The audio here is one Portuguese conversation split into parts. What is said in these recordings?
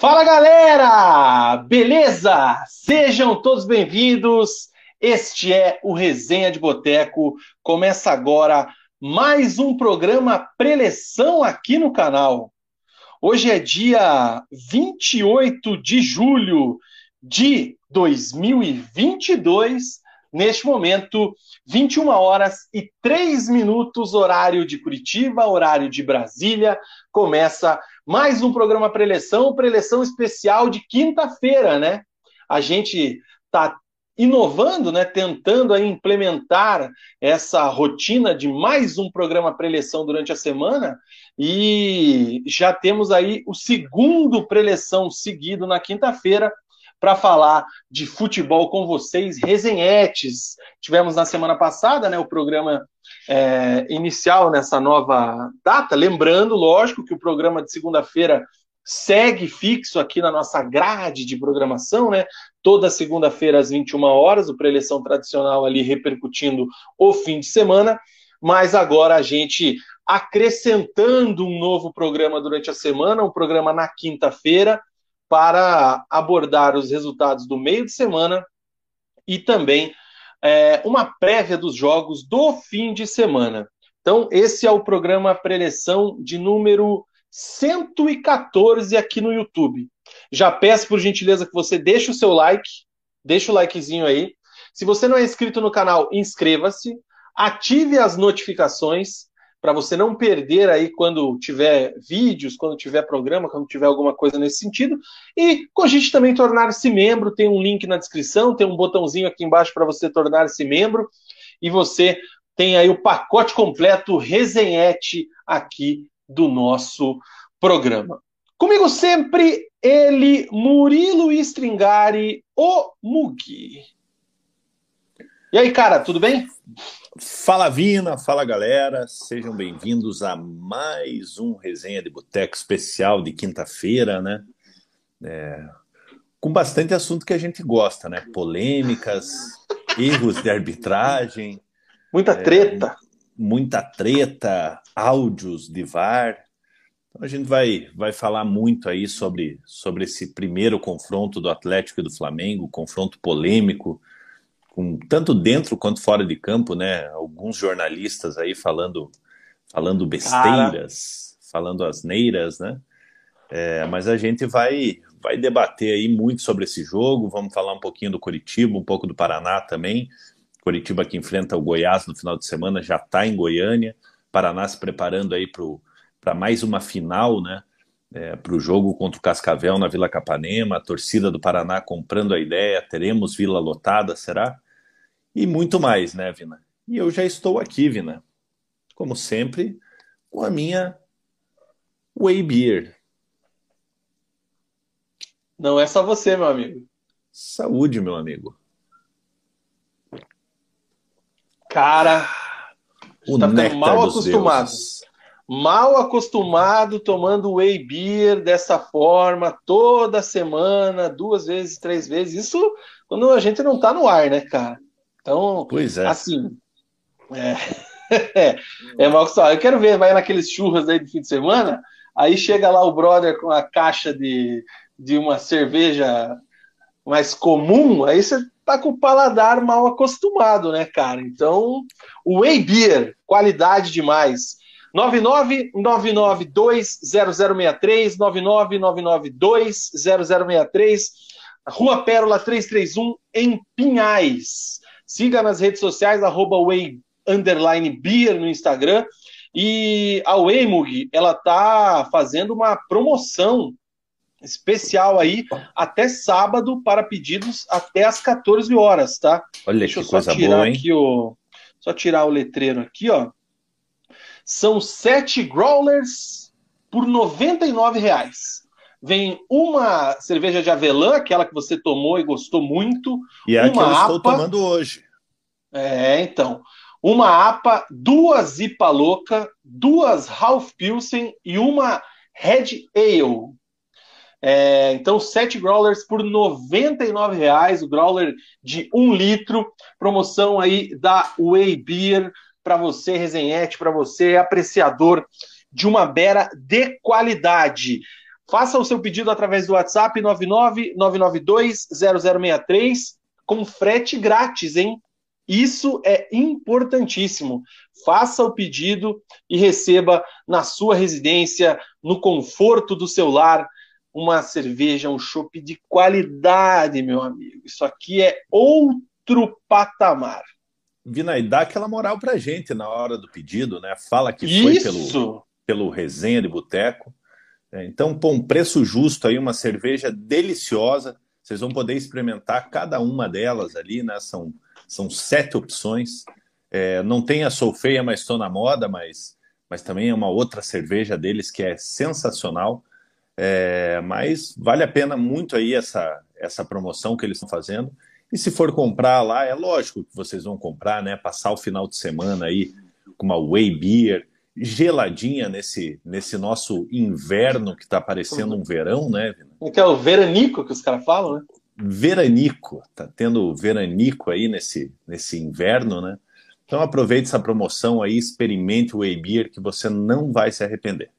Fala galera! Beleza? Sejam todos bem-vindos. Este é o Resenha de Boteco. Começa agora mais um programa preleção aqui no canal. Hoje é dia 28 de julho de 2022. Neste momento, 21 horas e 3 minutos, horário de Curitiba, horário de Brasília. Começa mais um programa preleção, preleção especial de quinta-feira, né? A gente está inovando, né, tentando implementar essa rotina de mais um programa preleção durante a semana e já temos aí o segundo preleção seguido na quinta-feira para falar de futebol com vocês, resenhetes. Tivemos na semana passada né, o programa é, inicial nessa nova data. Lembrando, lógico, que o programa de segunda-feira segue fixo aqui na nossa grade de programação, né? Toda segunda-feira às 21 horas, o preleção tradicional ali repercutindo o fim de semana, mas agora a gente acrescentando um novo programa durante a semana, um programa na quinta-feira, para abordar os resultados do meio de semana e também é, uma prévia dos jogos do fim de semana. Então, esse é o programa Preleção de número 114 aqui no YouTube. Já peço por gentileza que você deixe o seu like, deixe o likezinho aí. Se você não é inscrito no canal, inscreva-se, ative as notificações para você não perder aí quando tiver vídeos, quando tiver programa, quando tiver alguma coisa nesse sentido. E cogite também tornar-se membro, tem um link na descrição, tem um botãozinho aqui embaixo para você tornar-se membro. E você tem aí o pacote completo resenhete aqui do nosso programa. Comigo sempre ele, Murilo Stringari, o Mugi. E aí, cara, tudo bem? Fala Vina, fala galera, sejam bem-vindos a mais um resenha de boteco especial de quinta-feira, né? É, com bastante assunto que a gente gosta, né? Polêmicas, erros de arbitragem, muita treta, é, muita treta, áudios de VAR. Então a gente vai, vai falar muito aí sobre, sobre esse primeiro confronto do Atlético e do Flamengo, confronto polêmico com tanto dentro quanto fora de campo, né? Alguns jornalistas aí falando falando besteiras, Cara. falando asneiras, né? É, mas a gente vai vai debater aí muito sobre esse jogo. Vamos falar um pouquinho do Curitiba, um pouco do Paraná também. Curitiba que enfrenta o Goiás no final de semana já está em Goiânia. Paraná se preparando aí para mais uma final, né? É, para o jogo contra o Cascavel na Vila Capanema, a torcida do Paraná comprando a ideia, teremos vila lotada, será? E muito mais, né, Vina? E eu já estou aqui, Vina, como sempre, com a minha Way Beer. Não é só você, meu amigo. Saúde, meu amigo. Cara, o tá mal acostumado. Deuses. Mal acostumado tomando whey beer dessa forma toda semana, duas vezes, três vezes. Isso quando a gente não tá no ar, né, cara? Então, pois é. assim, é, é mal que só. Eu quero ver, vai naqueles churras aí de fim de semana, aí chega lá o brother com a caixa de, de uma cerveja mais comum, aí você tá com o paladar mal acostumado, né, cara? Então, o Whey Beer, qualidade demais. 999920063, 999920063, Rua Pérola 331, em Pinhais. Siga nas redes sociais, arroba Way no Instagram. E a Waymug, ela tá fazendo uma promoção especial aí até sábado para pedidos até às 14 horas, tá? Olha Deixa que eu só tirar boa, hein? aqui o só tirar o letreiro aqui, ó. São sete growlers por R$ reais. Vem uma cerveja de avelã, aquela que você tomou e gostou muito. E é a que eu APA, estou tomando hoje. É, então. Uma APA, duas IPA louca, duas Half Pilsen e uma Red Ale. É, então, sete growlers por R$ reais, o growler de um litro, promoção aí da Way Beer para você, resenhete, para você, apreciador de uma beira de qualidade. Faça o seu pedido através do WhatsApp 999920063 com frete grátis, hein? Isso é importantíssimo. Faça o pedido e receba na sua residência, no conforto do seu lar, uma cerveja, um chopp de qualidade, meu amigo. Isso aqui é outro patamar. Vina, e dá aquela moral pra gente na hora do pedido, né? Fala que foi pelo, pelo resenha de boteco. É, então, pô, um preço justo aí, uma cerveja deliciosa. Vocês vão poder experimentar cada uma delas ali, né? São são sete opções. É, não tem a Sou Feia, mas estou na moda, mas, mas também é uma outra cerveja deles que é sensacional. É, mas vale a pena muito aí essa, essa promoção que eles estão fazendo. E se for comprar lá, é lógico que vocês vão comprar, né? Passar o final de semana aí com uma Whey Beer geladinha nesse, nesse nosso inverno que está parecendo um verão, né? Que é o veranico que os caras falam, né? veranico, tá tendo veranico aí nesse, nesse inverno, né? Então aproveite essa promoção aí, experimente o Whey Beer que você não vai se arrepender.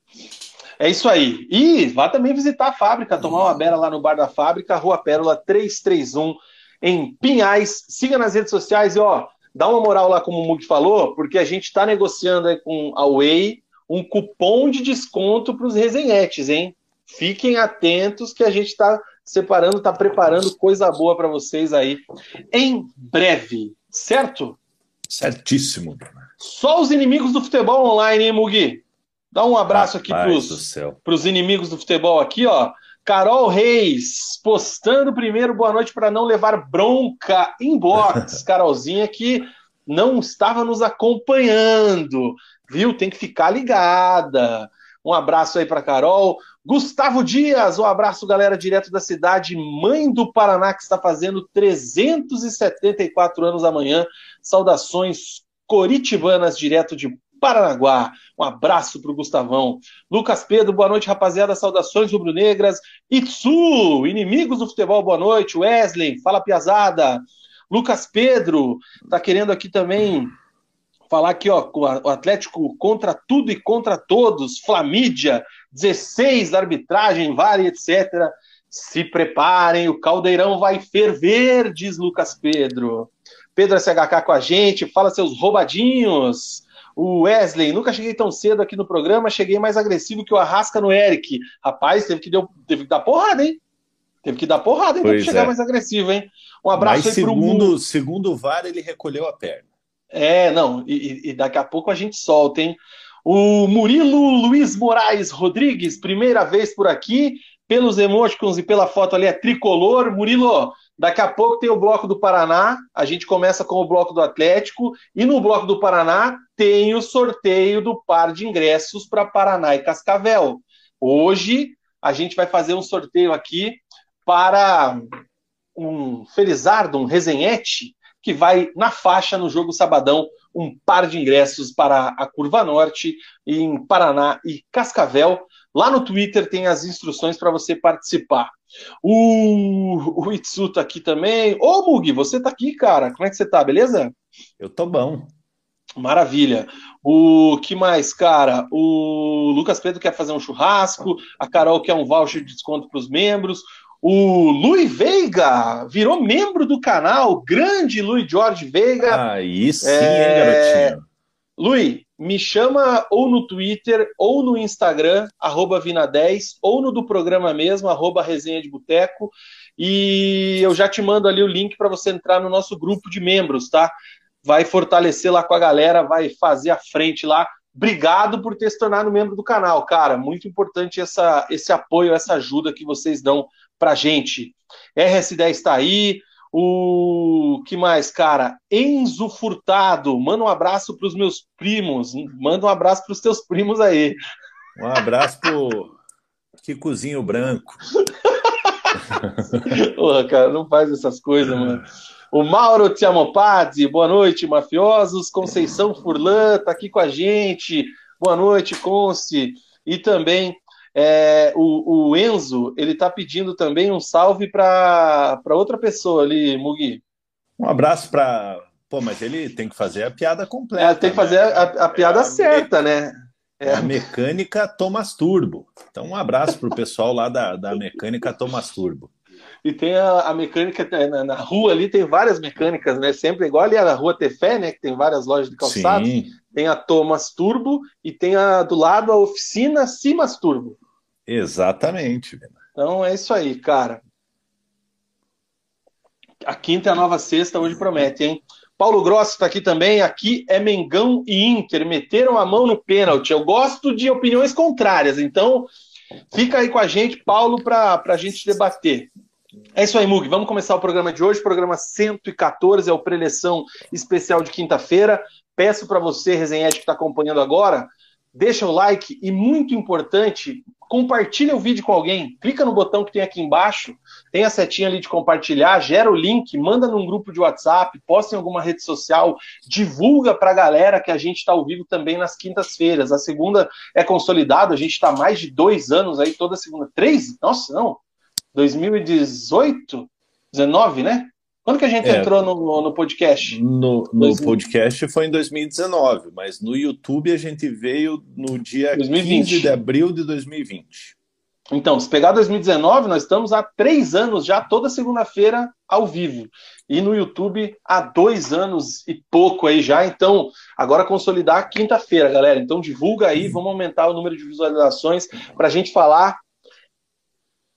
É isso aí. E vá também visitar a fábrica, tomar uma beira lá no bar da fábrica, Rua Pérola 331, em Pinhais. Siga nas redes sociais e ó, dá uma moral lá como o Mug falou, porque a gente está negociando aí com a Whey um cupom de desconto para os resenhetes, hein? Fiquem atentos que a gente está separando, está preparando coisa boa para vocês aí em breve, certo? Certíssimo. Só os inimigos do futebol online, hein, Mugi? Dá um abraço Rapaz aqui para os inimigos do futebol aqui, ó. Carol Reis, postando primeiro boa noite para não levar bronca em box. Carolzinha que não estava nos acompanhando, viu? Tem que ficar ligada. Um abraço aí para Carol. Gustavo Dias, um abraço, galera, direto da cidade, mãe do Paraná, que está fazendo 374 anos amanhã. Saudações coritibanas, direto de Paranaguá. Um abraço para o Gustavão. Lucas Pedro, boa noite, rapaziada. Saudações rubro-negras. Itsu, inimigos do futebol, boa noite. Wesley, fala piazada. Lucas Pedro, tá querendo aqui também falar aqui, ó, o Atlético contra tudo e contra todos, Flamídia, 16 arbitragem, vale, etc. Se preparem, o caldeirão vai ferver, diz Lucas Pedro. Pedro SHK com a gente, fala seus roubadinhos. O Wesley, nunca cheguei tão cedo aqui no programa, cheguei mais agressivo que o Arrasca no Eric. Rapaz, teve que, deu, teve que dar porrada, hein? Teve que dar porrada, hein? Teve que chegar é. mais agressivo, hein? Um abraço Mas aí segundo, pro Segundo o VAR, ele recolheu a perna. É, não, e, e, daqui a pouco a gente solta, hein? O Murilo Luiz Moraes Rodrigues, primeira vez por aqui, pelos emoticons e pela foto ali é tricolor. Murilo, daqui a pouco tem o bloco do Paraná, a gente começa com o bloco do Atlético, e no bloco do Paraná tem o sorteio do par de ingressos para Paraná e Cascavel. Hoje a gente vai fazer um sorteio aqui para um Felizardo, um resenhete, que vai na faixa no jogo sabadão um par de ingressos para a Curva Norte em Paraná e Cascavel. Lá no Twitter tem as instruções para você participar. O, o Itsu tá aqui também. Ô, Mug, você tá aqui, cara. Como é que você tá, beleza? Eu tô bom. Maravilha. O que mais, cara? O Lucas Pedro quer fazer um churrasco, a Carol quer um voucher de desconto para os membros, o Luiz Veiga virou membro do canal, grande Luiz Jorge Veiga. Aí sim, é... hein, garotinho. Luiz, me chama ou no Twitter ou no Instagram, arroba Vina10, ou no do programa mesmo, arroba Resenha de Boteco, e eu já te mando ali o link para você entrar no nosso grupo de membros, tá? Vai fortalecer lá com a galera, vai fazer a frente lá. Obrigado por ter se tornado membro do canal, cara. Muito importante essa, esse apoio, essa ajuda que vocês dão pra gente. RS10 está aí. O que mais, cara? Enzo Furtado, manda um abraço para os meus primos. Manda um abraço para os teus primos aí. Um abraço pro Kikozinho Branco. Porra, cara, não faz essas coisas, mano. O Mauro Tiamopazzi, boa noite, mafiosos. Conceição Furlan tá aqui com a gente. Boa noite, Conce. E também é, o, o, Enzo, ele tá pedindo também um salve para outra pessoa ali, Mugi. Um abraço para. Pô, mas ele tem que fazer a piada completa. É, tem que fazer né? a, a, piada é, certa, né? É a mecânica Thomas Turbo. Então, um abraço para o pessoal lá da, da mecânica Thomas Turbo. E tem a, a mecânica é, na, na, rua ali, tem várias mecânicas, né? Sempre igual ali na rua Tefé, né? Que tem várias lojas de calçados. Sim. Tem a Thomas Turbo e tem a do lado a oficina Simas Turbo. Exatamente. Então é isso aí, cara. A quinta é a nova sexta, hoje promete, hein? Paulo Grosso está aqui também. Aqui é Mengão e Inter. Meteram a mão no pênalti. Eu gosto de opiniões contrárias, então fica aí com a gente, Paulo, para a gente debater. É isso aí, Mug. Vamos começar o programa de hoje. Programa 114 é o preleção especial de quinta-feira. Peço para você, resenhete que está acompanhando agora, deixa o like e, muito importante, compartilha o vídeo com alguém. Clica no botão que tem aqui embaixo, tem a setinha ali de compartilhar, gera o link, manda num grupo de WhatsApp, posta em alguma rede social, divulga para a galera que a gente está ao vivo também nas quintas-feiras. A segunda é consolidado, a gente está mais de dois anos aí, toda segunda. Três? Nossa, não. 2018? 19, né? Quando que a gente é, entrou no, no podcast? No, no podcast foi em 2019, mas no YouTube a gente veio no dia 2020. 15 de abril de 2020. Então, se pegar 2019, nós estamos há três anos já, toda segunda-feira, ao vivo. E no YouTube há dois anos e pouco aí já. Então, agora consolidar quinta-feira, galera. Então, divulga aí, vamos aumentar o número de visualizações para a gente falar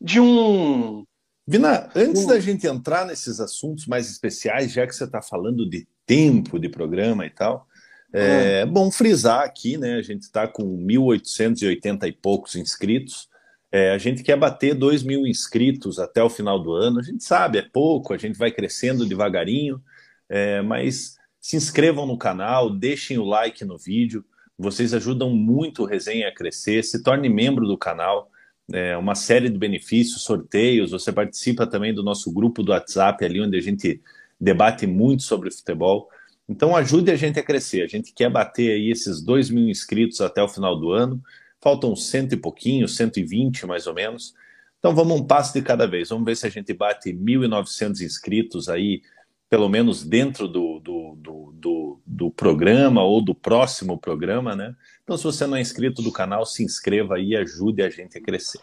de um Vina, antes da gente entrar nesses assuntos mais especiais, já que você está falando de tempo de programa e tal, é ah. bom frisar aqui, né? A gente está com 1.880 e poucos inscritos. É, a gente quer bater 2 mil inscritos até o final do ano. A gente sabe, é pouco, a gente vai crescendo devagarinho, é, mas se inscrevam no canal, deixem o like no vídeo. Vocês ajudam muito o Resenha a crescer. Se torne membro do canal é, uma série de benefícios, sorteios. Você participa também do nosso grupo do WhatsApp, ali onde a gente debate muito sobre futebol. Então ajude a gente a crescer. A gente quer bater aí esses 2 mil inscritos até o final do ano. Faltam cento e pouquinho, 120 mais ou menos. Então vamos um passo de cada vez. Vamos ver se a gente bate 1.900 inscritos aí, pelo menos dentro do, do, do, do, do programa ou do próximo programa, né? Então, se você não é inscrito do canal, se inscreva aí e ajude a gente a crescer.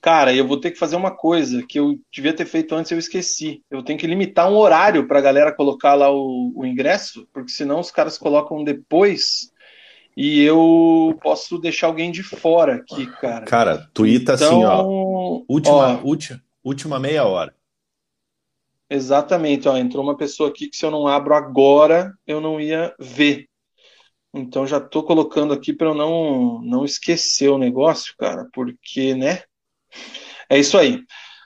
Cara, eu vou ter que fazer uma coisa que eu devia ter feito antes e eu esqueci. Eu tenho que limitar um horário para a galera colocar lá o, o, ingresso, porque senão os caras colocam depois e eu posso deixar alguém de fora aqui, cara. Cara, tuita então, assim, ó. Então, última, ó, última, última meia hora. Exatamente, ó. Entrou uma pessoa aqui que se eu não abro agora, eu não ia ver. Então já tô colocando aqui para eu não, não esquecer o negócio, cara, porque, né? É isso aí.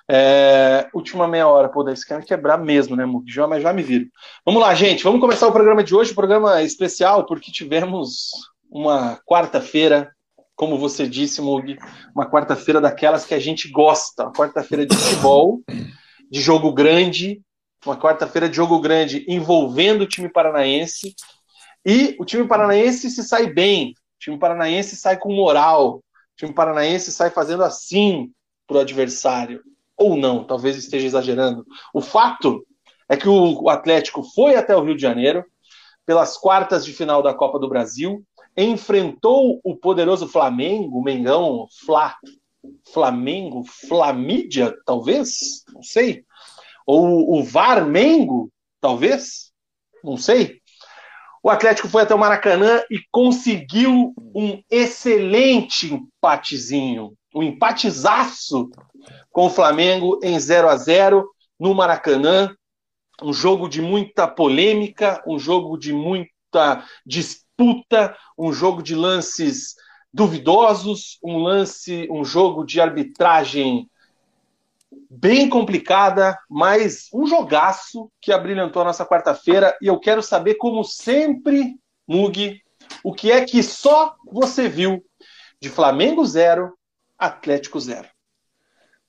É, última meia hora, pô, daí quer quebrar mesmo, né, Já, mas já me viro. Vamos lá, gente, vamos começar o programa de hoje, programa especial, porque tivemos uma quarta-feira, como você disse, Mug, uma quarta-feira daquelas que a gente gosta, uma quarta-feira de futebol, de jogo grande, uma quarta-feira de jogo grande envolvendo o time paranaense, e o time paranaense se sai bem, o time paranaense sai com moral, o time paranaense sai fazendo assim para o adversário. Ou não, talvez esteja exagerando. O fato é que o Atlético foi até o Rio de Janeiro, pelas quartas de final da Copa do Brasil, enfrentou o poderoso Flamengo, Mengão, Fla, Flamengo, Flamídia, talvez, não sei. Ou o Varmengo, talvez, não sei. O Atlético foi até o Maracanã e conseguiu um excelente empatezinho, um empatezaço com o Flamengo em 0 a 0 no Maracanã. Um jogo de muita polêmica, um jogo de muita disputa, um jogo de lances duvidosos, um lance, um jogo de arbitragem bem complicada, mas um jogaço que abrilhantou a nossa quarta-feira. E eu quero saber, como sempre, Mug, o que é que só você viu de Flamengo zero, Atlético zero.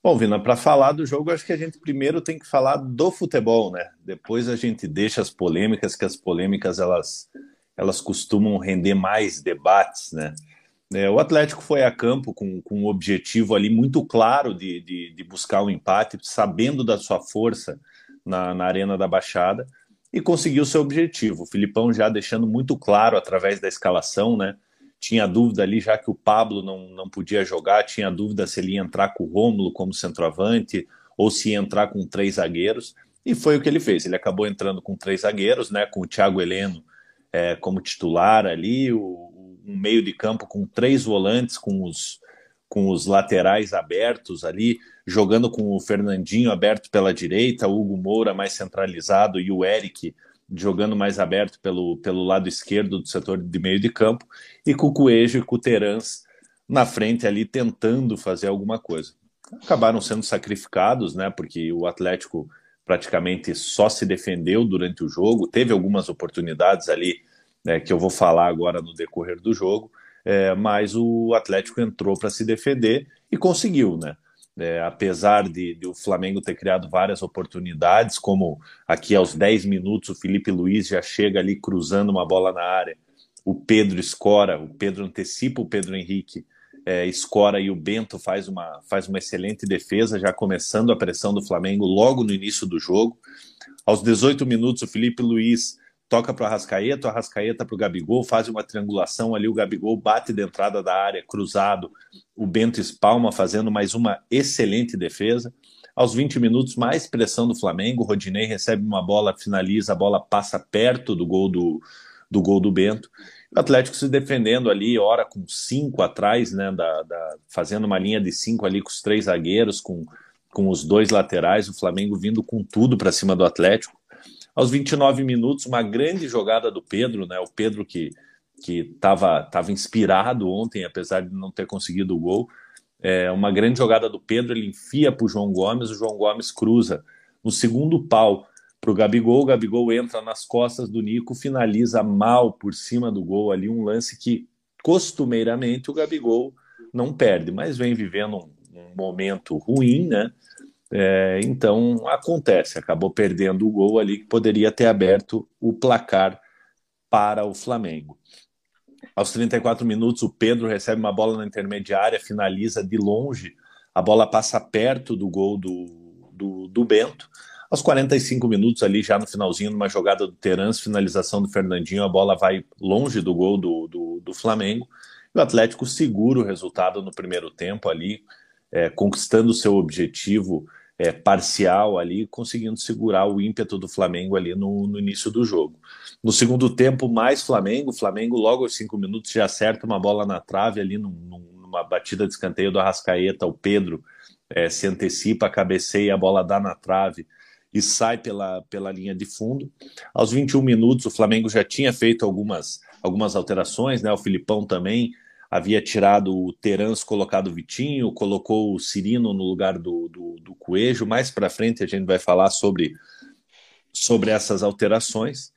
Bom, Vina, para falar do jogo, acho que a gente primeiro tem que falar do futebol, né? Depois a gente deixa as polêmicas, que as polêmicas elas, elas costumam render mais debates, né? É, o Atlético foi a campo com, com um objetivo ali muito claro de, de, de buscar o um empate, sabendo da sua força na, na Arena da Baixada, e conseguiu seu objetivo. O Filipão já deixando muito claro através da escalação, né? tinha dúvida ali, já que o Pablo não, não podia jogar, tinha dúvida se ele ia entrar com o Rômulo como centroavante ou se ia entrar com três zagueiros, e foi o que ele fez. Ele acabou entrando com três zagueiros, né, com o Thiago Heleno é, como titular ali, o, um meio de campo com três volantes, com os, com os laterais abertos ali, jogando com o Fernandinho aberto pela direita, o Hugo Moura mais centralizado e o Eric jogando mais aberto pelo, pelo lado esquerdo do setor de meio de campo, e com o Coelho e com o Terans na frente ali tentando fazer alguma coisa. Acabaram sendo sacrificados, né? Porque o Atlético praticamente só se defendeu durante o jogo, teve algumas oportunidades ali né, que eu vou falar agora no decorrer do jogo, é, mas o Atlético entrou para se defender e conseguiu, né? É, apesar de, de, o Flamengo ter criado várias oportunidades, como aqui aos 10 minutos o Felipe Luiz já chega ali cruzando uma bola na área, o Pedro escora, o Pedro antecipa o Pedro Henrique, é, escora e o Bento faz uma, faz uma excelente defesa, já começando a pressão do Flamengo logo no início do jogo. Aos 18 minutos, o Felipe Luiz toca para o Arrascaeta, o Arrascaeta para o Gabigol, faz uma triangulação ali, o Gabigol bate de entrada da área, cruzado, o Bento espalma, fazendo mais uma excelente defesa. Aos 20 minutos, mais pressão do Flamengo, o Rodinei recebe uma bola, finaliza, a bola passa perto do gol do, do gol do Bento. O Atlético se defendendo ali, hora com cinco atrás, né, da, da, fazendo uma linha de cinco ali com os três zagueiros, com, com os dois laterais, o Flamengo vindo com tudo para cima do Atlético. Aos 29 minutos, uma grande jogada do Pedro, né? O Pedro que que estava tava inspirado ontem, apesar de não ter conseguido o gol. É uma grande jogada do Pedro, ele enfia para o João Gomes, o João Gomes cruza no segundo pau para o Gabigol, o Gabigol entra nas costas do Nico, finaliza mal por cima do gol ali, um lance que costumeiramente o Gabigol não perde, mas vem vivendo um, um momento ruim, né? É, então acontece, acabou perdendo o gol ali que poderia ter aberto o placar para o Flamengo. Aos 34 minutos, o Pedro recebe uma bola na intermediária, finaliza de longe, a bola passa perto do gol do, do, do Bento. Aos 45 minutos, ali já no finalzinho, numa jogada do Terans, finalização do Fernandinho, a bola vai longe do gol do, do, do Flamengo. E o Atlético segura o resultado no primeiro tempo ali, é, conquistando o seu objetivo é, parcial ali, conseguindo segurar o ímpeto do Flamengo ali no, no, início do jogo. No segundo tempo, mais Flamengo. Flamengo, logo aos cinco minutos, já acerta uma bola na trave ali num, numa batida de escanteio do Arrascaeta. O Pedro é, se antecipa, cabeceia, a bola dá na trave e sai pela, pela linha de fundo. Aos 21 minutos, o Flamengo já tinha feito algumas, algumas alterações, né? O Filipão também havia tirado o Terans, colocado o Vitinho, colocou o Cirino no lugar do, do, do Coelho. Mais para frente a gente vai falar sobre, sobre essas alterações.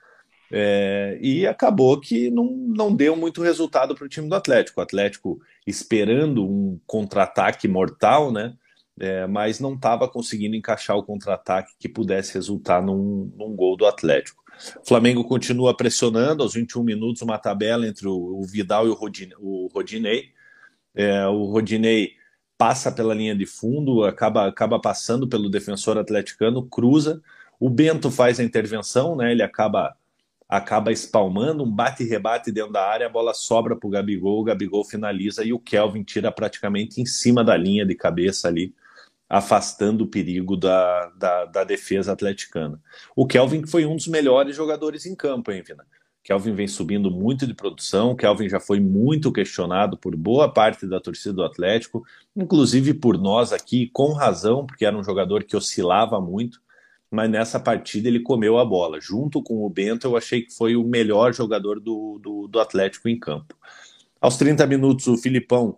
É, e acabou que não, não deu muito resultado para o time do Atlético. O Atlético esperando um contra-ataque mortal, né? É, mas não estava conseguindo encaixar o contra-ataque que pudesse resultar num, num gol do Atlético. O Flamengo continua pressionando aos 21 minutos uma tabela entre o, Vidal e o, Rodinei. O Rodinei, é, o Rodinei passa pela linha de fundo, acaba, acaba passando pelo defensor atleticano, cruza. O Bento faz a intervenção, né? Ele acaba acaba espalmando, um bate-rebate dentro da área, a bola sobra para o Gabigol, o Gabigol finaliza e o Kelvin tira praticamente em cima da linha de cabeça ali afastando o perigo da, da, da, defesa atleticana. O Kelvin foi um dos melhores jogadores em campo, hein, Vina? Kelvin vem subindo muito de produção, Kelvin já foi muito questionado por boa parte da torcida do Atlético, inclusive por nós aqui, com razão, porque era um jogador que oscilava muito, mas nessa partida ele comeu a bola. Junto com o Bento, eu achei que foi o melhor jogador do, do, do Atlético em campo. Aos 30 minutos, o Filipão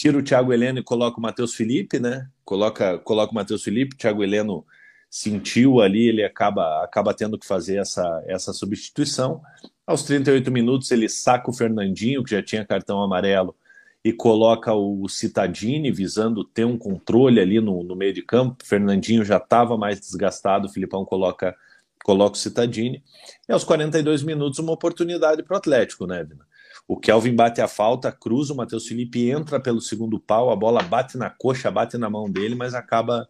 tira o Thiago Heleno e coloca o Matheus Felipe, né? Coloca, coloca o Matheus Felipe, o Thiago Heleno sentiu ali, ele acaba, acaba tendo que fazer essa, essa substituição. Aos 38 minutos, ele saca o Fernandinho, que já tinha cartão amarelo, e coloca o Citadini, visando ter um controle ali no, no meio de campo. O Fernandinho já estava mais desgastado, o Filipão coloca, coloca o Citadini. E aos 42 minutos, uma oportunidade para o Atlético, né, Vina? O Kelvin bate a falta, cruza, o Matheus Felipe entra pelo segundo pau, a bola bate na coxa, bate na mão dele, mas acaba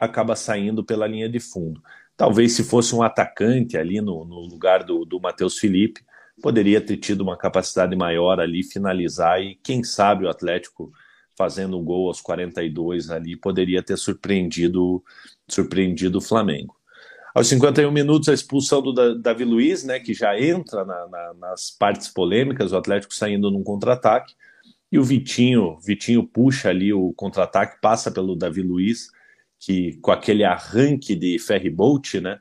acaba saindo pela linha de fundo. Talvez se fosse um atacante ali no, no lugar do, do Matheus Felipe, poderia ter tido uma capacidade maior ali, finalizar e quem sabe o Atlético fazendo um gol aos 42 ali poderia ter surpreendido surpreendido o Flamengo. Aos 51 minutos, a expulsão do Davi Luiz, né, que já entra na, na, nas partes polêmicas, o Atlético saindo num contra-ataque, e o Vitinho, Vitinho puxa ali o contra-ataque, passa pelo Davi Luiz, que com aquele arranque de ferry boat, né,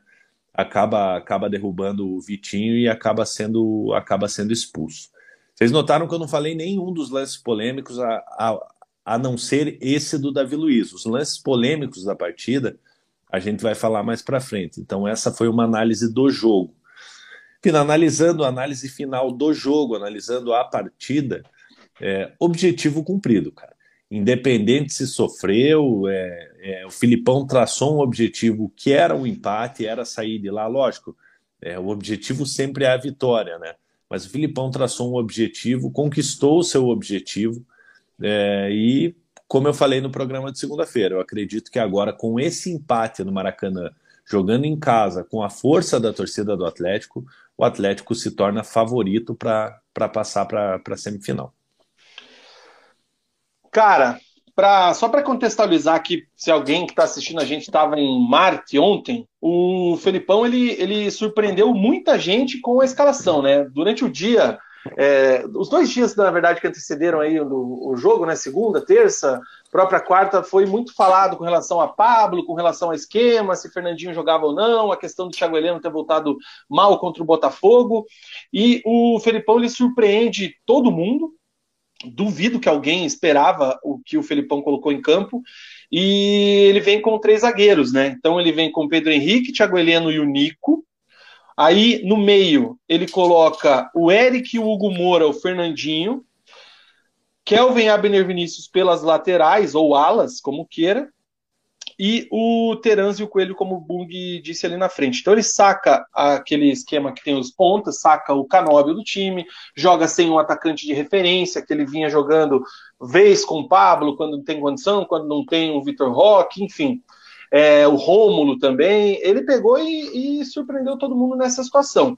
acaba acaba derrubando o Vitinho e acaba sendo acaba sendo expulso. Vocês notaram que eu não falei nenhum dos lances polêmicos a, a, a não ser esse do Davi Luiz. Os lances polêmicos da partida a gente vai falar mais para frente. Então essa foi uma análise do jogo. Analisando a análise final do jogo, analisando a partida, é, objetivo cumprido, cara. Independente se sofreu, é, é, o Filipão traçou um objetivo que era um empate, era sair de lá, lógico. É, o objetivo sempre é a vitória, né? Mas o Filipão traçou um objetivo, conquistou o seu objetivo é, e, como eu falei no programa de segunda-feira, eu acredito que agora com esse empate no Maracanã, jogando em casa, com a força da torcida do Atlético, o Atlético se torna favorito para passar para a semifinal. Cara, pra, só para contextualizar aqui, se alguém que está assistindo a gente estava em Marte ontem, o Felipão ele, ele surpreendeu muita gente com a escalação, né? Durante o dia, é, os dois dias, na verdade, que antecederam aí o, o, jogo, né? Segunda, terça, própria quarta, foi muito falado com relação a Pablo, com relação ao esquema, se Fernandinho jogava ou não, a questão do Thiago Heleno ter voltado mal contra o Botafogo. E o Felipão ele surpreende todo mundo, duvido que alguém esperava o que o Felipão colocou em campo. E ele vem com três zagueiros, né? Então ele vem com Pedro Henrique, Thiago Heleno e o Nico. Aí no meio ele coloca o Eric, o Hugo Moura, o Fernandinho, Kelvin Abner Vinícius pelas laterais ou alas, como queira e o Terans e o Coelho, como o Bung disse ali na frente. Então ele saca aquele esquema que tem os pontas, saca o canóbio do time, joga sem um atacante de referência, que ele vinha jogando vez com o Pablo, quando não tem condição, quando não tem o Vitor Roque, enfim. É, o Rômulo também. Ele pegou e, e surpreendeu todo mundo nessa situação.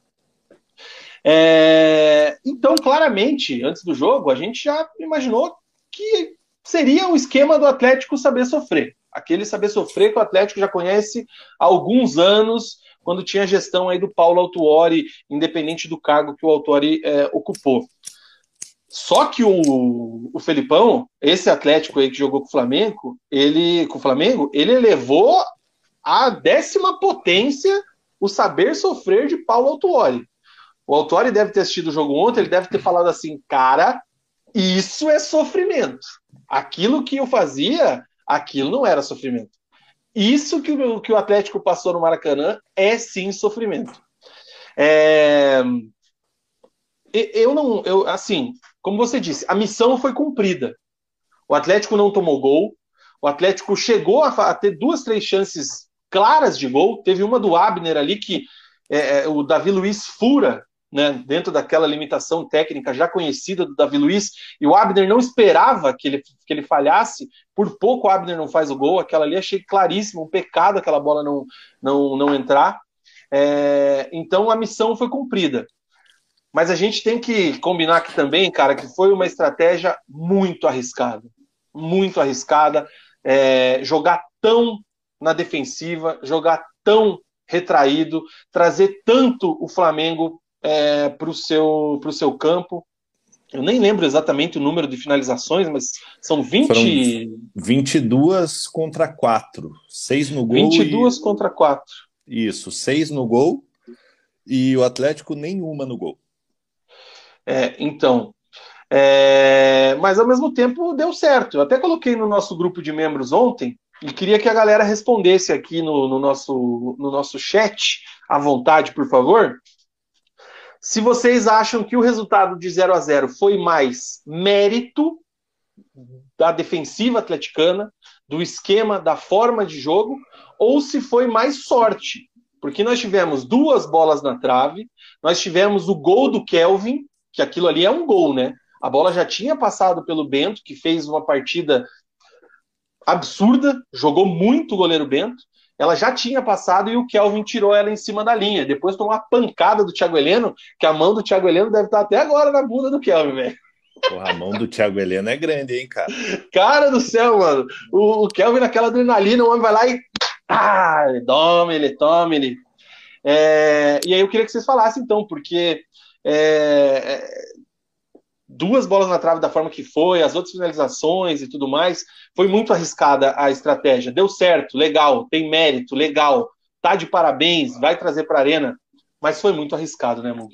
É, então, claramente, antes do jogo, a gente já imaginou que seria o esquema do Atlético saber sofrer aquele saber sofrer que o Atlético já conhece há alguns anos, quando tinha a gestão aí do Paulo Autuori, independente do cargo que o Autuori é, ocupou. Só que o, o Felipão, esse Atlético aí que jogou com o Flamengo, ele com o Flamengo, ele elevou a décima potência o saber sofrer de Paulo Autuori. O Autuori deve ter assistido o jogo ontem, ele deve ter falado assim, cara, isso é sofrimento. Aquilo que eu fazia Aquilo não era sofrimento. Isso que o, que o Atlético passou no Maracanã é sim sofrimento. É... Eu não, eu assim, como você disse, a missão foi cumprida. O Atlético não tomou gol. O Atlético chegou a, ter duas, três chances claras de gol. Teve uma do Abner ali que é, é o Davi Luiz fura né, dentro daquela limitação técnica já conhecida do Davi Luiz, e o Abner não esperava que ele, que ele falhasse, por pouco o Abner não faz o gol, aquela ali achei claríssimo, um pecado aquela bola não, não, não entrar. É, então a missão foi cumprida. Mas a gente tem que combinar aqui também, cara, que foi uma estratégia muito arriscada. Muito arriscada. É, jogar tão na defensiva, jogar tão retraído, trazer tanto o Flamengo é, para o seu, seu campo. Eu nem lembro exatamente o número de finalizações, mas são 20. Foram 22 contra 4. 6 no gol. 22 e... contra 4. Isso, 6 no gol e o Atlético nenhuma no gol. É, então. É... Mas ao mesmo tempo deu certo. Eu até coloquei no nosso grupo de membros ontem e queria que a galera respondesse aqui no, no nosso, no nosso chat, à vontade, por favor. Se vocês acham que o resultado de 0 a 0 foi mais mérito da defensiva atleticana, do esquema, da forma de jogo, ou se foi mais sorte. Porque nós tivemos duas bolas na trave, nós tivemos o gol do Kelvin, que aquilo ali é um gol, né? A bola já tinha passado pelo Bento, que fez uma partida absurda, jogou muito o goleiro Bento, ela já tinha passado e o Kelvin tirou ela em cima da linha. Depois tomou uma pancada do Thiago Heleno, que a mão do Thiago Heleno deve estar até agora na bunda do Kelvin, velho. Porra, a mão do Thiago Heleno é grande, hein, cara? Cara do céu, mano. O, o Kelvin naquela adrenalina, o homem vai lá e. Ah, ele toma, ele toma, ele. É... E aí eu queria que vocês falassem, então, porque é, é... duas bolas na trave da forma que foi, as outras finalizações e tudo mais, foi muito arriscada a estratégia. Deu certo, legal, tem mérito, legal, tá de parabéns, vai trazer para a arena, mas foi muito arriscado, né, Mug?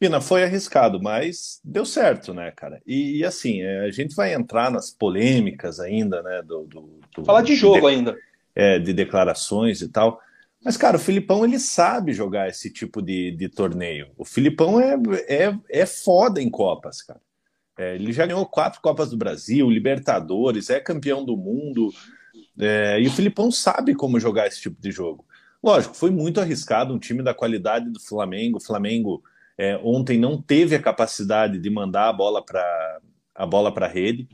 Pina, foi arriscado, mas deu certo, né, cara? E, e assim, é, a gente vai entrar nas polêmicas ainda, né? Do, do, do Falar de jogo de, ainda. É, de declarações e tal. Mas, cara, o Filipão, ele sabe jogar esse tipo de, de torneio. O Filipão é, é, é foda em Copas, cara. É, ele já ganhou quatro Copas do Brasil, Libertadores, é campeão do mundo. É, e o Filipão sabe como jogar esse tipo de jogo. Lógico, foi muito arriscado um time da qualidade do Flamengo. O Flamengo é, ontem não teve a capacidade de mandar a bola para a bola para rede,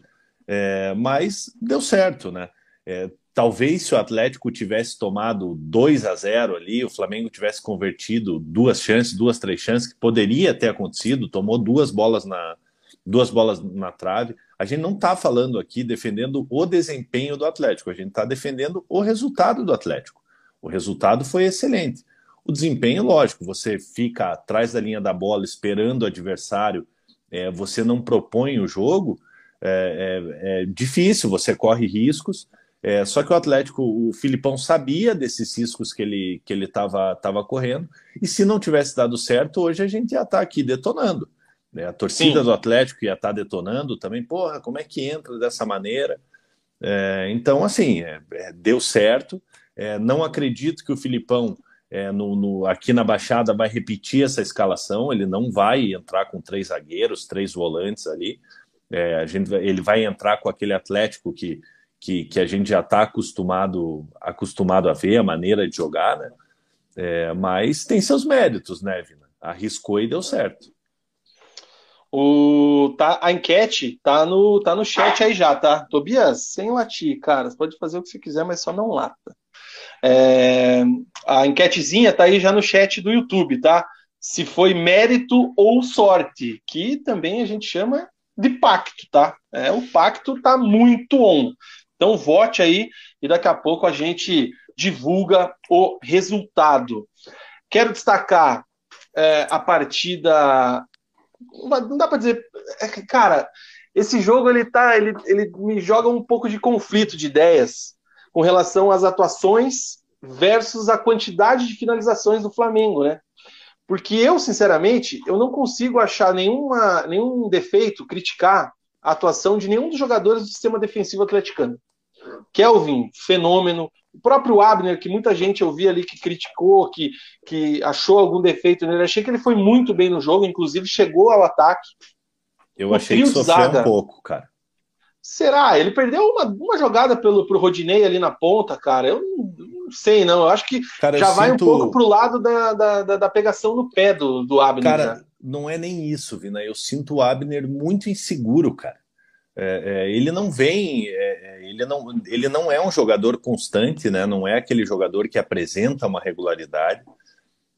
é, mas deu certo, né? É, talvez se o Atlético tivesse tomado 2 a 0 ali, o Flamengo tivesse convertido duas chances, duas, três chances, que poderia ter acontecido, tomou duas bolas na, duas bolas na trave. A gente não está falando aqui defendendo o desempenho do Atlético, a gente está defendendo o resultado do Atlético. O resultado foi excelente. O desempenho, lógico, você fica atrás da linha da bola esperando o adversário, é, você não propõe o jogo, é, é, é difícil, você corre riscos. É, só que o Atlético, o Filipão sabia desses riscos que ele que ele estava tava correndo, e se não tivesse dado certo, hoje a gente ia estar tá aqui detonando. Né? A torcida Sim. do Atlético ia estar tá detonando também, porra, como é que entra dessa maneira? É, então, assim, deu certo. não acredito que o Filipão é, no, no, aqui na Baixada vai repetir essa escalação, ele não vai entrar com três zagueiros, três volantes ali. É, a gente, ele vai entrar com aquele Atlético que, que, que a gente já está acostumado, acostumado a ver, a maneira de jogar, né? É, mas tem seus méritos, né, Vina? Arriscou e deu certo. O, tá, a enquete tá no, tá no chat aí já, tá? Tobias, sem latir, cara. Você pode fazer o que você quiser, mas só não lata. É, a enquetezinha tá aí já no chat do YouTube, tá? Se foi mérito ou sorte, que também a gente chama de pacto, tá? É, o pacto tá muito on. Então vote aí e daqui a pouco a gente divulga o resultado. Quero destacar é, a partida. Não dá para dizer. É, cara, esse jogo ele tá. Ele, ele me joga um pouco de conflito de ideias com relação às atuações versus a quantidade de finalizações do Flamengo, né? Porque eu, sinceramente, eu não consigo achar nenhuma, nenhum defeito, criticar a atuação de nenhum dos jogadores do sistema defensivo atleticano. Kelvin, fenômeno. O próprio Abner, que muita gente eu vi ali que criticou, que, que achou algum defeito nele, achei que ele foi muito bem no jogo, inclusive chegou ao ataque. Eu o achei que sofreu zaga, um pouco, cara. Será? Ele perdeu uma, uma jogada pelo pro Rodinei ali na ponta, cara. Eu não, não sei, não. Eu acho que cara, já vai sinto... um pouco pro lado da, da, da, da, pegação no pé do, do Abner. Cara, já. Não é nem isso, Vina. Eu sinto o Abner muito inseguro, cara. É, é, ele não vem, é, é, ele, não, ele não é um jogador constante, né? Não é aquele jogador que apresenta uma regularidade.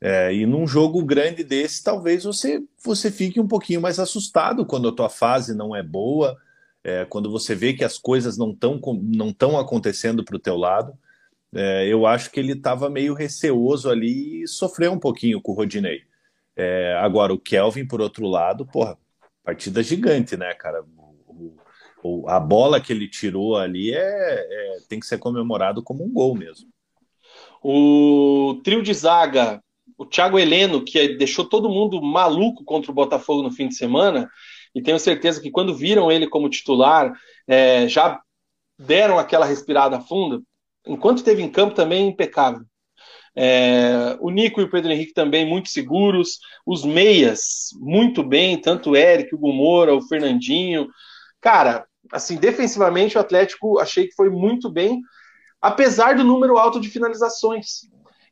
É, e num jogo grande desse, talvez você, você fique um pouquinho mais assustado quando a tua fase não é boa é, quando você vê que as coisas não estão não tão acontecendo para o teu lado, eu acho que ele estava meio receoso ali e sofreu um pouquinho com o Rodinei. É, agora, o Kelvin, por outro lado, porra, partida gigante, né, cara? O, o, a bola que ele tirou ali é, é, tem que ser comemorado como um gol mesmo. O trio de zaga, o Thiago Heleno, que deixou todo mundo maluco contra o Botafogo no fim de semana, e tenho certeza que quando viram ele como titular, é, já deram aquela respirada funda. Enquanto esteve em campo, também impecável. É, o Nico e o Pedro Henrique também muito seguros, os meias muito bem, tanto o Eric, o Gumora, o Fernandinho. Cara, assim, defensivamente o Atlético achei que foi muito bem, apesar do número alto de finalizações.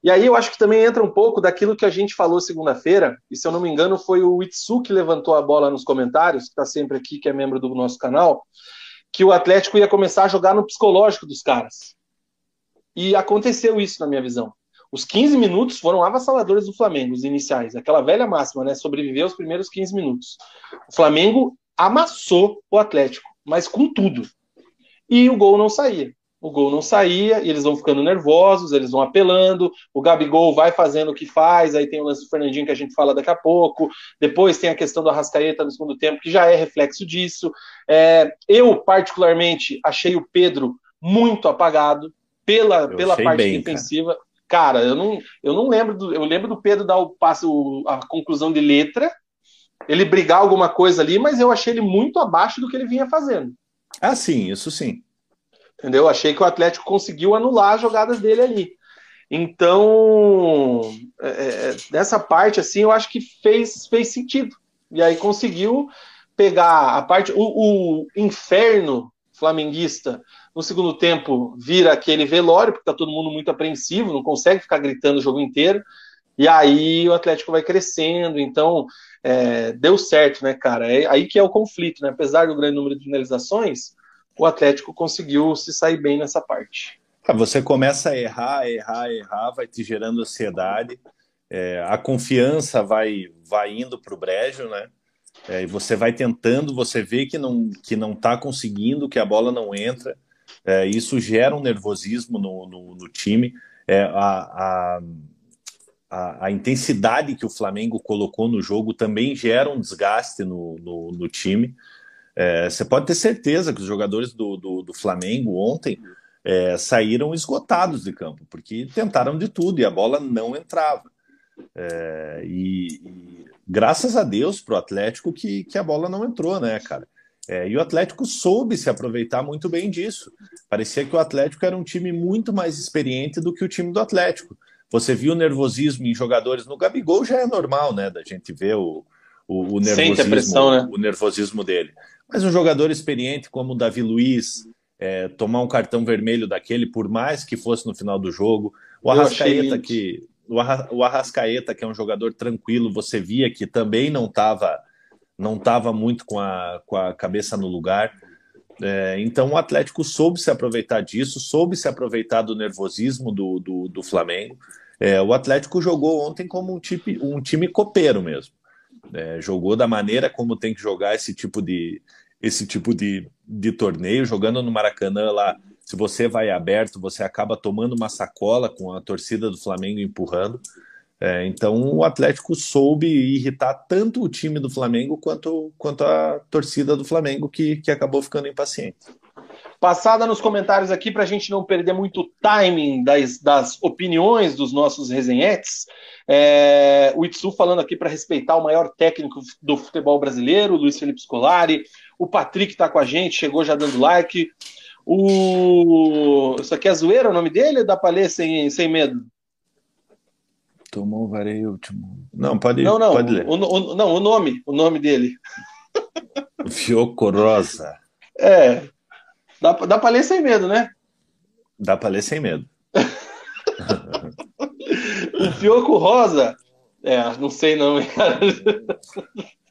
E aí eu acho que também entra um pouco daquilo que a gente falou segunda-feira, e se eu não me engano foi o Itsu que levantou a bola nos comentários, que está sempre aqui, que é membro do nosso canal, que o Atlético ia começar a jogar no psicológico dos caras. E aconteceu isso na minha visão. Os 15 minutos foram avassaladores do Flamengo, os iniciais. Aquela velha máxima, né? Sobreviver os primeiros 15 minutos. O Flamengo amassou o Atlético, mas com tudo. E o gol não saía. O gol não saía, e eles vão ficando nervosos, eles vão apelando. O Gabigol vai fazendo o que faz, aí tem o lance do Fernandinho que a gente fala daqui a pouco. Depois tem a questão do Arrascaeta no segundo tempo, que já é reflexo disso. É, eu, particularmente, achei o Pedro muito apagado pela, pela parte bem, defensiva. Cara. Cara, eu não, eu não lembro do. Eu lembro do Pedro dar o passo, a conclusão de letra, ele brigar alguma coisa ali, mas eu achei ele muito abaixo do que ele vinha fazendo. Ah, sim, isso sim. Entendeu? Achei que o Atlético conseguiu anular as jogadas dele ali. Então, é, é, nessa parte, assim, eu acho que fez, fez sentido. E aí conseguiu pegar a parte. O, o inferno flamenguista no segundo tempo vira aquele velório, porque tá todo mundo muito apreensivo, não consegue ficar gritando o jogo inteiro. E aí o Atlético vai crescendo, então é, deu certo, né, cara? É aí que é o conflito, né? Apesar do grande número de finalizações, o Atlético conseguiu se sair bem nessa parte. Ah, você começa a errar, errar, errar, vai te gerando ansiedade, é, a confiança vai, vai indo para o brejo, né? É, e você vai tentando, você vê que não que não está conseguindo, que a bola não entra. É, isso gera um nervosismo no, no, no time. É, a, a, a, a, intensidade que o Flamengo colocou no jogo também gera um desgaste no, no, no time. É, você pode ter certeza que os jogadores do, do, do Flamengo ontem é, saíram esgotados de campo, porque tentaram de tudo e a bola não entrava. É, e, e, graças a Deus para o Atlético que, que a bola não entrou, né, cara? É, e o Atlético soube se aproveitar muito bem disso. Parecia que o Atlético era um time muito mais experiente do que o time do Atlético. Você viu o nervosismo em jogadores no Gabigol já é normal, né? Da gente ver o, o, o nervosismo, pressão, né? o nervosismo dele. Mas um jogador experiente como o Davi Luiz, é, tomar um cartão vermelho daquele, por mais que fosse no final do jogo, o Arrascaeta que o Arrascaeta que é um jogador tranquilo, você via que também não estava não estava muito com a, com a cabeça no lugar. É, então o Atlético soube se aproveitar disso, soube se aproveitar do nervosismo do, do, do Flamengo. É, o Atlético jogou ontem como um, time, um time copeiro mesmo. É, jogou da maneira como tem que jogar esse tipo de, esse tipo de, de torneio, jogando no Maracanã lá. Se você vai aberto, você acaba tomando uma sacola com a torcida do Flamengo empurrando. É, então o Atlético soube irritar tanto o time do Flamengo quanto, quanto a torcida do Flamengo, que, que acabou ficando impaciente. Passada nos comentários aqui, para a gente não perder muito timing das, das opiniões dos nossos resenhetes, é, o Itsu falando aqui para respeitar o maior técnico do futebol brasileiro, Luiz Felipe Scolari. O Patrick está com a gente, chegou já dando like. O... Isso aqui é zoeira o nome dele? Dá para ler sem, sem medo? Tomou vareio último. Não, pode, não, não, pode ler. O, o, não, o nome, o nome dele. Fioco Rosa. É. Dá, dá para ler sem medo, né? Dá para ler sem medo. o Fioco Rosa. É, não sei não, cara.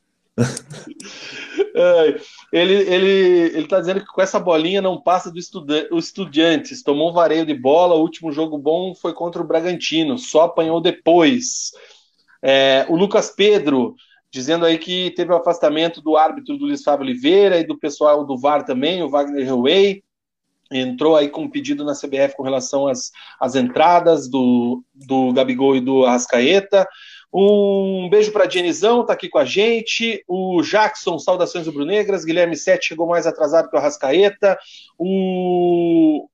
ele, ele, ele tá dizendo que com essa bolinha não passa do estuda o Estudiantes. Tomou um vareio de bola. O último jogo bom foi contra o Bragantino. Só apanhou depois. É, o Lucas Pedro dizendo aí que teve o afastamento do árbitro do Luiz Fábio Oliveira e do pessoal do VAR também, o Wagner Hellway. Entrou aí com um pedido na CBF com relação às, às entradas do, do Gabigol e do Arrascaeta. Um beijo para Jenizão, tá aqui com a gente. O Jackson, saudações rubro-negras. Guilherme Sete chegou mais atrasado que o Arrascaeta. O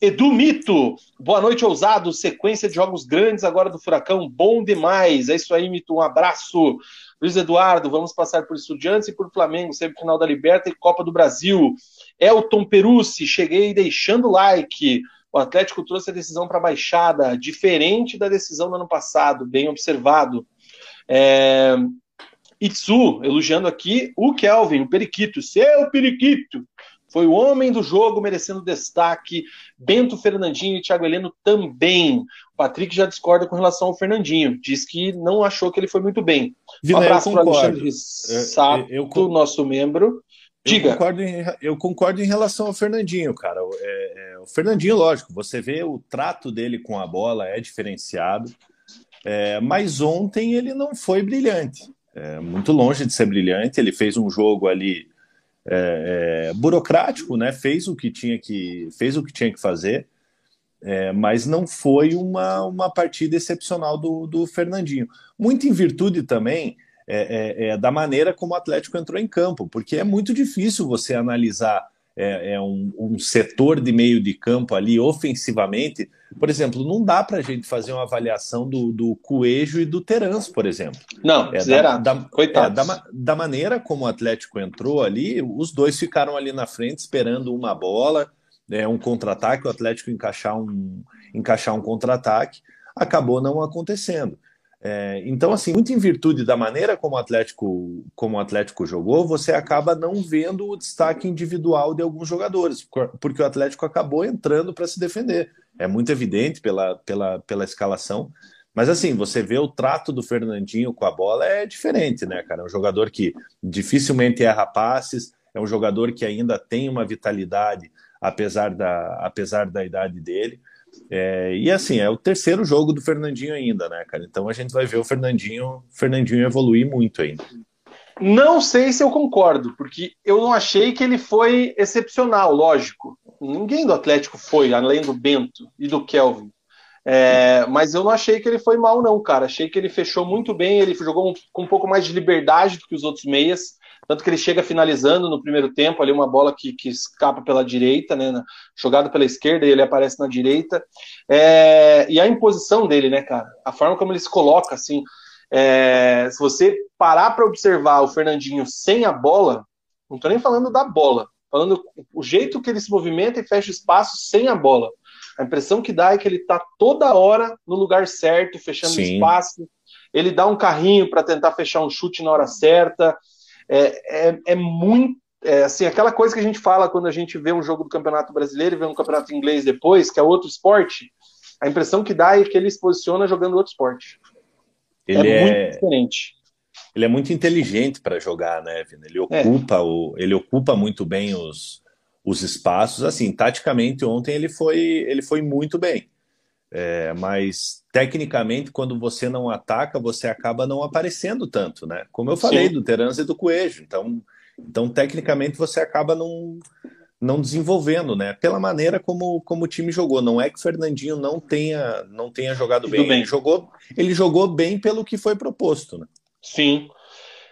Edu Mito, boa noite, ousado. Sequência de jogos grandes agora do Furacão, bom demais. É isso aí, Mito, um abraço. Luiz Eduardo, vamos passar por Estudiantes e por Flamengo, semifinal da Liberta e Copa do Brasil. Elton Perucci, cheguei deixando like o Atlético trouxe a decisão para a baixada, diferente da decisão do ano passado, bem observado. É... Itsu, elogiando aqui o Kelvin, o Periquito, seu Periquito, foi o homem do jogo, merecendo destaque. Bento Fernandinho e Thiago Heleno também. O Patrick já discorda com relação ao Fernandinho. Diz que não achou que ele foi muito bem. Vila, um abraço para Alexandre Sato, eu, eu, nosso membro. Diga. Eu concordo, em, eu concordo em relação ao Fernandinho, cara. É, é, o Fernandinho, lógico, você vê o trato dele com a bola é diferenciado, é, mas ontem ele não foi brilhante. É, muito longe de ser brilhante. Ele fez um jogo ali é, é, burocrático, né? Fez o que tinha que fez o que tinha que fazer, mas não foi uma, uma partida excepcional do, do Fernandinho. Muito em virtude também é, é, é, da maneira como o Atlético entrou em campo, porque é muito difícil você analisar é, é um, um, setor de meio de campo ali ofensivamente. Por exemplo, não dá para a gente fazer uma avaliação do, do Coelho e do Terans, por exemplo. Não, é, zerado. Da, da, é, da, da, maneira como o Atlético entrou ali, os dois ficaram ali na frente esperando uma bola, é, um contra-ataque, o Atlético encaixar um, encaixar um contra-ataque, acabou não acontecendo. É, então, assim, muito em virtude da maneira como o Atlético, como o Atlético jogou, você acaba não vendo o destaque individual de alguns jogadores, porque o Atlético acabou entrando para se defender. É muito evidente pela, pela, pela escalação. Mas assim, você vê o trato do Fernandinho com a bola é diferente, né, cara? É um jogador que dificilmente erra passes, é um jogador que ainda tem uma vitalidade, apesar da, apesar da idade dele. É, e assim, é o terceiro jogo do Fernandinho ainda, né, cara? Então a gente vai ver o Fernandinho, Fernandinho evoluir muito ainda. Não sei se eu concordo, porque eu não achei que ele foi excepcional, lógico. Ninguém do Atlético foi, além do Bento e do Kelvin. É, mas eu não achei que ele foi mal, não, cara. Achei que ele fechou muito bem, ele jogou um, com um pouco mais de liberdade do que os outros meias. Tanto que ele chega finalizando no primeiro tempo, ali uma bola que, que escapa pela direita, né? Jogada pela esquerda e ele aparece na direita. É, e a imposição dele, né, cara? A forma como ele se coloca, assim. É, se você parar para observar o Fernandinho sem a bola, não tô nem falando da bola, falando o jeito que ele se movimenta e fecha espaço sem a bola. A impressão que dá é que ele está toda hora no lugar certo, fechando Sim. espaço. Ele dá um carrinho para tentar fechar um chute na hora certa é, é, é muito. É, assim, aquela coisa que a gente fala quando a gente vê um jogo do Campeonato Brasileiro e vê um Campeonato Inglês depois, que é outro esporte, a impressão que dá é que ele se posiciona jogando outro esporte. Ele é, muito é diferente. Ele é muito inteligente para jogar, né, Vina? Ele é. ocupa, o, ele ocupa muito bem os, os espaços. Assim, taticamente, ontem ele foi, ele foi muito bem. É, mas tecnicamente, quando você não ataca, você acaba não aparecendo tanto, né? Como eu falei Sim. do Terans e do Coelho. Então, então, tecnicamente, você acaba não, não desenvolvendo, né? Pela maneira como, como o time jogou. Não é que o Fernandinho não tenha, não tenha jogado bem. bem. Ele, jogou, ele jogou bem pelo que foi proposto, né? Sim.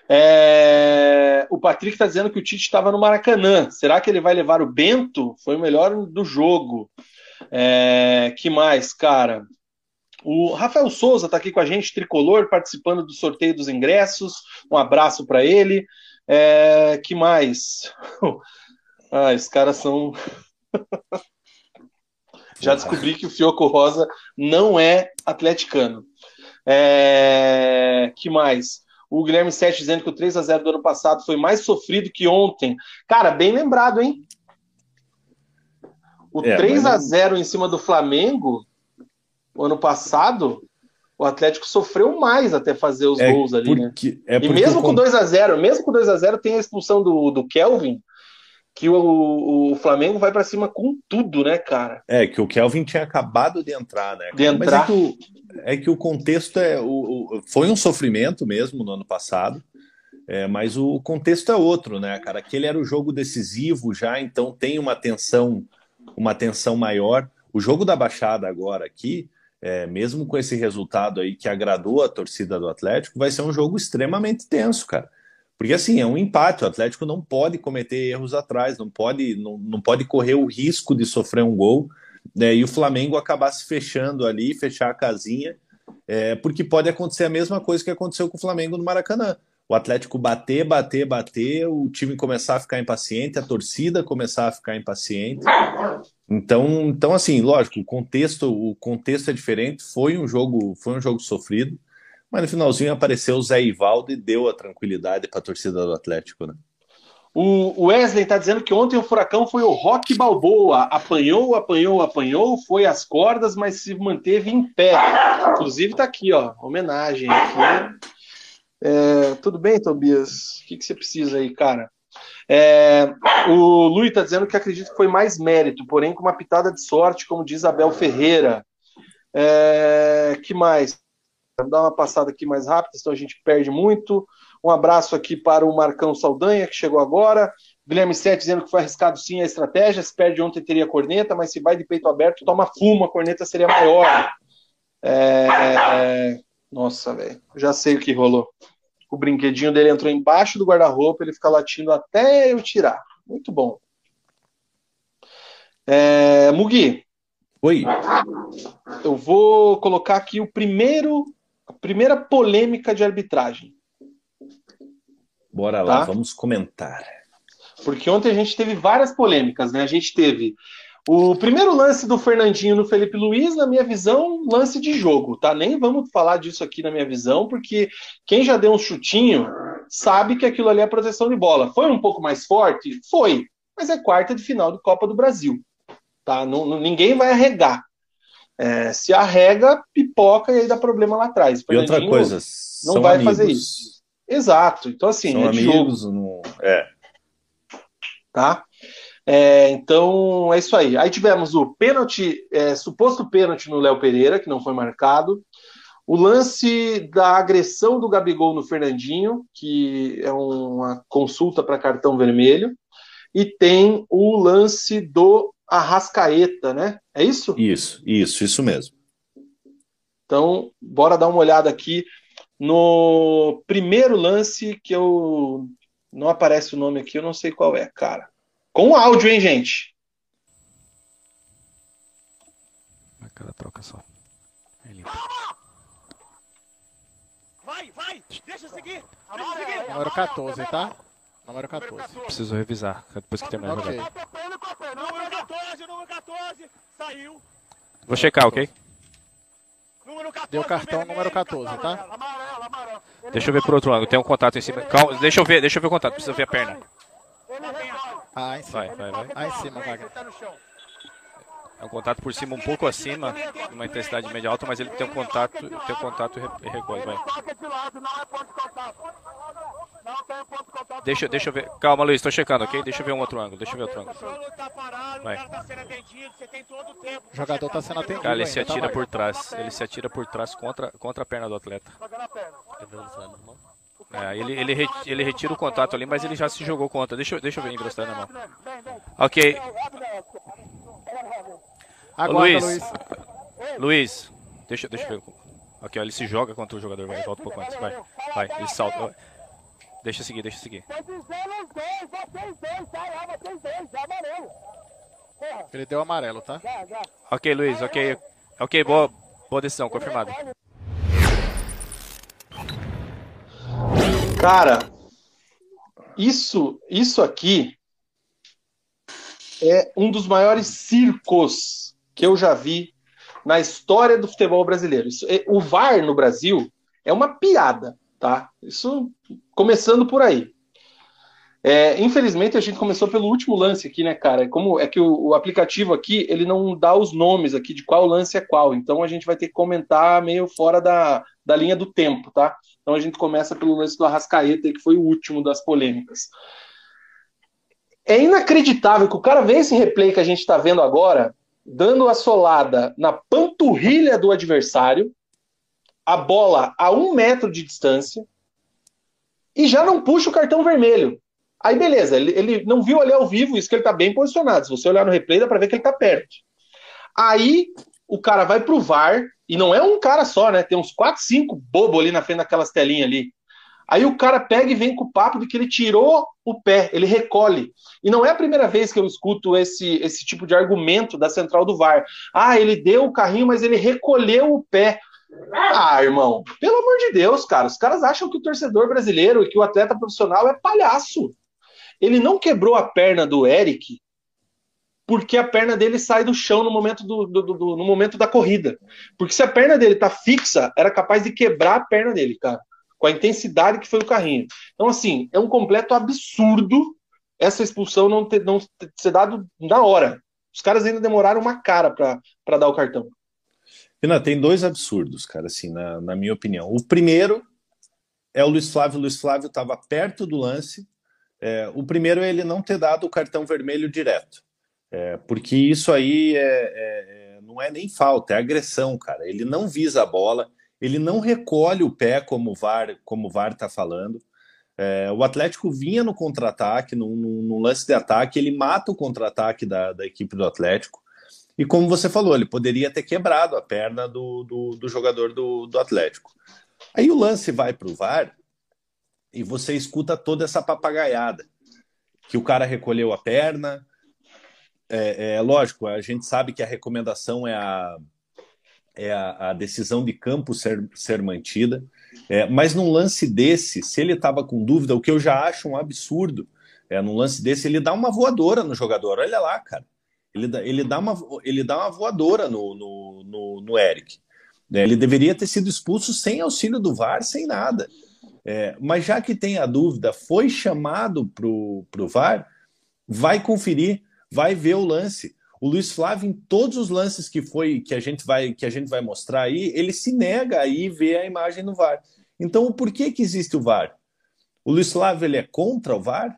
É... O Patrick está dizendo que o Tite estava no Maracanã. Será que ele vai levar o Bento? Foi o melhor do jogo. É, que mais, cara? O Rafael Souza está aqui com a gente, tricolor, participando do sorteio dos ingressos. Um abraço para ele. É, que mais? ah, os caras são. Já descobri que o Fioco Rosa não é atleticano. É, que mais? O Guilherme Sete dizendo que o 3 a 0 do ano passado foi mais sofrido que ontem. Cara, bem lembrado, hein? O é, 3 a 0 em cima do Flamengo, o ano passado, o Atlético sofreu mais até fazer os é gols ali, né? porque, né? É e mesmo com 2 a 0 mesmo com 2 a 0 tem a expulsão do, do Kelvin, que o, o Flamengo vai para cima com tudo, né, cara? É, que o Kelvin tinha acabado de entrar, né? De entrar. Mas é que o, é que o contexto é. O, o, foi um sofrimento mesmo no ano passado. É, mas o contexto é outro, né, cara? Aquele era o jogo decisivo já, então tem uma tensão uma tensão maior. O jogo da Baixada agora aqui, é, mesmo com esse resultado aí que agradou a torcida do Atlético, vai ser um jogo extremamente tenso, cara. Porque assim, é um empate, o Atlético não pode cometer erros atrás, não pode, não, não pode correr o risco de sofrer um gol né, e o Flamengo acabar se fechando ali, fechar a casinha, é, porque pode acontecer a mesma coisa que aconteceu com o Flamengo no Maracanã o Atlético bater, bater, bater, o time começar a ficar impaciente, a torcida começar a ficar impaciente. Então, então assim, lógico, o contexto, o contexto é diferente, foi um jogo, foi um jogo sofrido, mas no finalzinho apareceu o Zé Ivaldo e deu a tranquilidade para a torcida do Atlético, né? O Wesley está dizendo que ontem o Furacão foi o Rock Balboa. Apanhou, apanhou, apanhou, foi às cordas, mas se manteve em pé. Inclusive está aqui, ó, homenagem aqui. É, tudo bem, Tobias? O que, que você precisa aí, cara? É, o Lui está dizendo que acredita que foi mais mérito, porém com uma pitada de sorte, como diz Abel Ferreira. É, que mais? Vou dar uma passada aqui mais rápida, senão a gente perde muito. Um abraço aqui para o Marcão Saldanha, que chegou agora. Guilherme Sete dizendo que foi arriscado sim a estratégia. Se perde ontem, teria corneta, mas se vai de peito aberto, toma fumo, a corneta seria maior. É... Nossa, velho. Já sei o que rolou. O brinquedinho dele entrou embaixo do guarda-roupa, ele fica latindo até eu tirar. Muito bom. É... Mugi. Oi. Eu vou colocar aqui o primeiro, a primeira polêmica de arbitragem. Bora lá, tá? vamos comentar. Porque ontem a gente teve várias polêmicas, né? A gente teve o primeiro lance do Fernandinho no Felipe Luiz, na minha visão, lance de jogo, tá? Nem vamos falar disso aqui na minha visão, porque quem já deu um chutinho sabe que aquilo ali é proteção de bola. Foi um pouco mais forte? Foi. Mas é quarta de final de Copa do Brasil. Tá? Não, não ninguém vai arregar. É, se arrega, pipoca e aí dá problema lá atrás. E outra coisa, não vai amigos. fazer isso. Exato. Então, assim, são é amigos, no... é. Tá? É, então é isso aí. Aí tivemos o pênalti, é, suposto pênalti no Léo Pereira, que não foi marcado. O lance da agressão do Gabigol no Fernandinho, que é uma consulta para cartão vermelho. E tem o lance do Arrascaeta, né? É isso? Isso, isso, isso mesmo. Então, bora dar uma olhada aqui no primeiro lance que eu não aparece o nome aqui, eu não sei qual é, cara. Com áudio, hein, gente? Aquela troca só. É limpo. Vai, vai! Deixa eu seguir! Deixa eu seguir! Número 14, tá? Número 14. Preciso revisar depois que terminar okay. jogar. Número 14, número 14, saiu. Vou checar, ok? Número 14, Deu cartão número 14, tá? Amarelo, amarelo. Deixa eu ver por outro lado, tem um contato em cima. Calma, deixa eu ver, deixa eu ver o contato, precisa ver a perna. Ah, em cima. Vai, vai, vai. Ah, em cima, Wagner. É um contato por cima um pouco acima, uma intensidade média alta, mas ele tem um contato, tem um contato e recolhe, vai. Deixa, deixa eu ver. Calma, Luiz, tô checando, ok? Deixa eu ver um outro ângulo, deixa eu ver outro ângulo. Vai. O jogador tá sendo atendido. Cara, ele se atira por trás. Ele se atira por trás contra, contra a perna do atleta. É, ele, ele, ele retira o contato ali, mas ele já se jogou contra. Deixa, deixa eu ver em velocidade na mão. Ok. Aguarda, Luiz. Luiz. Luiz, deixa, deixa eu ver. Aqui, ó, ele se joga contra o jogador, vai, volta um pouco antes, vai. Vai, ele salta. Deixa eu seguir, deixa eu seguir. Ele deu amarelo, tá? Ok, Luiz, ok. Ok, boa, boa decisão, confirmado. Cara, isso, isso aqui é um dos maiores circos que eu já vi na história do futebol brasileiro. Isso, é, o VAR no Brasil é uma piada, tá? Isso começando por aí. É, infelizmente a gente começou pelo último lance aqui, né, cara? Como é que o, o, aplicativo aqui ele não dá os nomes aqui de qual lance é qual, então a gente vai ter que comentar meio fora da, da linha do tempo, tá? Então a gente começa pelo lance do Arrascaeta, que foi o último das polêmicas. É inacreditável que o cara vê esse replay que a gente está vendo agora, dando a solada na panturrilha do adversário, a bola a um metro de distância, e já não puxa o cartão vermelho. Aí beleza, ele, ele não viu ali ao vivo isso que ele tá bem posicionado. Se você olhar no replay, dá para ver que ele tá perto. Aí o cara vai pro VAR, e não é um cara só, né? Tem uns 4, 5 bobo ali na frente daquelas telinhas ali. Aí o cara pega e vem com o papo de que ele tirou o pé, ele recolhe. E não é a primeira vez que eu escuto esse, esse tipo de argumento da central do VAR. Ah, ele deu o carrinho, mas ele recolheu o pé. Ah, irmão, pelo amor de Deus, cara. Os caras acham que o torcedor brasileiro e que o atleta profissional é palhaço. Ele não quebrou a perna do Eric porque a perna dele sai do chão no momento, do, do, do, no momento da corrida. Porque se a perna dele tá fixa, era capaz de quebrar a perna dele, cara. Com a intensidade que foi o carrinho. Então, assim, é um completo absurdo essa expulsão não ter, não ter ser dado na hora. Os caras ainda demoraram uma cara para dar o cartão. Pina, tem dois absurdos, cara, assim, na, na minha opinião. O primeiro é o Luiz Flávio. O Luiz Flávio estava perto do lance É, o primeiro é ele não ter dado o cartão vermelho direto. É, porque isso aí é, é, é, não é nem falta, é agressão, cara. Ele não visa a bola, ele não recolhe o pé como o VAR, como o VAR está falando. É, o Atlético vinha no contra-ataque, no, lance de ataque, ele mata o contra-ataque da, da, equipe do Atlético. E como você falou, ele poderia ter quebrado a perna do, do, do jogador do, do Atlético. Aí o lance vai para o VAR e você escuta toda essa papagaiada. Que o cara recolheu a perna. É, é lógico, a gente sabe que a recomendação é a, é a, a decisão de campo ser, ser mantida. É, mas num lance desse, se ele estava com dúvida, o que eu já acho um absurdo, é, num lance desse, ele dá uma voadora no jogador. Olha lá, cara. Ele dá, ele dá, uma, ele dá uma voadora no, no, no, no Eric. É, ele deveria ter sido expulso sem auxílio do VAR, sem nada. É, mas já que tem a dúvida, foi chamado para o VAR, vai conferir, vai ver o lance. O Luiz Flávio, em todos os lances que foi que a gente vai que a gente vai mostrar aí, ele se nega aí ver a imagem no VAR. Então, por que que existe o VAR? O Luiz Flávio ele é contra o VAR?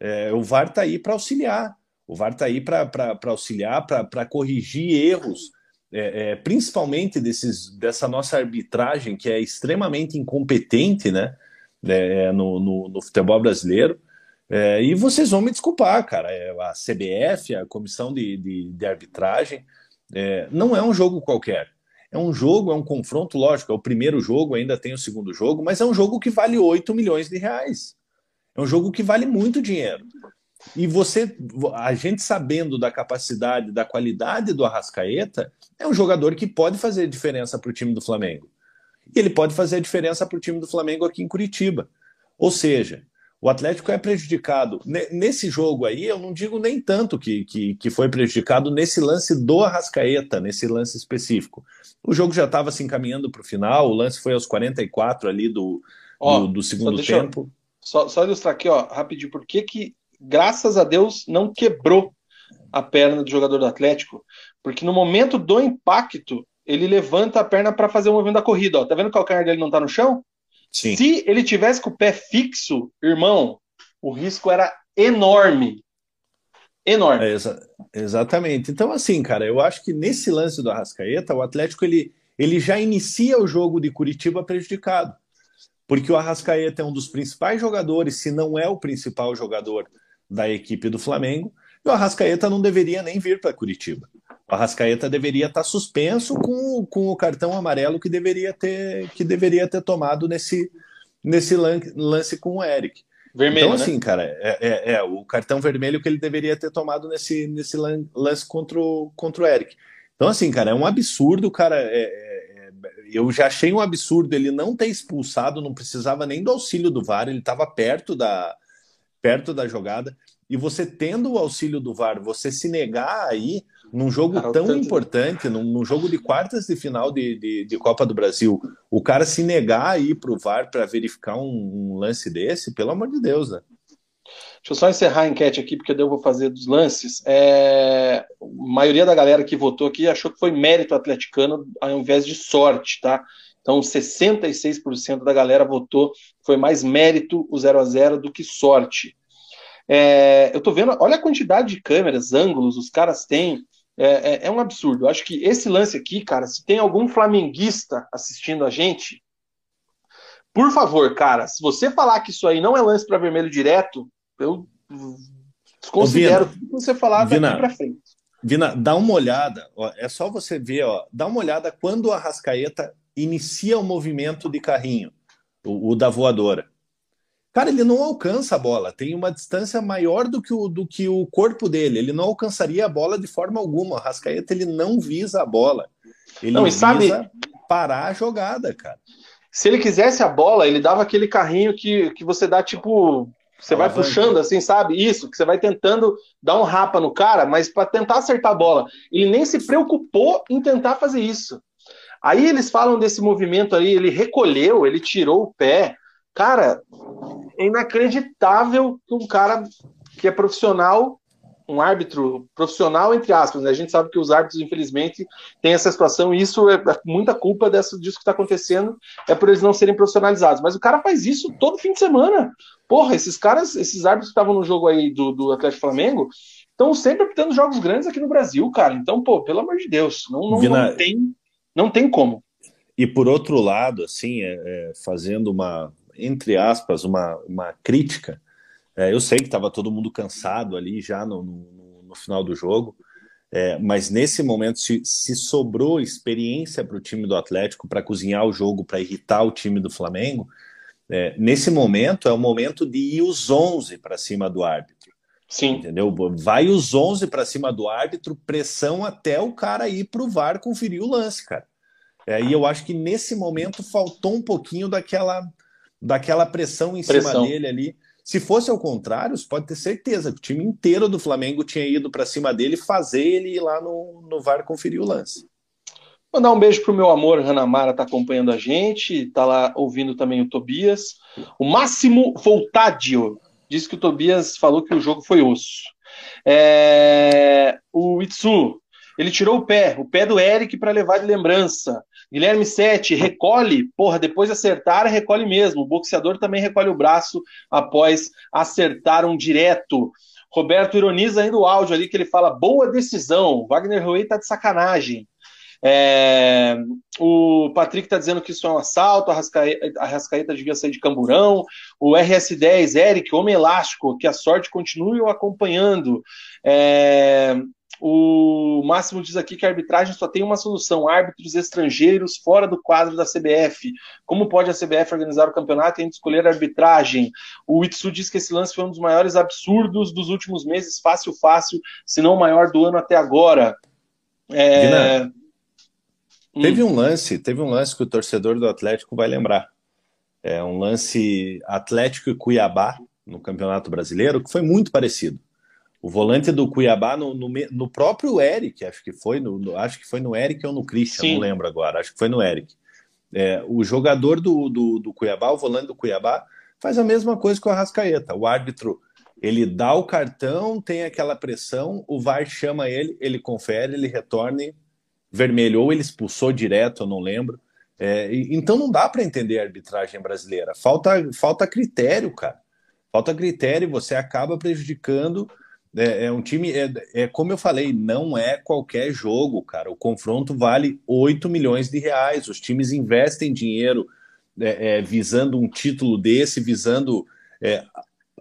É, o VAR está aí para auxiliar. O VAR está aí para auxiliar, para corrigir erros, é, é, principalmente desses, dessa nossa arbitragem que é extremamente incompetente né, é, no, no, no futebol brasileiro. É, e vocês vão me desculpar, cara. É, a CBF, a comissão de, de, de arbitragem, é, não é um jogo qualquer. É um jogo, é um confronto, lógico, é o primeiro jogo, ainda tem o segundo jogo, mas é um jogo que vale 8 milhões de reais. É um jogo que vale muito dinheiro. E você, a gente sabendo da capacidade, da qualidade do Arrascaeta, é um jogador que pode fazer diferença para o time do Flamengo. E ele pode fazer a diferença para o time do Flamengo aqui em Curitiba. Ou seja, o Atlético é prejudicado. Nesse jogo aí, eu não digo nem tanto que, que, que foi prejudicado nesse lance do Arrascaeta, nesse lance específico. O jogo já estava se encaminhando para o final, o lance foi aos 44 ali do, ó, do, do, segundo só tempo. Eu, só, só, ilustrar aqui, ó, rapidinho, por que, que, graças a Deus, não quebrou a perna do jogador do Atlético? Porque no momento do impacto, ele levanta a perna para fazer o movimento da corrida. Ó. Tá vendo que o calcanhar dele não está no chão? Sim. Se ele tivesse com o pé fixo, irmão, o risco era enorme. Enorme. É, exa exatamente. Então, assim, cara, eu acho que nesse lance do Arrascaeta, o Atlético ele, ele já inicia o jogo de Curitiba prejudicado. Porque o Arrascaeta é um dos principais jogadores, se não é o principal jogador da equipe do Flamengo, e o Arrascaeta não deveria nem vir para Curitiba. O Arrascaeta deveria estar tá suspenso com, com o cartão amarelo que deveria ter, que deveria ter tomado nesse, nesse lance com o Eric. Vermelho, então, né? assim, né? cara, é, é, é, o cartão vermelho que ele deveria ter tomado nesse, nesse lance contra o, contra o Eric. Então, assim, cara, é um absurdo, cara. É, é, é, eu já achei um absurdo ele não ter expulsado, não precisava nem do auxílio do VAR, ele estava perto da, perto da jogada. E você tendo o auxílio do VAR, você se negar aí num jogo cara, tão tanto... importante, num, num, jogo de quartas de final de, de, de, Copa do Brasil, o cara se negar a ir para o VAR para verificar um, um, lance desse, pelo amor de Deus, né? Deixa eu só encerrar a enquete aqui, porque eu vou fazer dos lances. É... A maioria da galera que votou aqui achou que foi mérito atleticano ao invés de sorte, tá? Então, 66% da galera votou foi mais mérito o 0 a 0 do que sorte. É, eu tô vendo, olha a quantidade de câmeras, ângulos os caras têm. É, é, é, um absurdo. Eu acho que esse lance aqui, cara, se tem algum flamenguista assistindo a gente, por favor, cara, se você falar que isso aí não é lance para vermelho direto, eu desconsidero tudo que você falar daqui para frente. Vina, dá uma olhada, ó, é só você ver, ó, dá uma olhada quando o Arrascaeta inicia o movimento de carrinho, o, o da voadora. Cara, ele não alcança a bola, tem uma distância maior do que o, do que o corpo dele. Ele não alcançaria a bola de forma alguma. O Rascaeta ele não visa a bola. Ele não, visa sabe, parar a jogada, cara. Se ele quisesse a bola, ele dava aquele carrinho que, que você dá tipo. Você vai puxando assim, sabe? Isso, que você vai tentando dar um rapa no cara, mas para tentar acertar a bola. Ele nem se preocupou em tentar fazer isso. Aí eles falam desse movimento aí, ele recolheu, ele tirou o pé. Cara, é inacreditável que um cara que é profissional um árbitro profissional, entre aspas, né? A gente sabe que os árbitros, infelizmente, têm essa situação, e isso é, é muita culpa dessa, disso que está acontecendo, é por eles não serem profissionalizados. Mas o cara faz isso todo fim de semana. Porra, esses caras, esses árbitros que estavam no jogo aí do, do Atlético Flamengo, estão sempre apitando jogos grandes aqui no Brasil, cara. Então, pô, pelo amor de Deus, não, não, Vina... não tem, não tem como. E por outro lado, assim, é, é, fazendo uma, entre aspas, uma, uma crítica, é, eu sei que estava todo mundo cansado ali já no, no, no final do jogo, é, mas nesse momento, se, se sobrou experiência para o time do Atlético para cozinhar o jogo, para irritar o time do Flamengo, é, nesse momento é o momento de ir os 11 para cima do árbitro. Sim. Entendeu? Vai os 11 para cima do árbitro, pressão até o cara ir para o VAR conferir o lance, cara. É, e eu acho que nesse momento faltou um pouquinho daquela, daquela pressão em pressão. cima dele ali. Se fosse ao contrário, você pode ter certeza que o time inteiro do Flamengo tinha ido para cima dele fazer ele ir lá no, no VAR conferir o lance. Mandar um beijo pro meu amor, Mara tá acompanhando a gente, tá lá ouvindo também o Tobias. O Máximo Voltadio diz que o Tobias falou que o jogo foi osso. É... O Itsu, ele tirou o pé, o pé do Eric para levar de lembrança. Guilherme Sete, recolhe, porra, depois de acertar, recolhe mesmo. O boxeador também recolhe o braço após acertar um direto. Roberto ironiza ainda o áudio ali que ele fala: boa decisão, Wagner Rui tá de sacanagem. É, o Patrick está dizendo que isso é um assalto, a Rascaeta, a Rascaeta devia sair de camburão. O RS10, Eric, homem elástico, que a sorte continue o acompanhando. É, o Máximo diz aqui que a arbitragem só tem uma solução: árbitros estrangeiros fora do quadro da CBF. Como pode a CBF organizar o campeonato e a escolher a arbitragem? O Itsu diz que esse lance foi um dos maiores absurdos dos últimos meses, fácil, fácil, se não o maior do ano até agora. É... Hum. Teve um lance, teve um lance que o torcedor do Atlético vai lembrar. É um lance Atlético e Cuiabá no Campeonato Brasileiro que foi muito parecido. O volante do Cuiabá no, no, no próprio Eric, acho que foi no, no, acho que foi no Eric ou no Christian, Sim. não lembro agora, acho que foi no Eric. É, o jogador do, do, do, Cuiabá, o volante do Cuiabá, faz a mesma coisa que o Arrascaeta. O árbitro ele dá o cartão, tem aquela pressão, o VAR chama ele, ele confere, ele retorna e vermelho, ou ele expulsou direto, eu não lembro. É, então não dá para entender a arbitragem brasileira. Falta, falta critério, cara. Falta critério, você acaba prejudicando é, é um time, é, é, como eu falei, não é qualquer jogo, cara. O confronto vale 8 milhões de reais. Os times investem dinheiro é, é visando um título desse, visando é,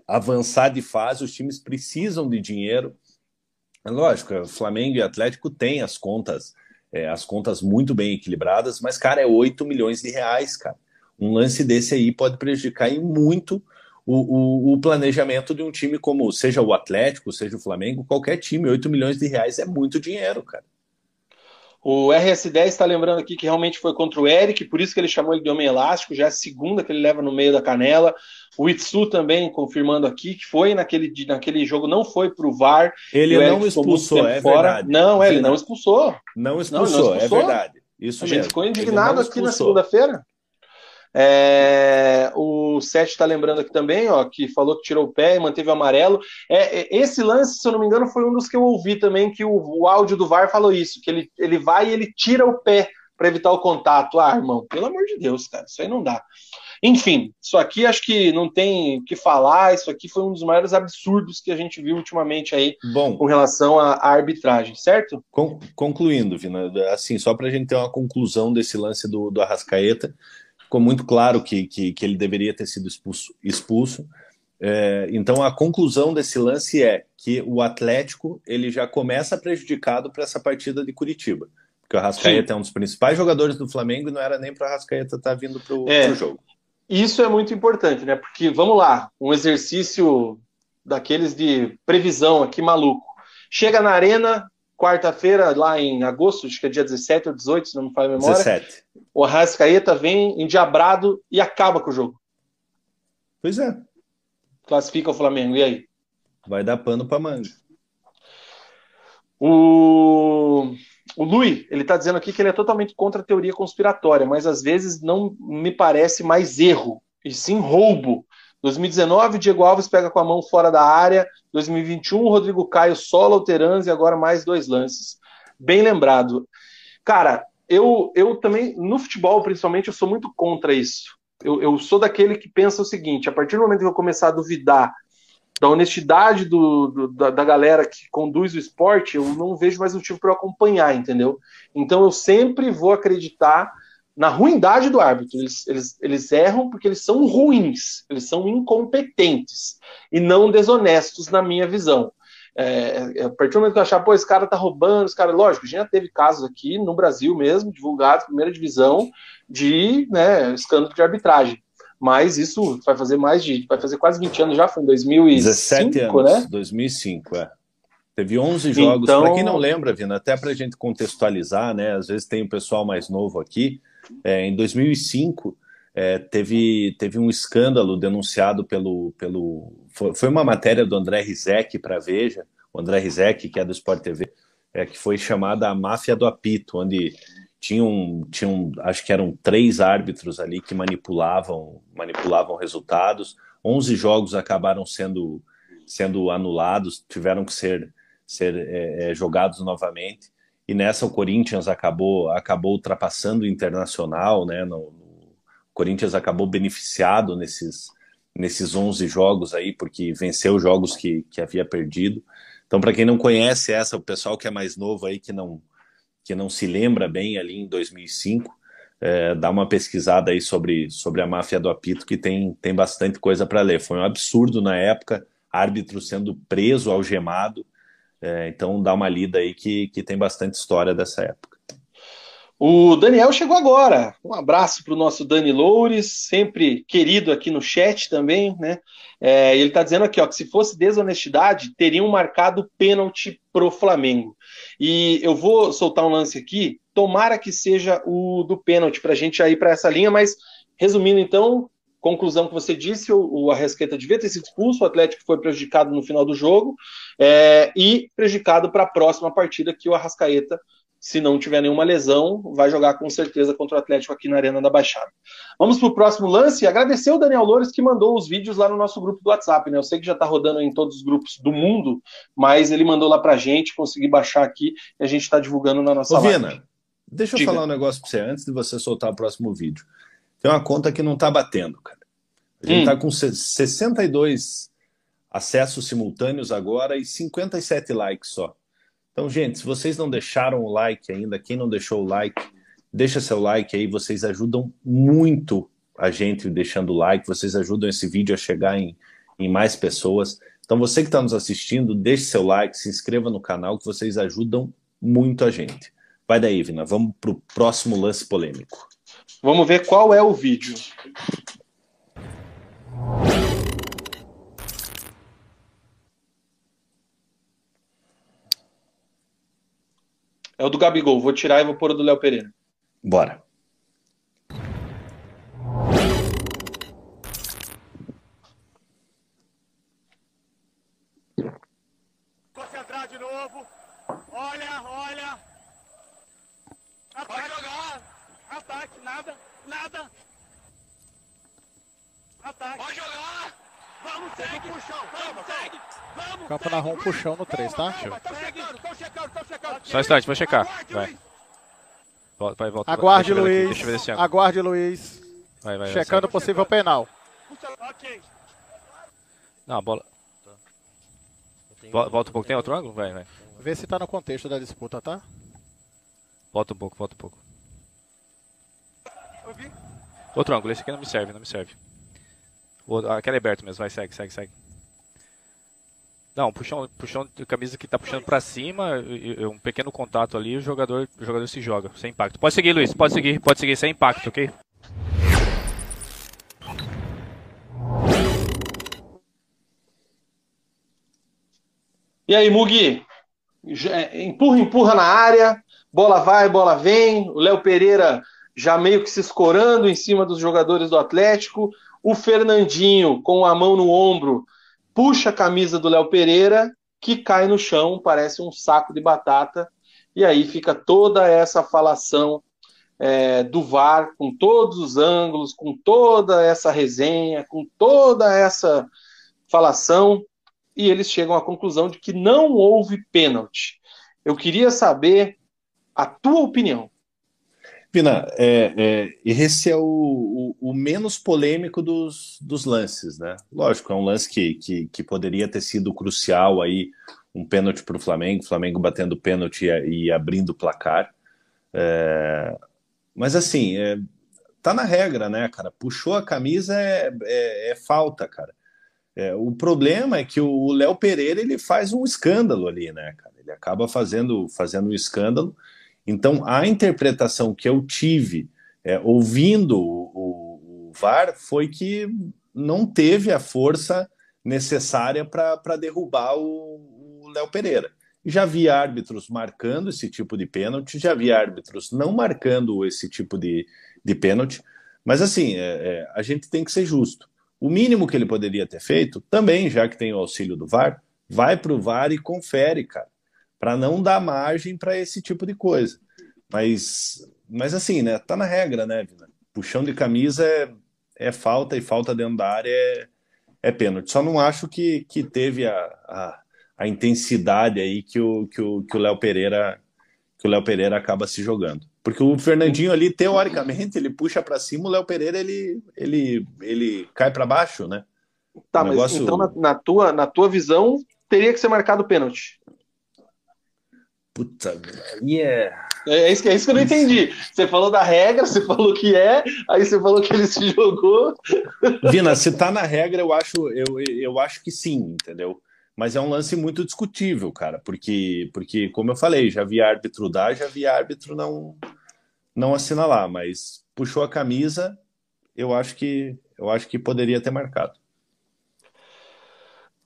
avançar de fase. Os times precisam de dinheiro. É lógico, Flamengo e Atlético têm as contas, as contas muito bem equilibradas, mas, cara, é 8 milhões de reais, cara. Um lance desse aí pode prejudicar muito o, o, o, planejamento de um time como, seja o Atlético, seja o Flamengo, qualquer time, 8 milhões de reais é muito dinheiro, cara. O RS10 está lembrando aqui que realmente foi contra o Eric, por isso que ele chamou ele de homem elástico, já é a segunda que ele leva no meio da canela. O Itsu também confirmando aqui que foi naquele, naquele jogo, não foi para o VAR. Ele não expulsou, é fora. verdade. Não, ele não expulsou. Não expulsou, não, não expulsou. é verdade. Isso a gente mesmo. ficou indignado aqui na segunda-feira. É, o Sete está lembrando aqui também, ó, que falou que tirou o pé e manteve o amarelo. É, é, esse lance, se eu não me engano, foi um dos que eu ouvi também, que o, o áudio do VAR falou isso, que ele, ele vai e ele tira o pé para evitar o contato. Ah, irmão, pelo amor de Deus, cara, isso aí não dá. Enfim, isso aqui acho que não tem o que falar, isso aqui foi um dos maiores absurdos que a gente viu ultimamente aí Bom, com relação à, arbitragem, certo? concluindo, Vina, assim, só para a gente ter uma conclusão desse lance do, do Arrascaeta, ficou muito claro que, que, que ele deveria ter sido expulso. expulso. É, então a conclusão desse lance é que o Atlético ele já começa prejudicado para essa partida de Curitiba, porque o Arrascaeta Sim. é um dos principais jogadores do Flamengo e não era nem para o Arrascaeta estar tá vindo para o é, jogo. Isso é muito importante, né? Porque vamos lá, um exercício daqueles de previsão aqui maluco. Chega na arena, quarta-feira, lá em agosto, acho que é dia 17 ou 18, se não me falha a memória. 17. O Arrascaeta vem endiabrado e acaba com o jogo. Pois é. Classifica o Flamengo, e aí? Vai dar pano para manga. O, o Lui, ele está dizendo aqui que ele é totalmente contra a teoria conspiratória, mas às vezes não me parece mais erro, e sim roubo 2019, Diego Alves pega com a mão fora da área. 2021, Rodrigo Caio solo alterans e agora mais dois lances. Bem lembrado. Cara, eu, eu também, no futebol principalmente, eu sou muito contra isso. Eu, eu sou daquele que pensa o seguinte: a partir do momento que eu começar a duvidar da honestidade do, do da, da, galera que conduz o esporte, eu não vejo mais motivo para eu acompanhar, entendeu? Então eu sempre vou acreditar na ruindade do árbitro. Eles, eles, eles erram porque eles são ruins, eles são incompetentes e não desonestos, na minha visão. É, é a partir do momento que eu achar, pô, esse cara tá roubando, esse cara, lógico, já teve casos aqui no Brasil mesmo, divulgados, primeira divisão, de né, escândalo de arbitragem. Mas isso vai fazer mais de. Vai fazer quase 20 anos já, foi em 2005, 17 anos, né? 2005, é. Teve 11 jogos. Então... Para quem não lembra, Vina, até para a gente contextualizar, né? Às vezes tem o pessoal mais novo aqui. É, em 2005, é, teve, teve um escândalo denunciado pelo. pelo foi uma matéria do André Rizek para Veja, o André Rizek, que é do Sport TV, é, que foi chamada a Máfia do Apito, onde tinham, tinham, acho que eram três árbitros ali que manipulavam, manipulavam resultados. 11 jogos acabaram sendo, sendo anulados, tiveram que ser, ser é, é, jogados novamente e nessa o Corinthians acabou acabou ultrapassando o Internacional, né? No, o Corinthians acabou beneficiado nesses nesses 11 jogos aí, porque venceu jogos que, que havia perdido. Então, para quem não conhece essa, o pessoal que é mais novo aí, que não, que não se lembra bem ali em 2005, é, dá uma pesquisada aí sobre, sobre a máfia do apito, que tem, tem bastante coisa para ler. Foi um absurdo na época, árbitro sendo preso, algemado, é, então dá uma lida aí que, que tem bastante história dessa época. O Daniel chegou agora. Um abraço para o nosso Dani Loures, sempre querido aqui no chat também, né? É, ele está dizendo aqui ó, que se fosse desonestidade, teriam marcado pênalti pro Flamengo. E eu vou soltar um lance aqui. Tomara que seja o do pênalti para a gente ir para essa linha, mas resumindo então, conclusão que você disse, o, o Arrasqueta devia ter sido expulso, o Atlético foi prejudicado no final do jogo é, e prejudicado para a próxima partida que o Arrascaeta, se não tiver nenhuma lesão, vai jogar com certeza contra o Atlético aqui na Arena da Baixada. Vamos para o próximo lance. Agradecer o Daniel Loures que mandou os vídeos lá no nosso grupo do WhatsApp. Né? Eu sei que já está rodando em todos os grupos do mundo, mas ele mandou lá para a gente, consegui baixar aqui e a gente está divulgando na nossa Ô, live. Vina, deixa eu Diga. falar um negócio para você antes de você soltar o próximo vídeo. Tem uma conta que não está batendo, cara. A gente está hum. com 62 acessos simultâneos agora e 57 likes só. Então, gente, se vocês não deixaram o like ainda, quem não deixou o like, deixa seu like aí, vocês ajudam muito a gente deixando o like, vocês ajudam esse vídeo a chegar em, em mais pessoas. Então, você que está nos assistindo, deixe seu like, se inscreva no canal, que vocês ajudam muito a gente. Vai daí, Vina, vamos para o próximo lance polêmico. Vamos ver qual é o vídeo. É o do Gabigol. Vou tirar e vou pôr o do Léo Pereira. Bora. Concentrar de novo. Olha, olha. Vai jogar. Ataque, nada, nada. Ataque. Pode jogar. Vamos, segue. Puxão. Vamos, segue. Vamos, Campo narrou um puxão no 3, tá? Só um instante, vou checar. Vai. Volta, vai, volta. Aguarde, Luiz. Deixa eu ver esse Aguarde, Luiz. Vai, vai, Checando possível penal. Não, a bola. Volta um pouco. Tem outro ângulo? Vai, vai. Vê se tá no contexto da disputa, tá? Volta um pouco, volta um pouco. Outro ângulo, esse aqui não me serve, não me serve. Aquela é aberto mesmo, vai, segue, segue, segue. Não, puxão, puxão de camisa que tá puxando para cima, um pequeno contato ali, o jogador, o jogador se joga, sem impacto. Pode seguir, Luiz, pode seguir, pode seguir sem impacto, ok? E aí, Mugi? É, empurra, empurra na área, bola vai, bola vem. O Léo Pereira já meio que se escorando em cima dos jogadores do Atlético. O Fernandinho, com a mão no ombro, puxa a camisa do Léo Pereira, que cai no chão, parece um saco de batata. E aí fica toda essa falação é, do VAR, com todos os ângulos, com toda essa resenha, com toda essa falação, e eles chegam à conclusão de que não houve pênalti. Eu queria saber a tua opinião. Pina, é, é, esse é o, o, o, menos polêmico dos, dos lances, né? Lógico, é um lance que, que, que poderia ter sido crucial aí, um pênalti para o Flamengo, Flamengo batendo pênalti e, e abrindo o placar. É, mas assim, é, tá na regra, né, cara? Puxou a camisa é, é, é falta, cara. É, o problema é que o Léo Pereira ele faz um escândalo ali, né, cara? Ele acaba fazendo, fazendo um escândalo. Então, a interpretação que eu tive é, ouvindo o, o, o, VAR foi que não teve a força necessária para derrubar o Léo Pereira. Já vi árbitros marcando esse tipo de pênalti, já vi árbitros não marcando esse tipo de, de pênalti, mas assim, é, é, a gente tem que ser justo. O mínimo que ele poderia ter feito, também, já que tem o auxílio do VAR, vai para o VAR e confere, cara, para não dar margem para esse tipo de coisa. Mas, mas assim, né? Tá na regra, né, Vina? Puxão de camisa é, é falta e falta dentro da área é, é pênalti. Só não acho que, que teve a, a a intensidade aí que o que o que o Léo Pereira que o Léo Pereira acaba se jogando. Porque o Fernandinho ali teoricamente ele puxa para cima, o Léo Pereira ele ele ele cai para baixo, né? Tá, mas negócio... então na, na, tua na tua visão teria que ser marcado pênalti. Puta, yeah. É, é, isso que, é isso que eu não entendi. Você falou da regra, você falou que é, aí você falou que ele se jogou. Vina, se tá na regra, eu acho, eu, eu acho que sim, entendeu? mas é um lance muito discutível, cara, porque, porque como eu falei, já vi árbitro dar, já vi árbitro não, não assinalar, mas puxou a camisa, eu acho que eu acho que poderia ter marcado.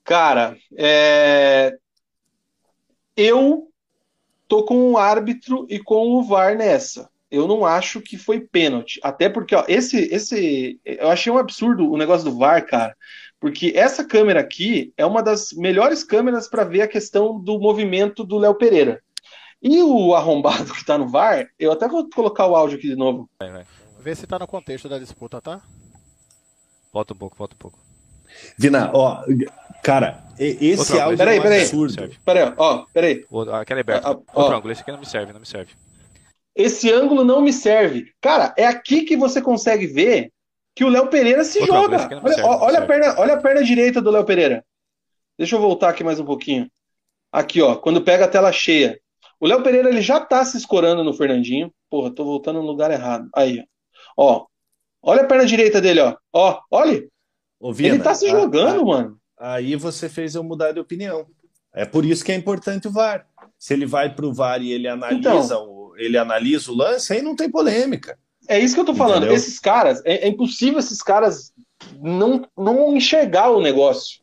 Cara, é... eu tô com o árbitro e com o VAR nessa. Eu não acho que foi pênalti. Até porque, ó, esse, esse. Eu achei um absurdo o negócio do VAR, cara. Porque essa câmera aqui é uma das melhores câmeras para ver a questão do movimento do Léo Pereira. E o arrombado que está no VAR, eu até vou colocar o áudio aqui de novo. Vai, vai. Vê se está no contexto da disputa, tá? Volta um pouco, volta um pouco. Vina, ó, cara, esse Outro áudio peraí, é um peraí, absurdo. Peraí, ó, peraí. Aquela é aberta. Outro ângulo, esse aqui não me serve, não me serve. Esse ângulo não me serve. Cara, é aqui que você consegue ver que o Léo Pereira se Outra joga. Olha, serve, olha, a perna, olha a perna direita do Léo Pereira. Deixa eu voltar aqui mais um pouquinho. Aqui, ó, quando pega a tela cheia. O Léo Pereira ele já tá se escorando no Fernandinho. Porra, tô voltando no lugar errado. Aí, ó. Olha a perna direita dele, ó. Ó, olha. Ô, Vina, ele tá se jogando, a, a, mano. Aí você fez eu mudar de opinião. É por isso que é importante o VAR. Se ele vai pro VAR e ele analisa, então, o, ele analisa o lance, aí não tem polêmica. É isso que eu tô falando. Entendeu? Esses caras, é, é, impossível esses caras não, não enxergar o negócio.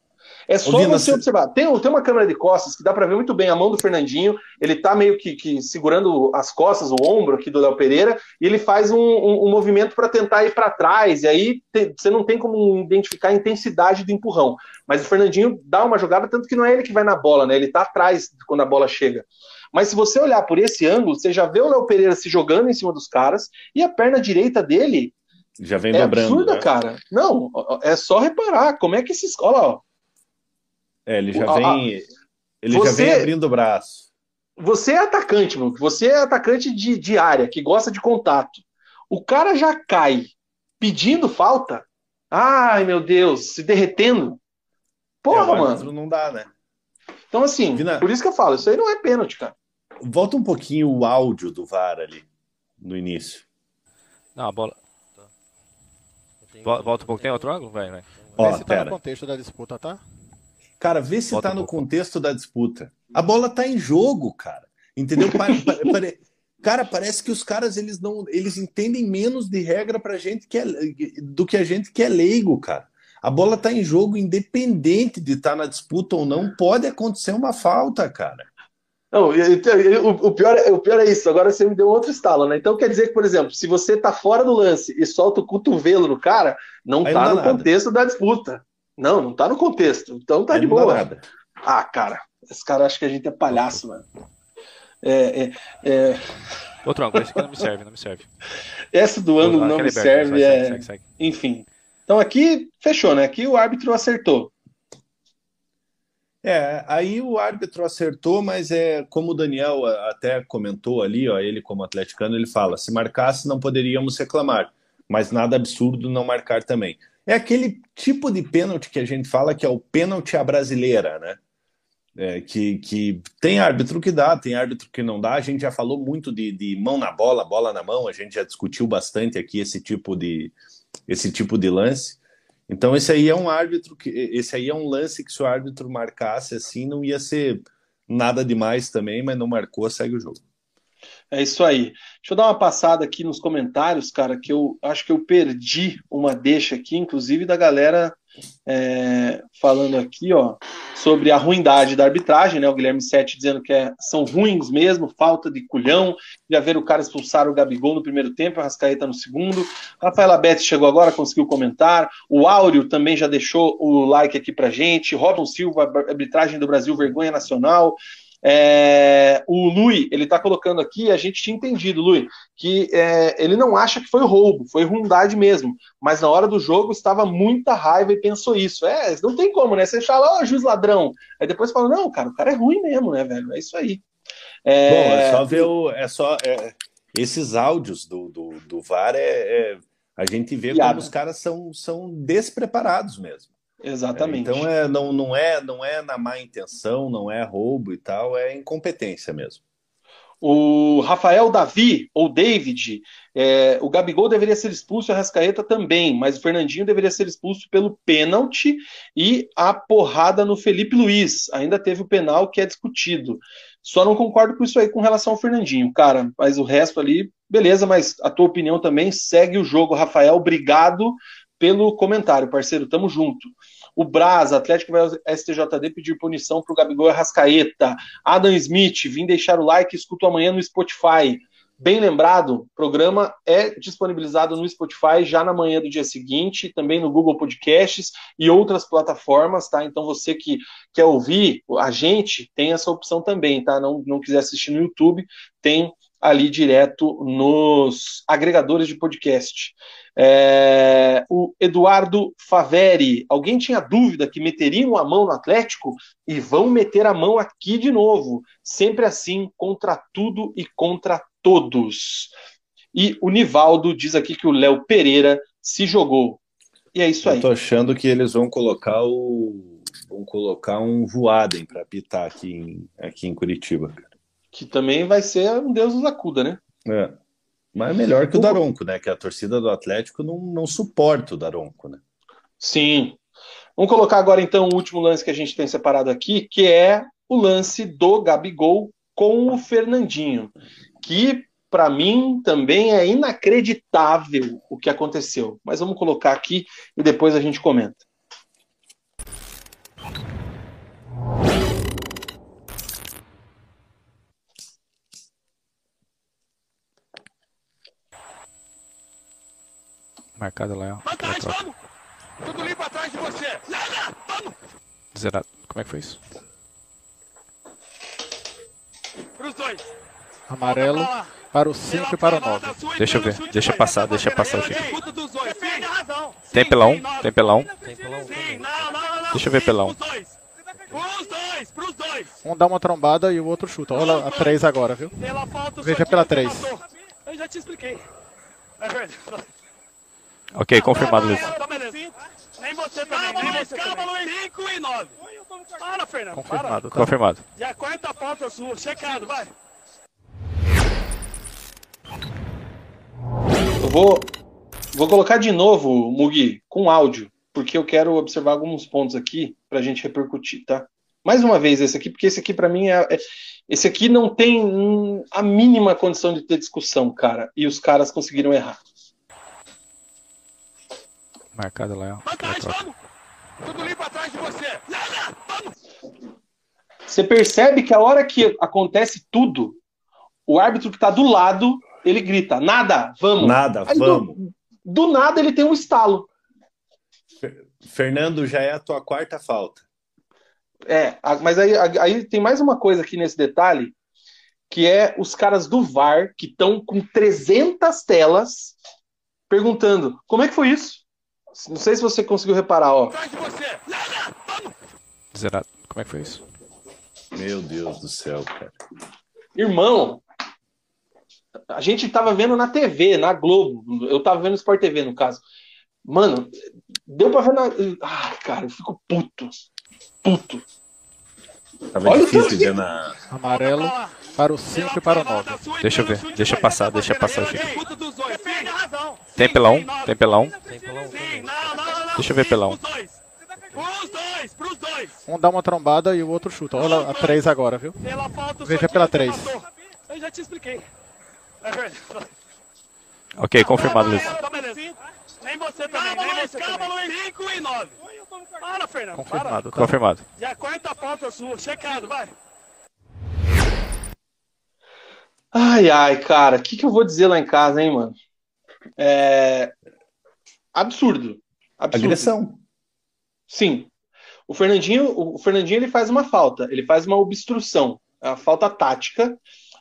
É só você observar. Tem, tem uma câmera de costas que dá para ver muito bem a mão do Fernandinho. Ele tá meio que, que segurando as costas, o ombro aqui do Léo Pereira, e ele faz um, um, um movimento para tentar ir para trás. E aí te, você não tem como identificar a intensidade do empurrão. Mas o Fernandinho dá uma jogada, tanto que não é ele que vai na bola, né? Ele tá atrás quando a bola chega. Mas se você olhar por esse ângulo, você já vê o Léo Pereira se jogando em cima dos caras e a perna direita dele já vem é dobrando, absurda, né? cara. Não, é só reparar como é que esses, olha lá, ó. É, ele já vem, ele você, já vem abrindo o braço. Você é atacante, mano. Você é atacante de, de área, que gosta de contato. O cara já cai pedindo falta. Ai, meu Deus, se derretendo. Porra, é, mano. Não dá, né? Então, assim, Vina, por isso que eu falo, isso aí não é pênalti, cara. Volta um pouquinho o áudio do VAR ali, no início. Não, a bola. Volta um pouco, tem outro ângulo? Vai, vai. Ó, Vê se tá no contexto da disputa, tá? Cara, vê se tá um no contexto da disputa. A bola tá em jogo, cara. Entendeu? cara, parece que os caras eles não, eles entendem menos de regra pra gente que é, do que a gente que é leigo, cara. A bola tá em jogo independente de estar tá na disputa ou não, pode acontecer uma falta, cara. Não, o, pior, é, o pior é isso. Agora você me deu outro estalo, né? Então quer dizer que, por exemplo, se você tá fora do lance e solta o cotovelo no cara, não Aí tá não no nada. contexto da disputa. Não, não tá no contexto. Então tá Aí de boa. Ah, cara, esse cara acha que a gente é palhaço, mano. É, é, é... Outro ângulo, esse aqui não me serve, não me serve. Essa do ângulo Ah, não me serve, é... segue, segue, segue. enfim. Então aqui fechou, né? Aqui o árbitro acertou. É, aí o árbitro acertou, mas é como o Daniel até comentou ali, ó, ele como atleticano, ele fala: se marcasse não poderíamos reclamar, mas nada absurdo não marcar também. É aquele tipo de pênalti que a gente fala que é o pênalti à brasileira, né? É, que, que tem árbitro que dá, tem árbitro que não dá. A gente já falou muito de, de mão na bola, bola na mão, a gente já discutiu bastante aqui esse tipo de, esse tipo de lance. Então esse aí é um árbitro que esse aí é um lance que se o árbitro marcasse assim não ia ser nada demais também, mas não marcou, segue o jogo. É isso aí. Deixa eu dar uma passada aqui nos comentários, cara, que eu acho que eu perdi uma deixa aqui, inclusive da galera é, falando aqui, ó, sobre a ruindade da arbitragem, né? O Guilherme Sete dizendo que é, são ruins mesmo, falta de culhão. Já ver o cara expulsar o Gabigol no primeiro tempo, a Rascaeta no segundo. Rafael Abete chegou agora, conseguiu comentar. O Áureo também já deixou o like aqui pra gente. Robson Silva, arbitragem do Brasil, vergonha nacional. É, o Lui, ele tá colocando aqui, a gente tinha entendido, Lui, que é, ele não acha que foi roubo, foi ruindade mesmo, mas na hora do jogo estava muita raiva e pensou isso. É, não tem como, né? Você fala, ó, juiz ladrão. Aí depois fala, não, cara, o cara é ruim mesmo, né, velho? É isso aí. É... Bom, é só ver o. É só, é, esses áudios do, do, do VAR, é, é a gente vê Piada. como os caras são, são despreparados mesmo. Exatamente. É, então é, não, não, é, não é na má intenção, não é roubo e tal, é incompetência mesmo. O Rafael Davi, ou David, é, o Gabigol deveria ser expulso e a Rascaeta também, mas o Fernandinho deveria ser expulso pelo pênalti e a porrada no Felipe Luiz. Ainda teve o penal que é discutido. Só não concordo com isso aí com relação ao Fernandinho, cara. Mas o resto ali, beleza, mas a tua opinião também segue o jogo, Rafael. Obrigado pelo comentário, parceiro. Tamo junto. O Braz, Atlético vai ao STJD pedir punição pro Gabigol e Rascaeta. Adam Smith, vim deixar o like, escuto amanhã no Spotify. Bem lembrado, o programa é disponibilizado no Spotify já na manhã do dia seguinte, também no Google Podcasts e outras plataformas, tá? Então você que quer ouvir a gente, tem essa opção também, tá? Não, não quiser assistir no YouTube, tem ali direto nos agregadores de podcast. É, o Eduardo Faveri, alguém tinha dúvida que meteriam a mão no Atlético e vão meter a mão aqui de novo, sempre assim, contra tudo e contra todos. E o Nivaldo diz aqui que o Léo Pereira se jogou. E é isso aí. Eu tô achando que eles vão colocar o vão colocar um Voaden para apitar aqui em, aqui em Curitiba. Que também vai ser um Deus nos acuda, né? É. Mas é melhor que o Daronco, né? Que a torcida do Atlético não, não suporta o Daronco, né? Sim. Vamos colocar agora então o último lance que a gente tem separado aqui, que é o lance do Gabigol com o Fernandinho, que para mim também é inacreditável o que aconteceu. Mas vamos colocar aqui e depois a gente comenta. Marcado lá, ó. Atrás, vamos! Tudo limpo atrás de você! Nada! Vamos! Zerado. Como é que foi isso? Pros dois! Amarelo para o 5 e para o 9. Deixa eu ver, deixa passar, deixa passar o Chico. A razão! Tem pela 1? Tem pela 1? Sim, não, não, não! Deixa eu ver pela um. Pros dois! Pros dois! Um dá uma trombada e o outro chuta. Olha a 3 agora, viu? Veja pela time três. matou. Eu já te expliquei. É verdade. Ok, confirmado, Luiz. Nem você também, calma, Luiz, calma, Luiz. 5 e 9. Para, Fernando. Confirmado. Confirmado. Para. E a quarta falta sua. Checado, vai. Eu vou, vou colocar de novo, Mugi, com áudio, porque eu quero observar alguns pontos aqui para a gente repercutir, tá? Mais uma vez esse aqui, porque esse aqui para mim é, é- esse aqui não tem hum, a mínima condição de ter discussão, cara. E os caras conseguiram errar. Marcado lá, ó. Atrás, vamos. Tudo limpo atrás de você. Nada. Vamos. Você percebe que a hora que acontece tudo, o árbitro que tá do lado, ele grita: nada, vamos. Nada, Aí, vamos. Do, do nada ele tem um estalo. Fernando, já é a tua quarta falta. É, mas aí, aí tem mais uma coisa aqui nesse detalhe que é os caras do VAR que estão com 300 telas perguntando como é que foi isso. Não sei se você conseguiu reparar, ó. Zerado. Como é que foi isso? Meu Deus do céu, cara. Irmão, a gente tava vendo na TV, na Globo. Eu tava vendo Sport TV, no caso. Mano, deu pra ver na. Ai, cara, eu fico puto. Puto. Tava Olha o difícil ver na. Amarelo para o 5 e para o 9. Deixa eu ver, deixa eu passar, deixa passar, Chico. Sim, razão. Tem pela 1? Tem pela 1? Sim, não, não, não, não. Deixa eu ver pela um. Pros dois. Pros dois, pros dois. Um dá uma trombada e o outro chuta. Olha a 3 agora, viu? Pela falta, o Veja pela time três. matou. Eu já te expliquei. Ok, confirmado, Luiz. Tá. Nem você também, nem você calma, Luiz. 5 e 9. Para, Fernando. Confirmado. Tá? Confirmado. Para. Já quarta falta sua. Checado, vai. Ai, ai, cara, o que, que eu vou dizer lá em casa, hein, mano? É. Absurdo. Absurdo. Agressão. Sim. O Fernandinho, o Fernandinho ele faz uma falta, ele faz uma obstrução, é uma falta tática,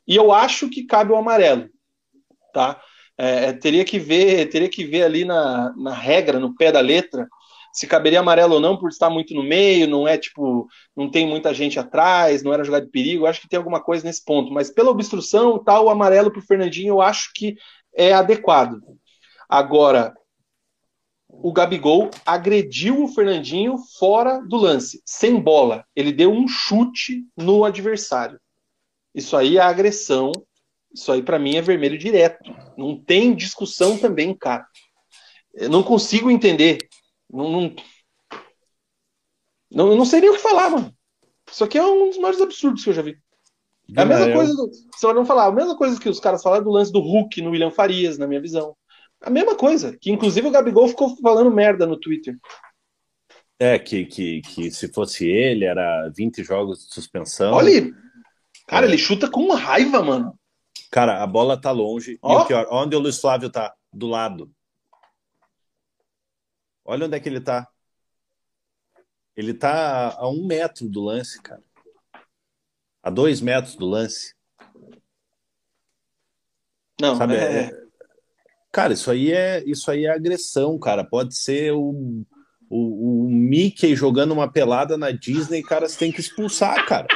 e eu acho que cabe o amarelo, tá? É, teria que ver, teria que ver ali na, na regra, no pé da letra, se caberia amarelo ou não, por estar muito no meio, não é tipo, não tem muita gente atrás, não era jogada de perigo, acho que tem alguma coisa nesse ponto, mas pela obstrução, tal, o amarelo pro Fernandinho eu acho que é adequado. Agora, o Gabigol agrediu o Fernandinho fora do lance, sem bola. Ele deu um chute no adversário. Isso aí é agressão. Isso aí para mim é vermelho direto. Não tem discussão também, cara. Eu não consigo entender. Não, não, não, não sei nem o que falar, mano. Isso aqui é um dos maiores absurdos que eu já vi. É a mesma Eu- coisa. Do, não falar, a mesma coisa que os caras falaram do lance do Hulk no William Farias, na minha visão. A mesma coisa. Que inclusive o Gabigol ficou falando merda no Twitter. É, que, que, que se fosse ele, era 20 jogos de suspensão. Olha, cara, É. ele chuta com raiva, mano. Cara, a bola tá longe. E Ó. o pior, onde o Luiz Flávio tá? Do lado. Olha onde é que ele tá. Ele tá a um metro do lance, cara. A dois metros do lance. Não, Sabe? é- é- Cara, isso aí é isso aí é agressão, cara. Pode ser o, o, o Mickey jogando uma pelada na Disney, cara, você tem que expulsar, cara.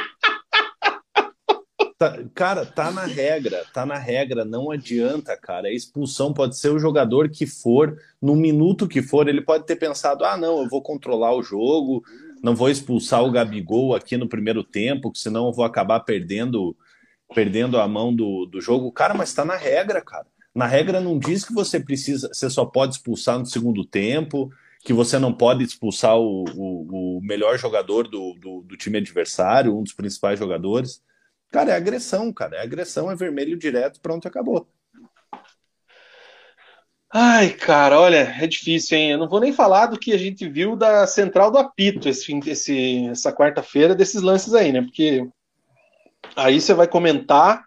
Tá- cara, tá na regra, tá na regra, não adianta, cara. A expulsão pode ser o jogador que for, no minuto que for, ele pode ter pensado: ah, não, eu vou controlar o jogo, não vou expulsar o Gabigol aqui no primeiro tempo, que senão eu vou acabar perdendo perdendo a mão do, do jogo. Cara, mas tá na regra, cara. Na regra não diz que você precisa, você só pode expulsar no segundo tempo, que você não pode expulsar o, o, o melhor jogador do, do, do time adversário, um dos principais jogadores. Cara, é agressão, cara. É agressão, é vermelho direto, pronto, acabou. Ai, cara, olha, é difícil, hein? Eu não vou nem falar do que a gente viu da central do apito esse, fim- esse- essa quarta-feira, desses lances aí, né? Porque aí você vai comentar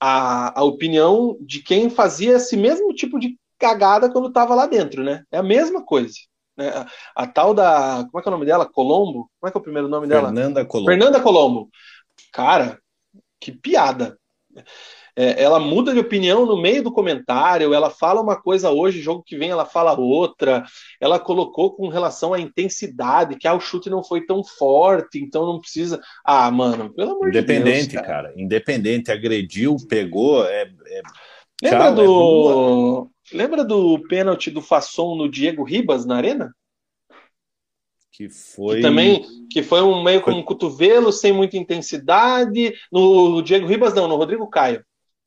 a, a opinião de quem fazia esse mesmo tipo de cagada quando estava lá dentro, né? É a mesma coisa. Né? A, a tal da. Como é que é o nome dela? Colombo? Como é que é o primeiro nome dela? Fernanda Colombo. Fernanda Colombo. Cara, que piada. É, ela muda de opinião no meio do comentário, ela fala uma coisa hoje, jogo que vem ela fala outra. Ela colocou com relação à intensidade, que ah, o chute não foi tão forte, então não precisa. Ah, mano, pelo amor de Deus. Independente, cara. cara. Independente, agrediu, pegou, é, é- Lembra Tchau, é do. Lembra do pênalti do Fasson no Diego Ribas na arena? Que foi. Que também que foi um meio com um cotovelo, sem muita intensidade. No Diego Ribas, não, no Rodrigo Caio.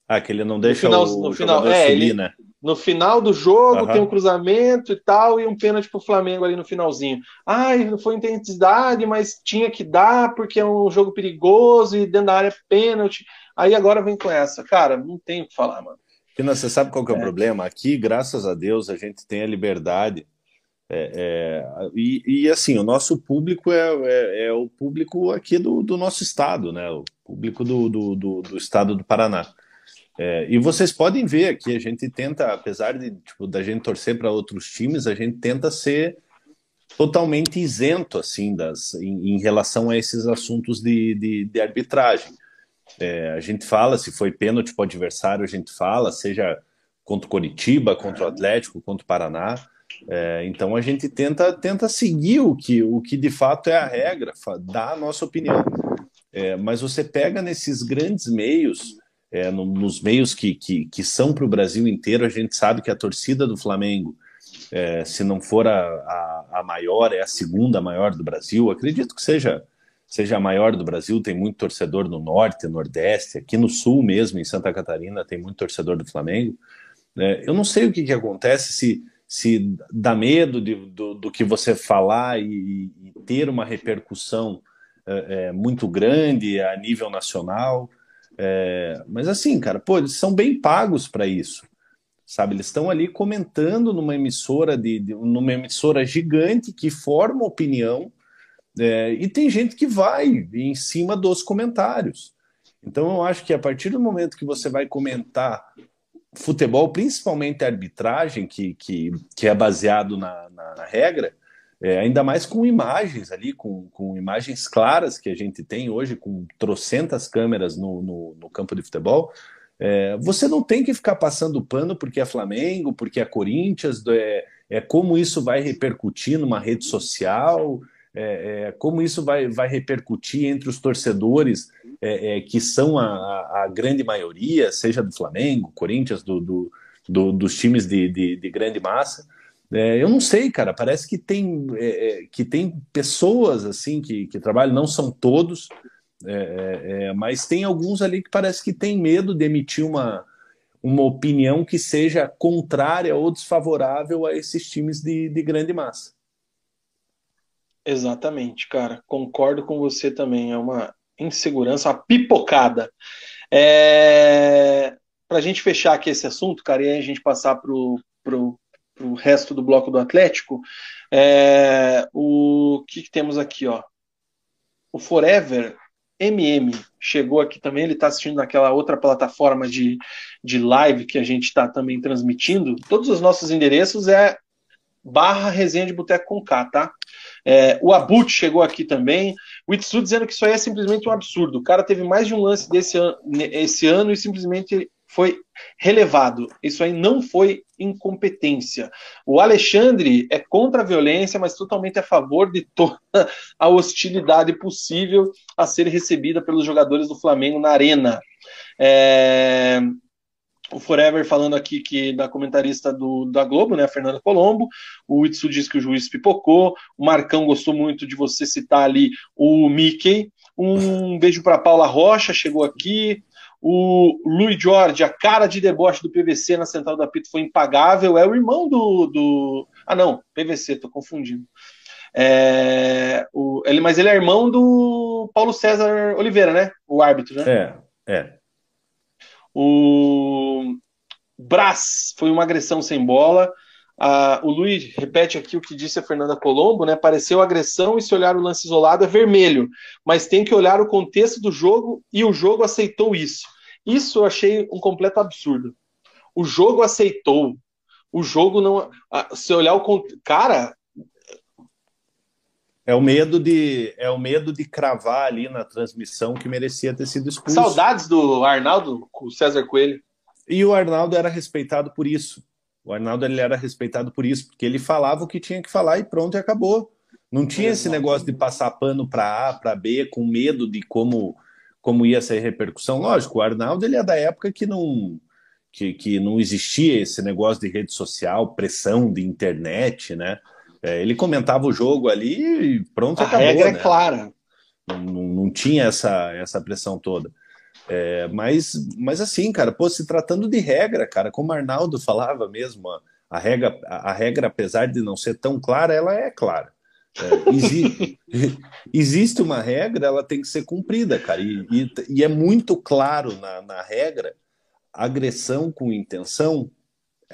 Ah, que ele não deixa final- o no final, é, subir, ele- né? No final do jogo Aham. tem um cruzamento e tal, e um pênalti pro Flamengo ali no finalzinho. Ai, não foi intensidade, mas tinha que dar porque é um jogo perigoso e dentro da área é pênalti. Aí agora vem com essa. Cara, não tem o que falar, mano. Pina, você sabe qual que é o É. problema? Aqui, graças a Deus, a gente tem a liberdade. É, é, e, e, assim, o nosso público é, é- é o público aqui do, do nosso estado, né? O público do, do, do, do estado do Paraná. É, e vocês podem ver aqui, a gente tenta, apesar de tipo, da gente torcer para outros times, a gente tenta ser totalmente isento assim das em, em relação a esses assuntos de, de, de arbitragem. É, a gente fala, se foi pênalti para o adversário, a gente fala, seja contra o Coritiba, contra o Atlético, contra o Paraná. É, então a gente tenta, tenta seguir o que, o que de fato é a regra, dar a nossa opinião. É, mas você pega nesses grandes meios, é, no, nos meios que, que, que são para o Brasil inteiro, a gente sabe que a torcida do Flamengo, é, se não for a, a, a, maior, é a segunda maior do Brasil. Acredito que seja, seja a maior do Brasil. Tem muito torcedor no norte, nordeste, aqui no sul mesmo, em Santa Catarina, tem muito torcedor do Flamengo. É, eu não sei o que, que acontece se se dá medo de, do, do, que você falar e, e ter uma repercussão é, é, muito grande a nível nacional. É, mas assim, cara, pô, eles são bem pagos para isso, sabe? Eles estão ali comentando numa emissora de, de, numa emissora gigante que forma opinião e tem gente que vai em cima dos comentários. Então eu acho que a partir do momento que você vai comentar futebol, principalmente a arbitragem, que, que, que é baseado na, na, na regra, é, ainda mais com imagens ali, com, com imagens claras que a gente tem hoje, com trocentas câmeras no, no, no campo de futebol, é, você não tem que ficar passando pano porque é Flamengo, porque é Corinthians, é, é como isso vai repercutir numa rede social, é, é, como isso vai, vai repercutir entre os torcedores é, é, que são a, a, grande maioria, seja do Flamengo, Corinthians, do, do, do dos times de, de, de grande massa. É, eu não sei, cara. Parece que tem, é, que tem pessoas assim que, que trabalham, não são todos, mas tem alguns ali que parece que tem medo de emitir uma, uma opinião que seja contrária ou desfavorável a esses times de, de grande massa. Exatamente, cara. Concordo com você também. É uma insegurança, uma pipocada. É... Para a gente fechar aqui esse assunto, cara, e aí a gente passar para o resto do bloco do Atlético, é... o que, que temos aqui, ó? O Forever MM chegou aqui também, ele está assistindo naquela outra plataforma de, de live que a gente está também transmitindo. Todos os nossos endereços é barra resenha de boteco com K, tá? É, o Abut chegou aqui também. O Itsu dizendo que isso aí é simplesmente um absurdo. O cara teve mais de um lance desse an esse ano e simplesmente foi relevado. Isso aí não foi incompetência. O Alexandre é contra a violência, mas totalmente a favor de toda a hostilidade possível a ser recebida pelos jogadores do Flamengo na arena. É o Forever falando aqui que da comentarista do, da Globo, né, Fernanda Colombo. O Itsu diz que o juiz pipocou. O Marcão gostou muito de você citar ali o Mickey. Um beijo para Paula Rocha, chegou aqui. O Luiz Jorge, a cara de deboche do PVC na central da Pito foi impagável. É o irmão do. do... Ah, não, PVC, tô confundindo. É, o, ele, mas ele é irmão do Paulo César Oliveira, né? O árbitro, né? É, é. O Brás foi uma agressão sem bola. Ah, o Luiz repete aqui o que disse a Fernanda Colombo, né? Pareceu agressão e se olhar o lance isolado é vermelho, mas tem que olhar o contexto do jogo e o jogo aceitou isso. Isso eu achei um completo absurdo. O jogo aceitou. O jogo não. Se olhar o. Cara, é o medo de é o medo de cravar ali na transmissão que merecia ter sido expulso. Saudades do Arnaldo, com o César Coelho. E o Arnaldo era respeitado por isso. O Arnaldo ele era respeitado por isso, porque ele falava o que tinha que falar e pronto e acabou. Não tinha esse negócio de passar pano para A, para B, com medo de como como ia ser a repercussão. Lógico, o Arnaldo ele é da época que não que, que não existia esse negócio de rede social, pressão de internet, né? É, ele comentava o jogo ali e pronto, a acabou. A regra é né? é clara. Não, não, tinha essa, essa pressão toda. É, mas, mas assim, cara, pô, se tratando de regra, cara, como o Arnaldo falava mesmo, a, regra, a, a regra, apesar de não ser tão clara, ela é clara. É, existe, existe uma regra, ela tem que ser cumprida, cara, e, e, e é muito claro na, na regra agressão com intenção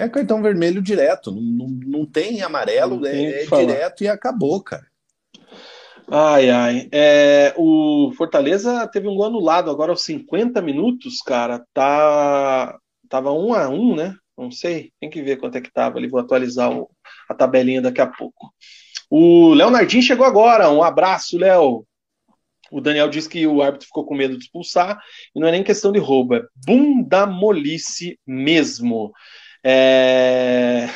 é cartão vermelho direto, não, não, não tem amarelo, não tem é, é direto e acabou, cara. Ai, ai. É, o Fortaleza teve um gol anulado agora aos 50 minutos, cara. Tá, tava um a um, né? Não sei, tem que ver quanto é que tava ali. Vou atualizar o, a tabelinha daqui a pouco. O Leonardinho chegou agora. Um abraço, Léo. O Daniel disse que o árbitro ficou com medo de expulsar, e não é nem questão de roubo, é bundamolice mesmo. É...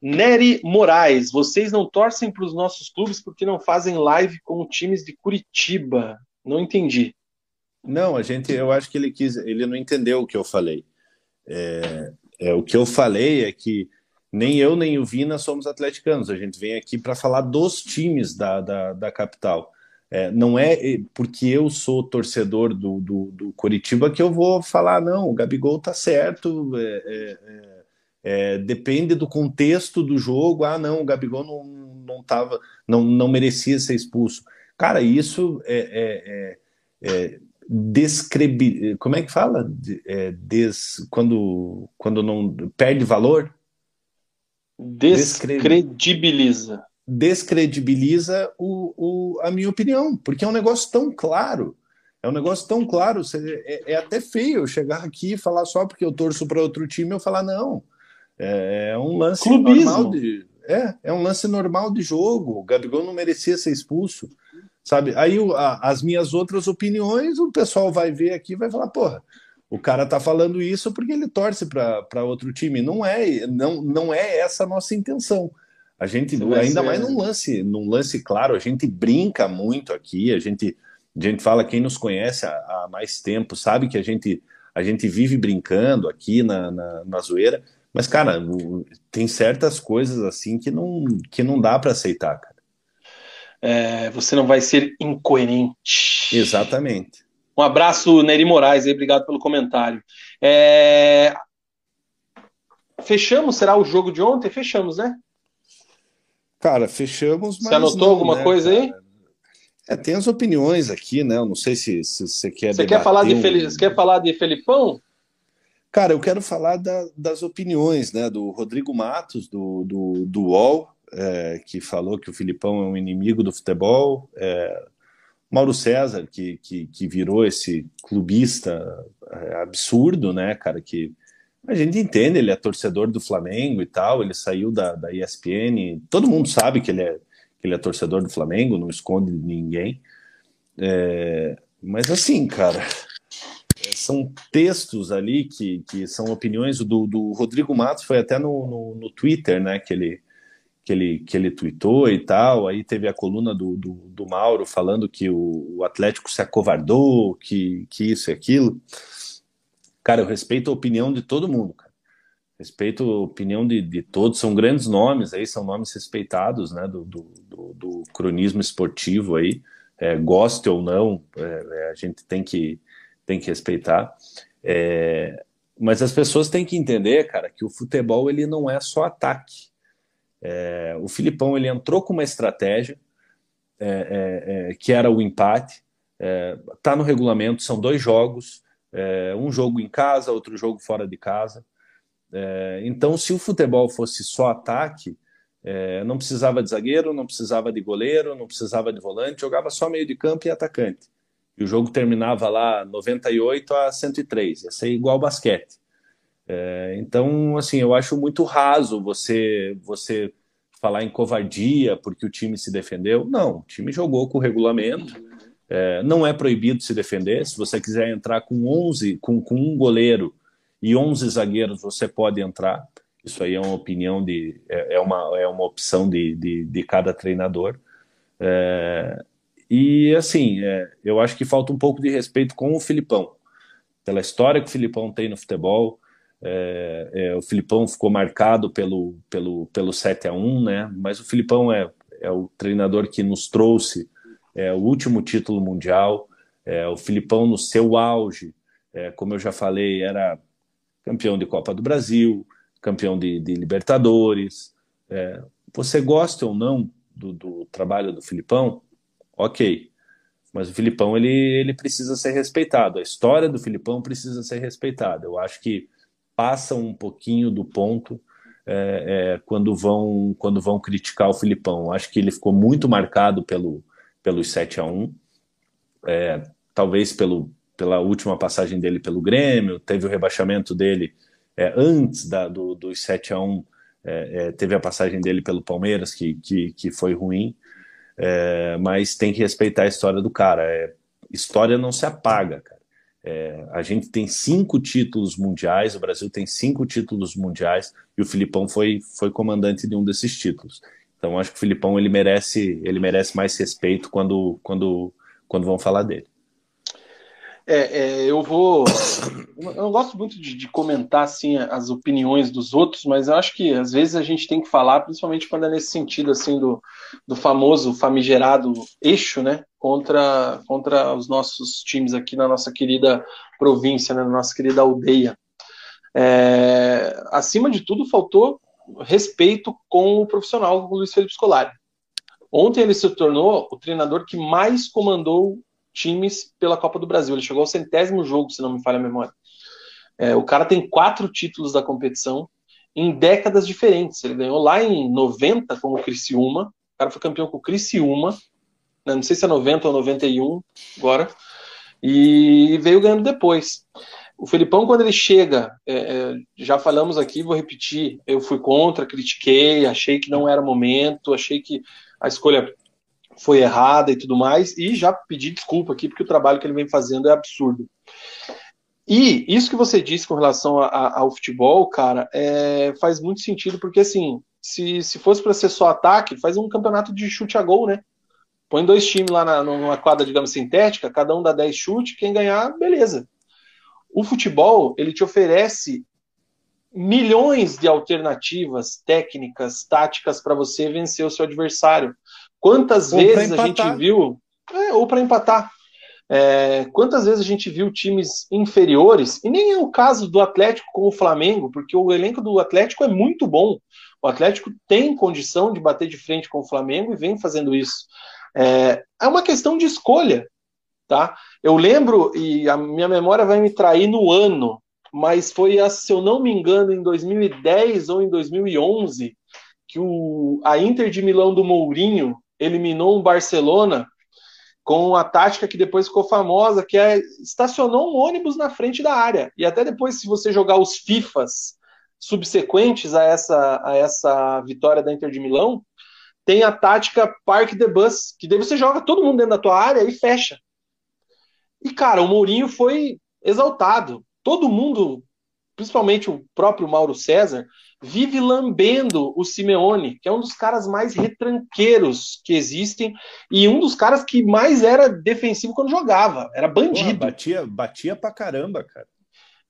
Nery Moraes, vocês não torcem para os nossos clubes porque não fazem live com times de Curitiba? Não entendi. Não, a gente, eu acho que ele quis, ele não entendeu o que eu falei. É, é, o que eu falei é que nem eu nem o Vina somos atleticanos. A gente vem aqui para falar dos times da, da, da capital. É, não é porque eu sou torcedor do, do, do Coritiba que eu vou falar, não, o Gabigol tá certo, é, é, é, é depende do contexto do jogo, ah, não, o Gabigol não, não, tava, não, não merecia ser expulso. Cara, isso é, é descrebi... como é que fala? É, des... quando, quando não perde valor? Descredibiliza. Descredibiliza o, o, a minha opinião, porque é um negócio tão claro. É um negócio tão claro. É, é até feio eu chegar aqui e falar só porque eu torço para outro time eu falar, não. É, é um lance Clubismo. normal de. É, é um lance normal de jogo. O Gabigol não merecia ser expulso sabe? Aí a, as minhas outras opiniões, o pessoal vai ver aqui e vai falar, porra, o cara tá falando isso porque ele torce para outro time. Não é, não, não é essa a nossa intenção. A gente, ainda mais num lance, num lance claro, a gente brinca muito aqui, a gente, a gente fala, quem nos conhece há, há mais tempo sabe que a gente, a gente vive brincando aqui na, na, na zoeira, mas, cara, tem certas coisas assim que não, que não dá para aceitar, cara é, você não vai ser incoerente. Exatamente. Um abraço, Neri Moraes, aí, obrigado pelo comentário. É... Fechamos, será o jogo de ontem? Fechamos, né? Cara, fechamos, mas. Você anotou não, alguma né, coisa cara? aí? É, tem as opiniões aqui, né? Eu não sei se, se você quer. Você quer falar, de um... Fel... você quer falar de Felipão? Cara, eu quero falar da, das opiniões, né? Do Rodrigo Matos, do, do, do UOL, é, que falou que o Filipão é um inimigo do futebol, é, Mauro César, que, que, que, virou esse clubista é, absurdo, né, cara, que a gente entende, ele é torcedor do Flamengo e tal, ele saiu da, da ESPN, todo mundo sabe que ele é, que ele é torcedor do Flamengo, não esconde de ninguém, é, mas assim, cara, são textos ali que, que são opiniões do, do Rodrigo Matos, foi até no, no, no Twitter, né, que ele, que ele, que ele tweetou e tal. Aí teve a coluna do, do, do Mauro falando que o, o, Atlético se acovardou, que, que isso e aquilo. Cara, eu respeito a opinião de todo mundo, cara. Respeito a opinião de, de todos, são grandes nomes aí, são nomes respeitados, né, do, do, do, do cronismo esportivo aí, é, goste ou não, é, é, a gente tem que, tem que respeitar. É, mas as pessoas têm que entender, cara, que o futebol ele não é só ataque. É, o Filipão ele entrou com uma estratégia é, é, é que era o empate. É, no regulamento, são dois jogos, é, um jogo em casa, outro jogo fora de casa. então, se o futebol fosse só ataque, não precisava de zagueiro, não precisava de goleiro, não precisava de volante, jogava só meio de campo e atacante. E o jogo terminava lá 98 a 103, ia ser igual basquete. É, então, assim, eu acho muito raso você você falar em covardia porque o time se defendeu. Não, o time jogou com o regulamento. É, não é proibido se defender. Se você quiser entrar com 11, com, com um goleiro e 11 zagueiros, você pode entrar. Isso aí é uma opinião de é, é uma, é uma opção de, de, de cada treinador. É, e assim, é, eu acho que falta um pouco de respeito com o Filipão, pela história que o Filipão tem no futebol, é, é, o Filipão ficou marcado pelo, pelo, pelo 7 a 1 né? Mas o Filipão é, é o treinador que nos trouxe é, o último título mundial. É, o Filipão, no seu auge, é, como eu já falei, era campeão de Copa do Brasil, campeão de, de Libertadores. É, você gosta ou não do, do trabalho do Filipão? Ok. Mas o Filipão ele, ele precisa ser respeitado. A história do Filipão precisa ser respeitada. Eu acho que passam um pouquinho do ponto é, é, quando vão quando vão criticar o Filipão. Acho que ele ficou muito marcado pelo pelos 7 a 1 é, talvez pelo, pela última passagem dele pelo Grêmio, teve o rebaixamento dele é, antes da, do, dos 7 a 1 é, é, teve a passagem dele pelo Palmeiras, que, que, que foi ruim. é, mas tem que respeitar a história do cara. É, história não se apaga, cara. É, a gente tem cinco títulos mundiais, o Brasil tem cinco títulos mundiais e o Filipão foi, foi comandante de um desses títulos. Então acho que o Filipão ele merece ele merece mais respeito quando quando quando vão falar dele. É, é, eu vou. Eu não gosto muito de, de, comentar assim as opiniões dos outros, mas eu acho que às vezes a gente tem que falar, principalmente quando é nesse sentido assim do, do famoso famigerado eixo, né, contra contra os nossos times aqui na nossa querida província, né, na nossa querida aldeia. É, acima de tudo, faltou respeito com o profissional, o Luiz Felipe Scolari. Ontem ele se tornou o treinador que mais comandou times pela Copa do Brasil. Ele chegou ao centésimo jogo, se não me falha a memória. É, o cara tem quatro títulos da competição em décadas diferentes. Ele ganhou lá em 90 com o Criciúma. O cara foi campeão com o Criciúma. Né? Não sei se é 90 ou 91 agora. E veio ganhando depois. O Felipão, quando ele chega, é, é, já falamos aqui, vou repetir, eu fui contra, critiquei, achei que não era momento, achei que a escolha foi errada e tudo mais, e já pedi desculpa aqui, porque o trabalho que ele vem fazendo é absurdo. E isso que você disse com relação a, a, ao futebol, cara, é, faz muito sentido, porque assim, se, se fosse para ser só ataque, faz um campeonato de chute a gol, né? Põe dois times lá na, numa quadra, digamos, sintética, cada um dá 10 chutes, quem ganhar, beleza. O futebol, ele te oferece milhões de alternativas técnicas, táticas para você vencer o seu adversário. Quantas ou vezes a gente viu. É, ou para empatar. É, quantas vezes a gente viu times inferiores, e nem é o caso do Atlético com o Flamengo, porque o elenco do Atlético é muito bom. O Atlético tem condição de bater de frente com o Flamengo e vem fazendo isso. É, é uma questão de escolha. Tá? Eu lembro, e a minha memória vai me trair no ano, mas foi, se eu não me engano, em 2010 ou em 2011, que o, a Inter de Milão do Mourinho eliminou um Barcelona com a tática que depois ficou famosa, que é estacionou um ônibus na frente da área. E até depois, se você jogar os FIFAs subsequentes a essa, a essa vitória da Inter de Milão, tem a tática Park the Bus, que daí você joga todo mundo dentro da tua área e fecha. E, cara, o Mourinho foi exaltado. Todo mundo, principalmente o próprio Mauro César, vive lambendo o Simeone, que é um dos caras mais retranqueiros que existem e um dos caras que mais era defensivo quando jogava, era bandido. Porra, batia, batia pra caramba, cara.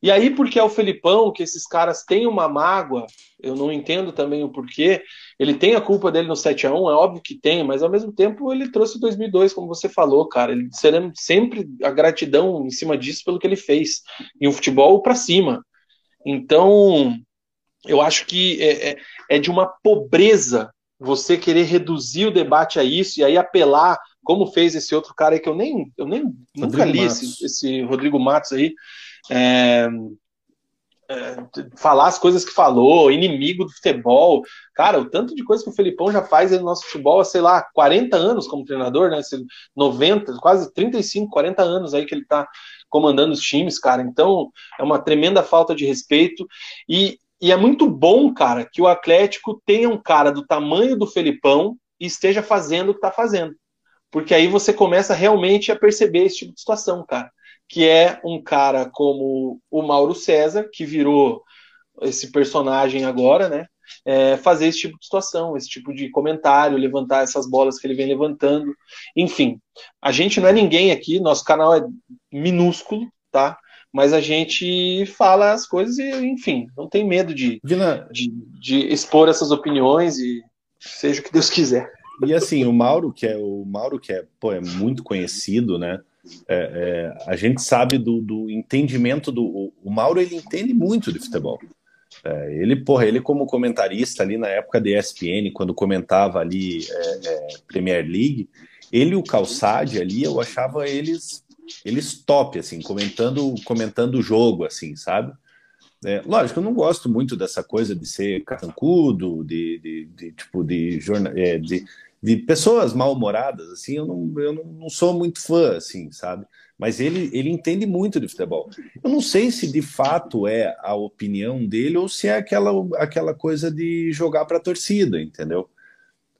E aí, porque é o Felipão, que esses caras têm uma mágoa, eu não entendo também o porquê, ele tem a culpa dele no 7 a 1 é óbvio que tem, mas ao mesmo tempo ele trouxe 2002, como você falou, cara, ele será sempre a gratidão em cima disso pelo que ele fez, e um futebol para cima. Então, eu acho que é, é, é de uma pobreza você querer reduzir o debate a isso e aí apelar, como fez esse outro cara aí que eu nem, eu nem nunca li esse, esse, Rodrigo Matos aí, é, é, falar as coisas que falou, inimigo do futebol. Cara, o tanto de coisa que o Felipão já faz no nosso futebol há, sei lá, 40 anos como treinador, né? 90, quase 35, 40 anos aí que ele tá comandando os times, cara. Então, é uma tremenda falta de respeito. E, e é muito bom, cara, que o Atlético tenha um cara do tamanho do Felipão e esteja fazendo o que está fazendo. Porque aí você começa realmente a perceber esse tipo de situação, cara. Que é um cara como o Mauro César, que virou esse personagem agora, né? É, fazer esse tipo de situação, esse tipo de comentário, levantar essas bolas que ele vem levantando. Enfim, a gente não é ninguém aqui, nosso canal é minúsculo, tá? mas a gente fala as coisas e, enfim, não tem medo de, Vina... de, de, expor essas opiniões e seja o que Deus quiser. E assim, o Mauro, que é o Mauro, que é, pô, é muito conhecido, né? É, é, a gente sabe do, do entendimento do. O, o, Mauro ele entende muito de futebol. É, ele, porra, ele como comentarista ali na época da ESPN, quando comentava ali é, é, Premier League, ele e o Calçade ali, eu achava eles eles top, assim, comentando, comentando o jogo, assim, sabe? É, lógico, eu não gosto muito dessa coisa de ser carrancudo, de, de, de tipo, de, jornal, é, de, de pessoas mal-humoradas, assim, eu, não, eu não, não sou muito fã, assim, sabe? Mas ele, ele entende muito de futebol. Eu não sei se de fato é a opinião dele ou se é aquela, aquela coisa de jogar para a torcida, entendeu?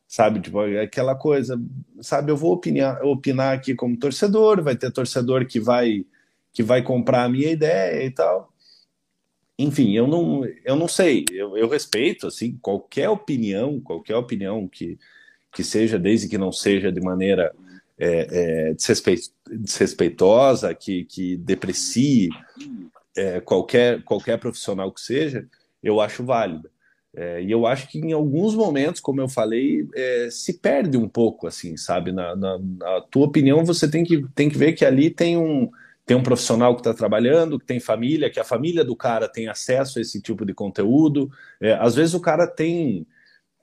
sabe? Tipo, aquela coisa, sabe? Eu vou opinar, opinar aqui como torcedor, vai ter torcedor que vai que vai comprar a minha ideia e tal. Enfim, eu não, eu não sei, eu, eu respeito, assim, qualquer opinião, qualquer opinião que, que seja, desde que não seja de maneira é, é, desrespeitosa, que, que deprecie é, qualquer, qualquer profissional que seja, eu acho válida. É, e eu acho que em alguns momentos, como eu falei, é, se perde um pouco, assim, sabe? Na, na, na, tua opinião, você tem que, tem que ver que ali tem um, tem um profissional que está trabalhando, que tem família, que a família do cara tem acesso a esse tipo de conteúdo. É, às vezes o cara tem,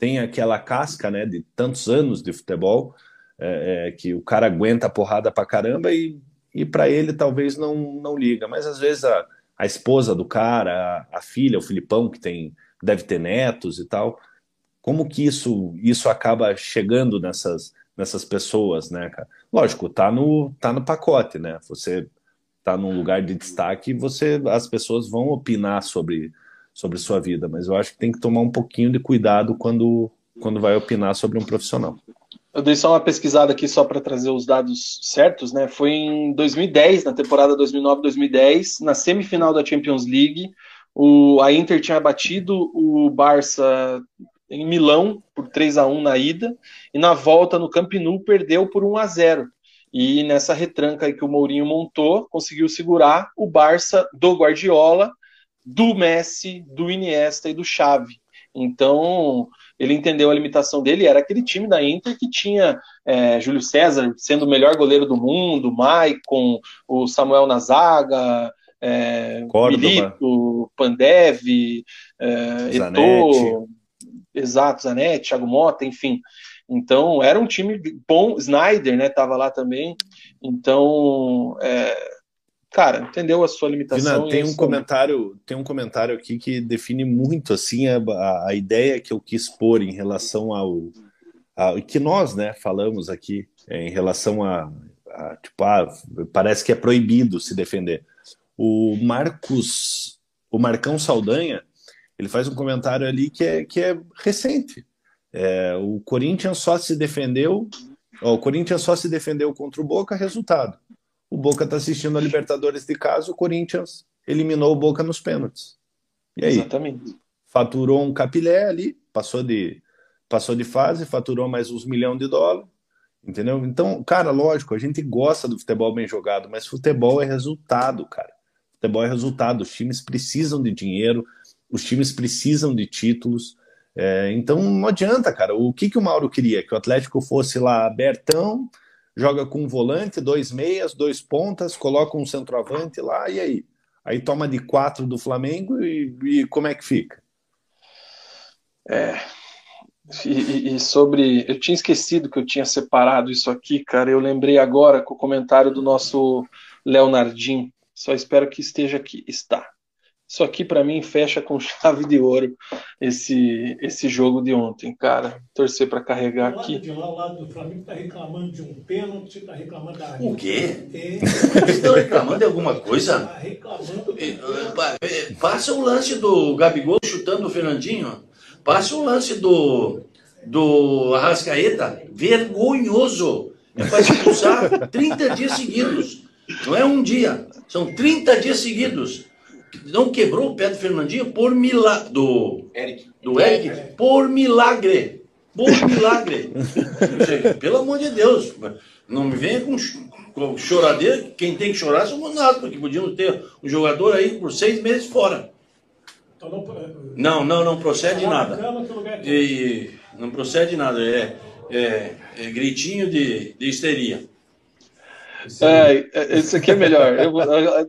tem aquela casca né, de tantos anos de futebol, é, é, que o cara aguenta a porrada pra caramba e, e para ele talvez não, não liga. Mas às vezes a, a esposa do cara, a, a filha, o Filipão, que tem deve ter netos e tal. Como que isso isso acaba chegando nessas nessas pessoas, né, cara? Lógico, tá no tá no pacote, né? Você tá num lugar de destaque, você as pessoas vão opinar sobre sobre sua vida, mas eu acho que tem que tomar um pouquinho de cuidado quando quando vai opinar sobre um profissional. Eu dei só uma pesquisada aqui só para trazer os dados certos, né? Foi em 2010, na temporada 2009-2010, na semifinal da Champions League, o, a Inter tinha batido o Barça em Milão por 3 a 1 na ida e na volta no Camp Nou perdeu por 1 a 0. E nessa retranca que o Mourinho montou, conseguiu segurar o Barça do Guardiola, do Messi, do Iniesta e do Xavi. Então, ele entendeu a limitação dele, era aquele time da Inter que tinha é, Júlio César sendo o melhor goleiro do mundo, Maicon, o Samuel na zaga, é, Milito, Pandev, é, Eto'o, exato, Zanetti, Thiago Mota, enfim. Então, era um time bom, Snyder, né, tava lá também. Então, é, cara, entendeu a sua limitação. Vina, tem um comentário, tem um comentário aqui que define muito assim a, a ideia que eu quis pôr em relação ao, ao que nós, né, falamos aqui é, em relação a, a tipo, ah, parece que é proibido se defender. O Marcos, o Marcão Saldanha, ele faz um comentário ali que é, que é recente. É, o Corinthians só se defendeu, ó, o Corinthians só se defendeu contra o Boca, resultado. O Boca está assistindo a Libertadores de casa, o Corinthians eliminou o Boca nos pênaltis. E aí? Exatamente. Faturou um capilé ali, passou de, passou de fase, faturou mais uns milhão de dólares. Entendeu? Então, cara, lógico, a gente gosta do futebol bem jogado, mas futebol é resultado, cara. Futebol é resultado. Os times precisam de dinheiro, os times precisam de títulos. É, então não adianta, cara. O que, que o Mauro queria? Que o Atlético fosse lá abertão, joga com um volante, dois meias, dois pontas, coloca um centroavante lá e aí? Aí toma de quatro do Flamengo e, e como é que fica? É. E, e, sobre. Eu tinha esquecido que eu tinha separado isso aqui, cara. Eu lembrei agora com o comentário do nosso Leonardinho. Só espero que esteja aqui. Está. Isso aqui para mim fecha com chave de ouro esse esse jogo de ontem, cara. Torcer para carregar aqui. De lá, o lado do Flamengo tá reclamando de um pênalti, tá reclamando da O quê? É. Estão reclamando de alguma coisa? Tá reclamando. Passa o lance do Gabigol chutando o Fernandinho. Passa o lance do do Arrascaeta. Vergonhoso. É para expulsar 30 dias seguidos. Não é um dia, são 30 dias seguidos. Não quebrou o pé do Fernandinho por milagre. Do Eric. Do Eric, por milagre. Por milagre. Pelo amor de Deus. Não me venha com, com choradeira. Quem tem que chorar somos nós, porque podíamos ter um jogador aí por seis meses fora. Então não, não, não, não procede nada. E, não procede nada. É, é, é gritinho de, de histeria. É, é, isso aqui é melhor. Eu,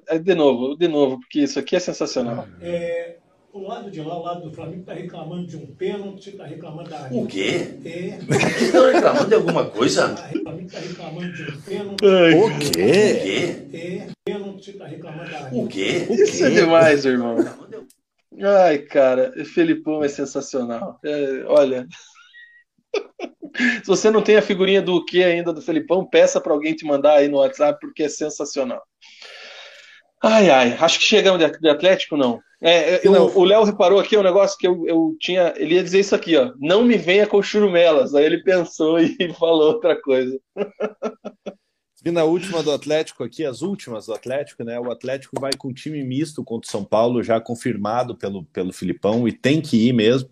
é, de novo, de novo, porque isso aqui é sensacional. É, o lado de lá, o lado do Flamengo, está reclamando de um pênalti, está reclamando da. O quê? É. Estão reclamando de alguma coisa? O Flamengo está reclamando de um pênalti. O quê? O quê? É, pênalti, está reclamando da. O quê? Isso é demais, irmão. Ai, cara, Felipão é sensacional. É, olha. Se você não tem a figurinha do que ainda do Felipão, peça para alguém te mandar aí no WhatsApp, porque é sensacional. Ai, ai, acho que chegamos de Atlético, não. É, eu- Não. o Léo reparou aqui um negócio que eu, eu tinha. Ele ia dizer isso aqui, ó. Não me venha com churumelas. Aí ele pensou e falou outra coisa. E na última do Atlético aqui, as últimas do Atlético, né? O Atlético vai com time misto contra o São Paulo, já confirmado pelo, pelo Filipão, e tem que ir mesmo.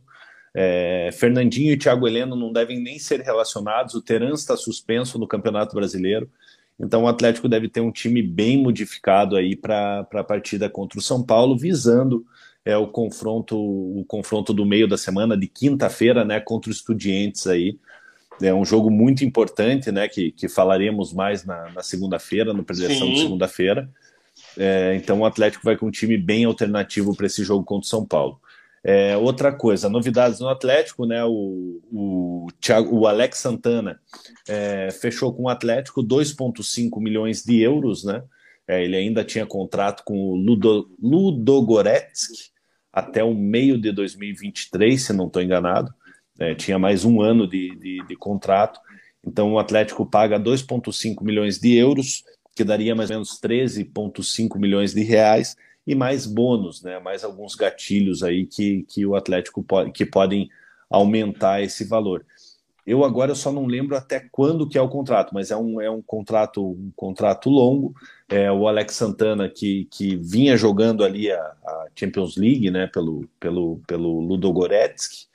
É, Fernandinho e Thiago Heleno não devem nem ser relacionados. O Teran está suspenso no Campeonato Brasileiro. Então o Atlético deve ter um time bem modificado aí para a partida contra o São Paulo, visando é, o confronto o confronto do meio da semana de quinta-feira, né, contra o Estudiantes aí. É um jogo muito importante, né, que, que falaremos mais na, na segunda-feira, no preleção de segunda-feira. É, então o Atlético vai com um time bem alternativo para esse jogo contra o São Paulo. É, outra coisa, novidades no Atlético, né? O, o, Thiago, o Alex Santana é, fechou com o Atlético 2,5 milhões de euros, né? É, ele ainda tinha contrato com o Ludo, Ludogorets até o meio de 2023, se não estou enganado. É, tinha mais um ano de, de, de contrato. Então o Atlético paga 2,5 milhões de euros, que daria mais ou menos 13,5 milhões de reais e mais bônus, né? Mais alguns gatilhos aí que, que o Atlético pode, que podem aumentar esse valor. Eu agora só não lembro até quando que é o contrato, mas é um, é um contrato um contrato longo. É o Alex Santana que, que vinha jogando ali a, a Champions League, né? Pelo pelo pelo Ludogorets.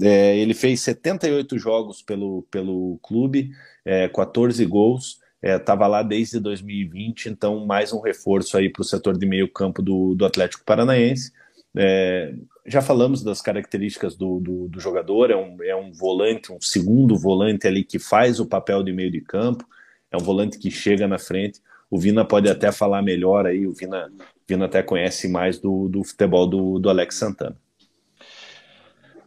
É, ele fez 78 jogos pelo, pelo clube, é, 14 gols estava lá desde 2020, então mais um reforço aí para o setor de meio campo do, do Atlético Paranaense. É, já falamos das características do, do, do, jogador, é um, é um volante, um segundo volante ali que faz o papel de meio de campo, é um volante que chega na frente. O Vina pode até falar melhor aí, o Vina, Vina até conhece mais do, do futebol do, do Alex Santana.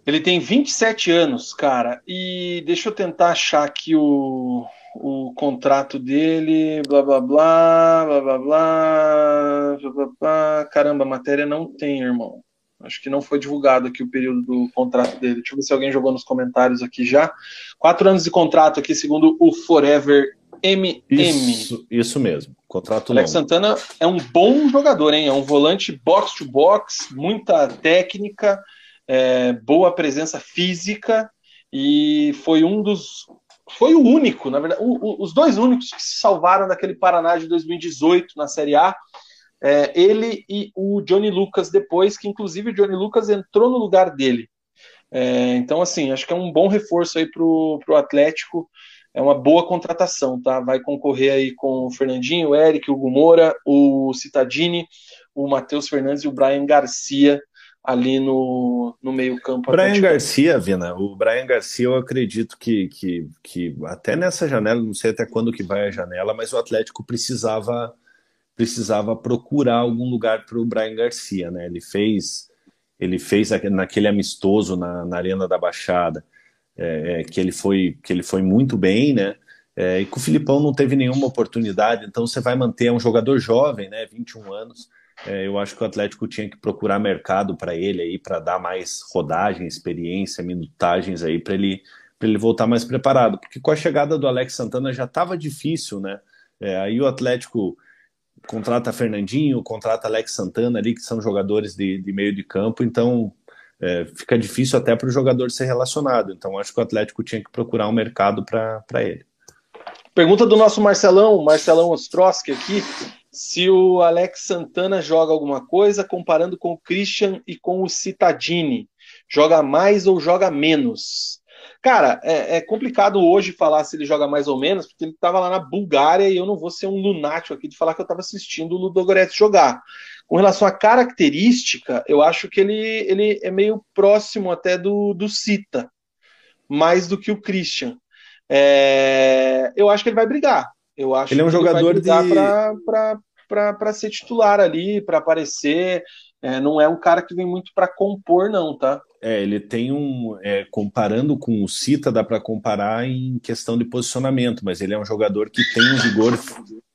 Ele tem 27 anos, cara, e deixa eu tentar achar aqui o, o contrato dele, blá blá blá, blá blá blá, blá blá blá. Caramba, a matéria não tem, irmão. Acho que não foi divulgado aqui o período do contrato dele. Deixa eu ver se alguém jogou nos comentários aqui já. Quatro anos de contrato aqui, segundo o Forever MM. Isso, isso mesmo, contrato Alex longo. Santana é um bom jogador, hein? É um volante box to box, muita técnica, é, boa presença física e foi um dos foi o único, na verdade, o, o, os dois únicos que se salvaram daquele Paraná de 2018 na Série A. É, ele e o Johnny Lucas depois, que inclusive o Johnny Lucas entrou no lugar dele. É, então, assim, acho que é um bom reforço aí pro, pro Atlético. É uma boa contratação, tá? Vai concorrer aí com o Fernandinho, o Eric, o Hugo Moura, o Citadini, o Matheus Fernandes e o Brian Garcia ali no, no meio-campo. Brian Atlético. Garcia, Vina, o Brian Garcia eu acredito que, que, que até nessa janela, não sei até quando que vai a janela, mas o Atlético precisava precisava procurar algum lugar para o Brian Garcia, né? Ele fez ele fez naquele amistoso na, na Arena da Baixada, é, que ele foi que ele foi muito bem, né? É, e com o Filipão não teve nenhuma oportunidade, então você vai manter um jogador jovem, né? 21 anos. É, eu acho que o Atlético tinha que procurar mercado para ele aí, para dar mais rodagem, experiência, minutagens aí para ele para ele voltar mais preparado, porque com a chegada do Alex Santana já estava difícil, né? É, aí o Atlético contrata Fernandinho, contrata Alex Santana ali, que são jogadores de, de meio de campo, então é, fica difícil até para o jogador ser relacionado. Então acho que o Atlético tinha que procurar um mercado para ele. Pergunta do nosso Marcelão, Marcelão Ostrowski aqui, se o Alex Santana joga alguma coisa comparando com o Christian e com o Citadini. Joga mais ou joga menos? Cara, é, é, complicado hoje falar se ele joga mais ou menos, porque ele estava lá na Bulgária e eu não vou ser um lunático aqui de falar que eu estava assistindo o Ludogorets jogar. Com relação à característica, eu acho que ele, ele é meio próximo até do, do Cita, mais do que o Christian. É, eu acho que ele vai brigar. Eu acho ele é um que jogador ele vai de para ser titular ali, para aparecer. É, não é um cara que vem muito para compor, não, tá? É, ele tem um. É, comparando com o Cita, dá para comparar em questão de posicionamento, mas ele é um jogador que tem um vigor.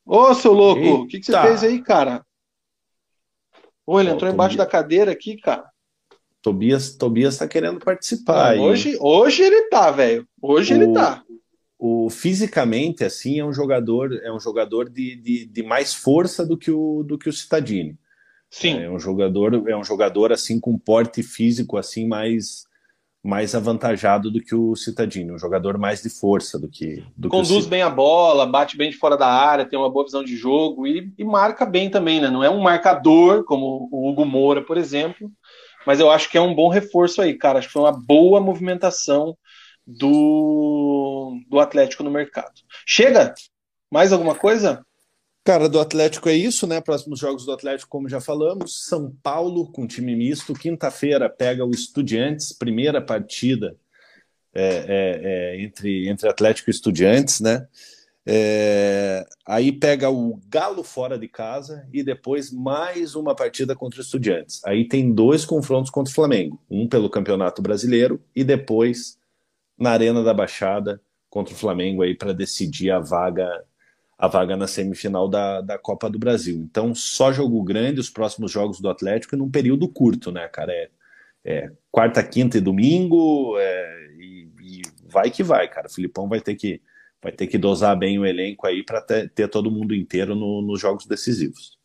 Ô, seu louco, o que, que, você fez aí, cara? Ô, ele Ó, entrou embaixo Tobias. da cadeira aqui, cara. Tobias, Tobias tá querendo participar. aí. hoje, hoje ele tá, velho. Hoje ele O- tá. O fisicamente assim é um jogador é um jogador de, de, de mais força do que o do que o Citadini Sim. É um jogador, é um jogador assim com porte físico assim mais mais avantajado do que o Citadini, um jogador mais de força do que do Conduz que bem a bola, bate bem de fora da área, tem uma boa visão de jogo e, e, marca bem também, né? Não é um marcador como o Hugo Moura, por exemplo, mas eu acho que é um bom reforço aí, cara. Acho que foi uma boa movimentação do, do Atlético no mercado. Chega? Mais alguma coisa? Cara, do Atlético é isso, né? Próximos jogos do Atlético, como já falamos, São Paulo com time misto. Quinta-feira pega o Estudiantes, primeira partida é, é, é, entre, entre Atlético e Estudiantes, né? É, aí pega o Galo fora de casa e depois mais uma partida contra Estudiantes. Aí tem dois confrontos contra o Flamengo, um pelo Campeonato Brasileiro e depois na Arena da Baixada contra o Flamengo aí para decidir a vaga a vaga na semifinal da, da Copa do Brasil. Então, só jogo grande, os próximos jogos do Atlético num período curto, né, cara? É, é quarta, quinta e domingo, é, e, e, vai que vai, cara. O Filipão vai ter que, vai ter que dosar bem o elenco aí para ter, ter, todo mundo inteiro no, nos jogos decisivos.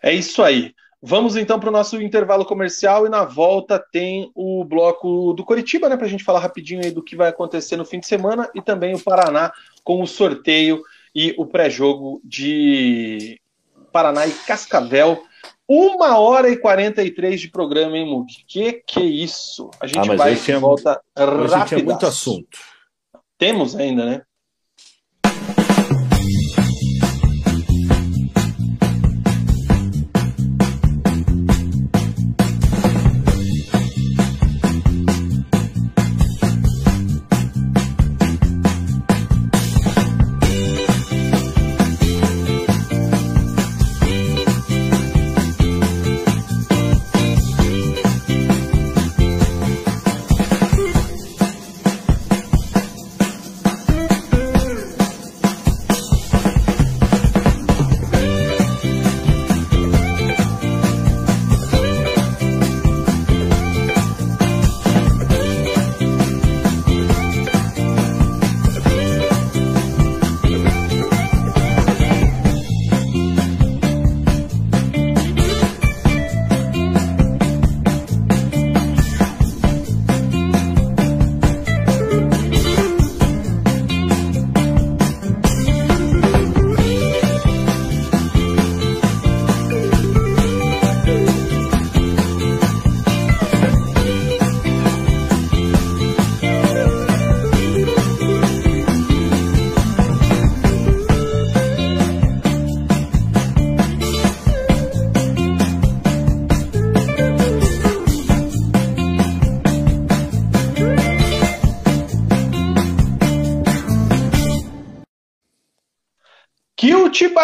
É isso aí. Vamos então para o nosso intervalo comercial e na volta tem o bloco do Coritiba, né? Para a gente falar rapidinho aí do que vai acontecer no fim de semana e também o Paraná com o sorteio e o pré-jogo de Paraná e Cascavel. Uma hora e 43 de programa, hein, Mug? Que que é isso? A gente ah, vai e volta rápido. Tinha muito assunto. Temos ainda, né?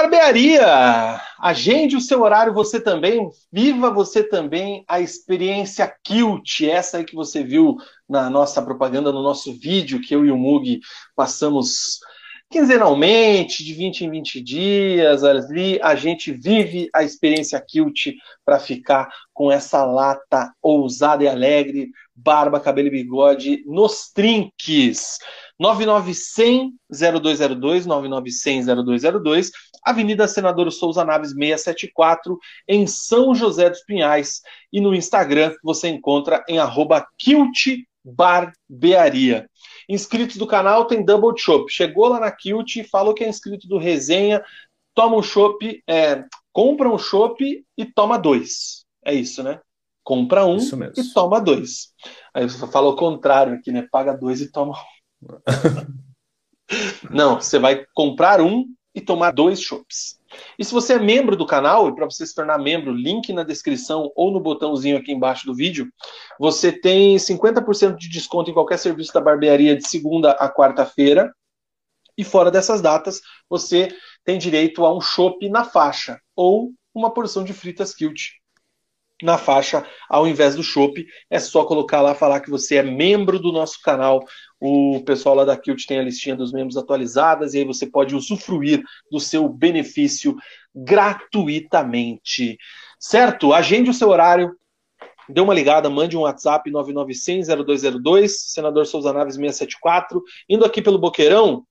Barbearia. Agende o seu horário você também, viva você também a experiência Kilt, essa aí que você viu na nossa propaganda, no nosso vídeo que eu e o Mug passamos quinzenalmente, de 20 em 20 dias ali, a gente vive a experiência Kilt para ficar com essa lata ousada e alegre, barba, cabelo e bigode nos trinques. 9910-0202, 9910-0202, Avenida Senador Souza Naves 674, em São José dos Pinhais. E no Instagram você encontra em arroba Barbearia. Inscritos do canal tem Double Shop. Chegou lá na Kilt, falou que é inscrito do Resenha, toma um chopp, é, compra um chopp e toma dois. É isso, né? Compra um e toma dois. Aí você fala o contrário aqui, né? Paga dois e toma um. Não, você vai comprar um e tomar dois chopps. E se você é membro do canal, e para você se tornar membro, link na descrição ou no botãozinho aqui embaixo do vídeo, você tem 50% de desconto em qualquer serviço da barbearia de segunda a quarta-feira. E fora dessas datas, você tem direito a um chopp na faixa ou uma porção de fritas kilt na faixa ao invés do chopp. É só colocar lá, falar que você é membro do nosso canal o pessoal lá da Kilt tem a listinha dos membros atualizadas e aí você pode usufruir do seu benefício gratuitamente. Certo? Agende o seu horário. Dê uma ligada, mande um WhatsApp 9900-0202, senador Souza Naves 674. Indo aqui pelo Boqueirão,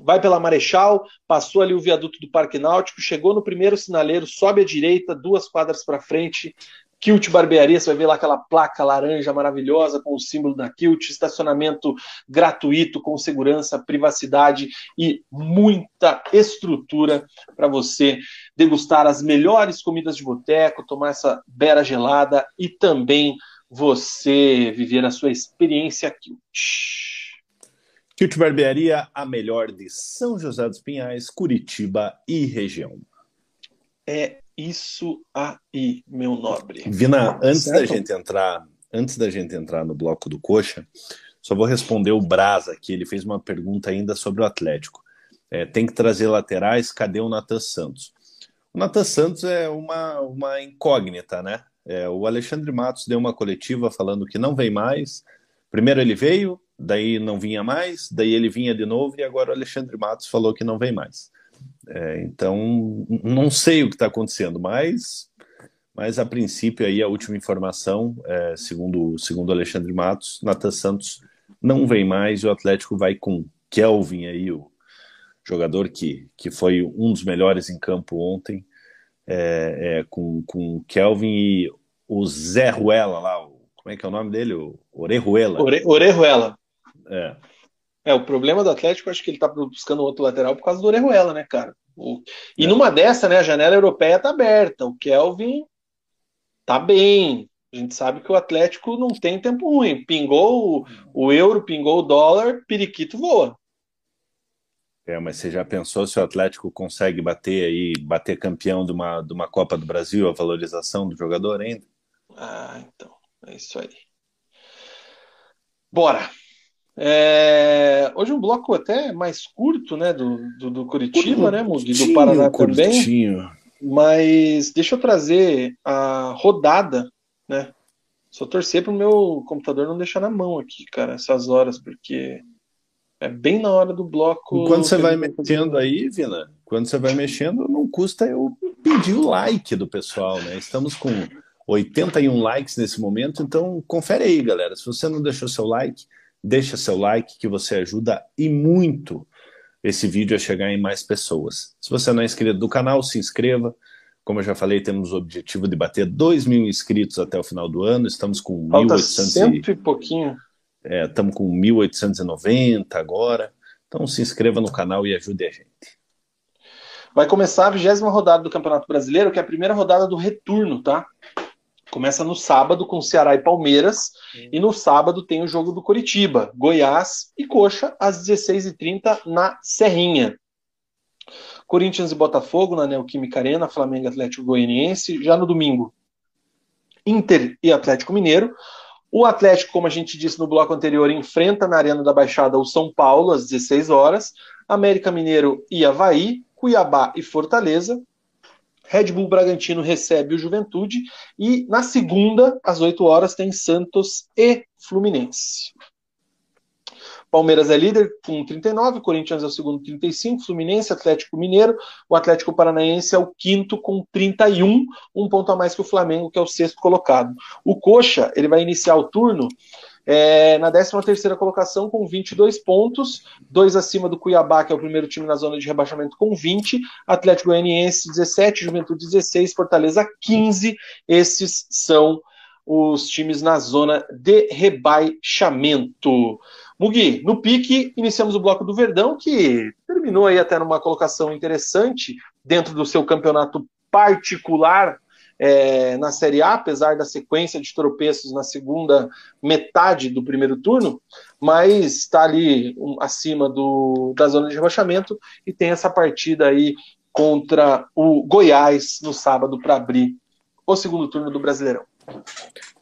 vai pela Marechal, passou ali o viaduto do Parque Náutico, chegou no primeiro sinaleiro, sobe à direita, duas quadras para frente, Kilt Barbearia, você vai ver lá aquela placa laranja maravilhosa com o símbolo da Kilt, estacionamento gratuito, com segurança, privacidade e muita estrutura para você degustar as melhores comidas de boteco, tomar essa beira gelada e também você viver a sua experiência Kilt. Kilt Barbearia, a melhor de São José dos Pinhais, Curitiba e região. É isso aí, meu nobre. Vina, antes certo? da gente entrar, antes da gente entrar no bloco do Coxa, só vou responder o Brasa aqui. Ele fez uma pergunta ainda sobre o Atlético. É, tem que trazer laterais, cadê o Natan Santos? O Natan Santos é uma, uma incógnita, né? É, o Alexandre Matos deu uma coletiva falando que não vem mais. Primeiro ele veio, daí não vinha mais, daí ele vinha de novo e agora o Alexandre Matos falou que não vem mais. É, então, não sei o que está acontecendo, mas, mas a princípio aí a última informação, é, segundo segundo Alexandre Matos, Natan Santos não vem mais e o Atlético vai com Kelvin aí, o jogador que, que foi um dos melhores em campo ontem, é, é, com, com Kelvin e o Zé Ruela lá, o, como é que é o nome dele? O Orejuela. Ore, Orejuela. É. É, o problema do Atlético, acho que ele tá buscando outro lateral por causa do Orejuela, né, cara? O... E é. numa dessa, né, a janela europeia tá aberta. O Kelvin tá bem. A gente sabe que o Atlético não tem tempo ruim. Pingou o, o euro, pingou o dólar, periquito voa. É, mas você já pensou se o Atlético consegue bater aí, bater campeão de uma, de uma Copa do Brasil, a valorização do jogador ainda? Ah, então, é isso aí. Bora. É, hoje um bloco até mais curto, né, do, do, do Curitiba, né, Mugi, do Paraná curtinho. também. Mas deixa eu trazer a rodada, né? Só torcer pro meu computador não deixar na mão aqui, cara, essas horas, porque é bem na hora do bloco. Quando você vai mexendo aí, Vina, quando você vai mexendo, não custa eu pedir o like do pessoal, né? Estamos com 81 likes nesse momento, então confere aí, galera. Se você não deixou seu like, deixa seu like que você ajuda e muito esse vídeo a chegar em mais pessoas. Se você não é inscrito do canal, se inscreva. Como eu já falei, temos o objetivo de bater 2 mil inscritos até o final do ano. Estamos com Falta 1.800 e... pouquinho. É, estamos com 1.890 agora. Então se inscreva no canal e ajude a gente. Vai começar a vigésima rodada do Campeonato Brasileiro, que é a primeira rodada do retorno, tá? Começa no sábado com Ceará e Palmeiras. Uhum. E no sábado tem o jogo do Coritiba, Goiás e Coxa, às 16h30 na Serrinha. Corinthians e Botafogo na Neoquímica Arena, Flamengo Atlético Goianiense. Já no domingo, Inter e Atlético Mineiro. O Atlético, como a gente disse no bloco anterior, enfrenta na Arena da Baixada o São Paulo às 16 horas. América Mineiro e Havaí, Cuiabá e Fortaleza. Red Bull Bragantino recebe o Juventude e na segunda, às 8 horas, tem Santos e Fluminense. Palmeiras é líder com 39, Corinthians é o segundo 35, Fluminense, Atlético Mineiro, o Atlético Paranaense é o quinto com 31, um ponto a mais que o Flamengo, que é o sexto colocado. O Coxa, ele vai iniciar o turno é, na 13ª colocação com 22 pontos, dois acima do Cuiabá, que é o primeiro time na zona de rebaixamento com 20, Atlético Goianiense 17, Juventude 16, Fortaleza 15. Esses são os times na zona de rebaixamento. Mugi, no pique, iniciamos o bloco do Verdão, que terminou aí até numa colocação interessante dentro do seu campeonato particular é, na Série A, apesar da sequência de tropeços na segunda metade do primeiro turno, mas está ali um, acima do, da zona de rebaixamento e tem essa partida aí contra o Goiás no sábado para abrir o segundo turno do Brasileirão.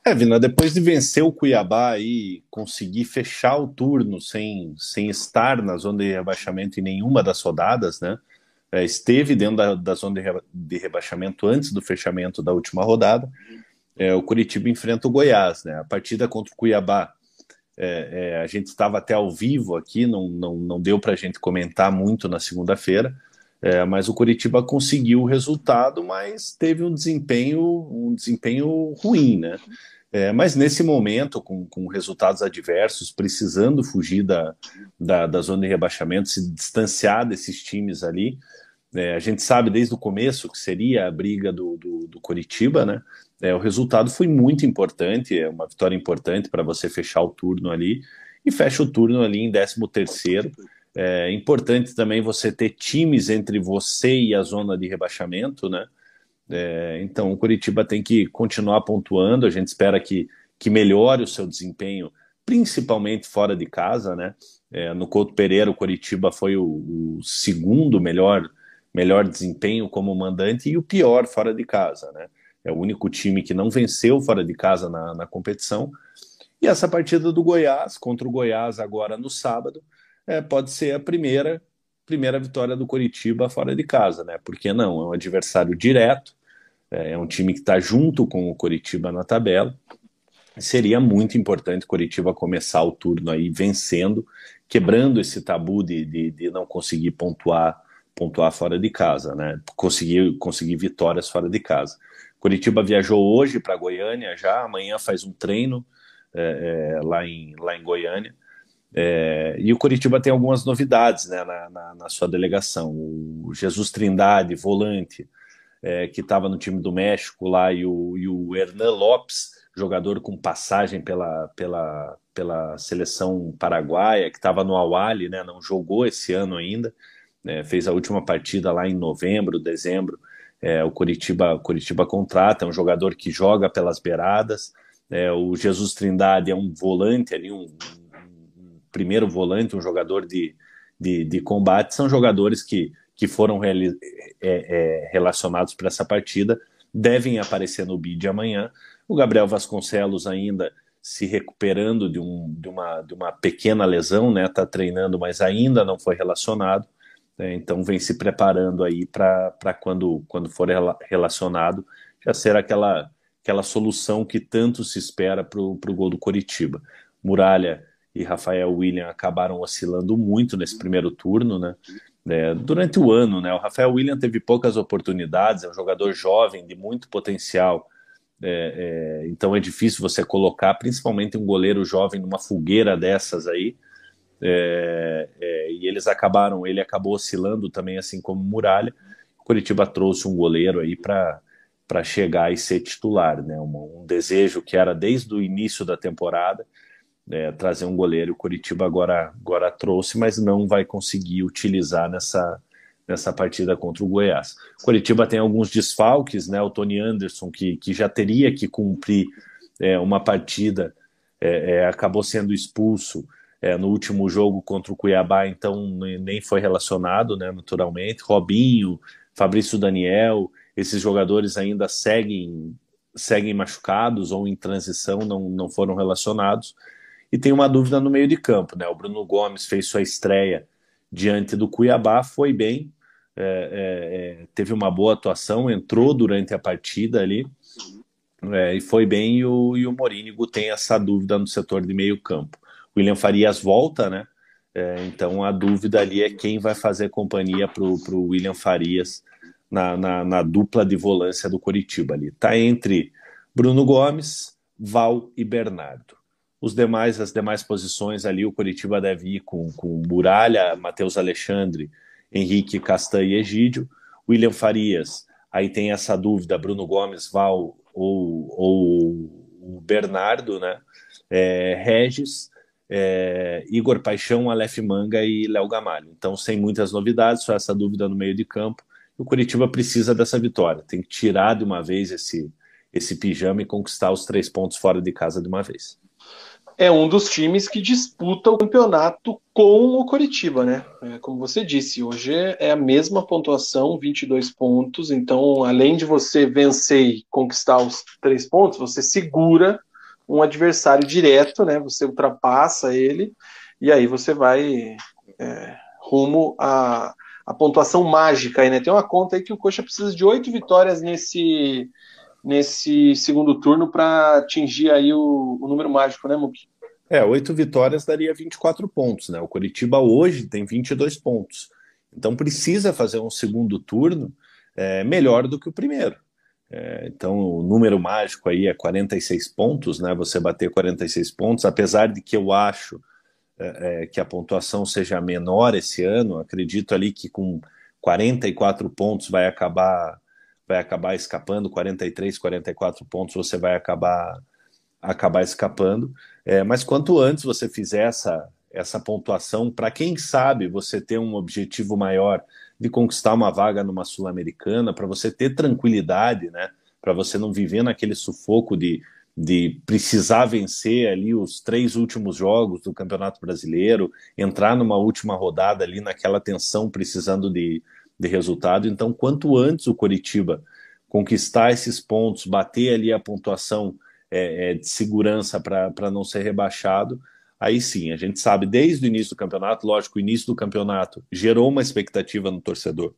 É, Vina, depois de vencer o Cuiabá e conseguir fechar o turno sem, sem estar na zona de rebaixamento em nenhuma das rodadas, né? É, esteve dentro da, da zona de, reba de, rebaixamento antes do fechamento da última rodada. É, o Curitiba enfrenta o Goiás, né? A partida contra o Cuiabá, é, é a gente estava até ao vivo aqui, não, não, não deu para a gente comentar muito na segunda-feira, é, mas o Curitiba conseguiu o resultado, mas teve um desempenho, um desempenho ruim, né? É, mas nesse momento, com, com, resultados adversos, precisando fugir da, da, da, zona de rebaixamento, se distanciar desses times ali, é, a gente sabe desde o começo que seria a briga do, do, do Coritiba, né? É, o resultado foi muito importante, é uma vitória importante para você fechar o turno ali, e fecha o turno ali em 13 terceiro. É importante também você ter times entre você e a zona de rebaixamento, né? É, então o Curitiba tem que continuar pontuando. A gente espera que, que melhore o seu desempenho, principalmente fora de casa, né? É, no Couto Pereira, o Curitiba foi o, o, segundo melhor, melhor desempenho como mandante e o pior fora de casa, né? É o único time que não venceu fora de casa na, na competição. E essa partida do Goiás contra o Goiás agora no sábado é, pode ser a primeira primeira vitória do Curitiba fora de casa, né? Porque não, é um adversário direto, é, é um time que está junto com o Curitiba na tabela. Seria muito importante o Curitiba começar o turno aí vencendo, quebrando esse tabu de, de, de não conseguir pontuar pontuar fora de casa, né? Conseguir, conseguir vitórias fora de casa. Curitiba viajou hoje para Goiânia já, amanhã faz um treino é, é, lá, em, lá em Goiânia. É, e o Curitiba tem algumas novidades né, na, na, na, sua delegação. O Jesus Trindade, volante, é, que estava no time do México lá, e o, e o Hernan Lopes, jogador com passagem pela, pela, pela seleção paraguaia, que estava no Awali, né, não jogou esse ano ainda, né, fez a última partida lá em novembro, dezembro. É, o Curitiba, Curitiba contrata, é um jogador que joga pelas beiradas. É, o Jesus Trindade é um volante ali, um, primeiro volante, um jogador de, de, de combate, são jogadores que, que foram é, é, relacionados para essa partida, devem aparecer no bid amanhã. O Gabriel Vasconcelos ainda se recuperando de, um, de, uma, de uma pequena lesão, né? Está treinando, mas ainda não foi relacionado. Né? Então vem se preparando aí para quando, quando for relacionado já ser aquela, aquela solução que tanto se espera para o gol do Coritiba. Muralha e Rafael William acabaram oscilando muito nesse primeiro turno, né? É, durante o ano, né? O Rafael William teve poucas oportunidades, é um jogador jovem de muito potencial. É, é, então é difícil você colocar, principalmente um goleiro jovem, numa fogueira dessas aí. É, é, e eles acabaram, ele acabou oscilando também, assim como Muralha. Curitiba trouxe um goleiro aí para chegar e ser titular, né? Um, um desejo que era desde o início da temporada é, trazer um goleiro. O Curitiba agora, agora trouxe, mas não vai conseguir utilizar nessa, nessa partida contra o Goiás. Curitiba tem alguns desfalques, né? O Tony Anderson, que, que já teria que cumprir é, uma partida, é, é acabou sendo expulso é, no último jogo contra o Cuiabá, então nem foi relacionado, né? Naturalmente. Robinho, Fabrício Daniel, esses jogadores ainda seguem seguem machucados ou em transição, não, não foram relacionados. E tem uma dúvida no meio de campo, né? O Bruno Gomes fez sua estreia diante do Cuiabá, foi bem, é, é, é teve uma boa atuação, entrou durante a partida ali é, e foi bem. E o, e o Morínigo tem essa dúvida no setor de meio campo. William Farias volta, né? É, então a dúvida ali é quem vai fazer companhia para o William Farias na, na, na, dupla de volância do Coritiba ali. Tá entre Bruno Gomes, Val e Bernardo. Os demais, as demais posições ali, o Curitiba deve ir com, com Muralha, Matheus Alexandre, Henrique Castanho e Egídio. William Farias, aí tem essa dúvida, Bruno Gomes, Val ou, ou o Bernardo, né? É, Regis, é, Igor Paixão, Aleph Manga e Léo Gamalho. Então, sem muitas novidades, só essa dúvida no meio de campo. O Curitiba precisa dessa vitória, tem que tirar de uma vez esse, esse pijama e conquistar os três pontos fora de casa de uma vez é um dos times que disputa o campeonato com o Coritiba, né? É, como você disse, hoje é a mesma pontuação, 22 pontos. Então, além de você vencer e conquistar os três pontos, você segura um adversário direto, né? Você ultrapassa ele e aí você vai é, rumo à, à pontuação mágica aí, né? Tem uma conta aí que o Coxa precisa de oito vitórias nesse nesse segundo turno para atingir aí o, o, número mágico, né, Muki? É, oito vitórias daria 24 pontos, né? O Curitiba hoje tem 22 pontos. Então precisa fazer um segundo turno é, melhor do que o primeiro. É, então, o número mágico aí é 46 pontos, né? Você bater 46 pontos, apesar de que eu acho é, é, que a pontuação seja menor esse ano, acredito ali que com 44 pontos vai acabar vai acabar escapando, 43, 44 pontos você vai acabar acabar escapando. É, mas quanto antes você fizer essa, essa pontuação, para quem sabe você ter um objetivo maior de conquistar uma vaga numa Sul-Americana, para você ter tranquilidade, né? Para você não viver naquele sufoco de, de precisar vencer ali os três últimos jogos do Campeonato Brasileiro, entrar numa última rodada ali naquela tensão, precisando de, de resultado. Então, quanto antes o Coritiba conquistar esses pontos, bater ali a pontuação é, é, de segurança para não ser rebaixado, aí sim, a gente sabe desde o início do campeonato, lógico, o início do campeonato gerou uma expectativa no torcedor.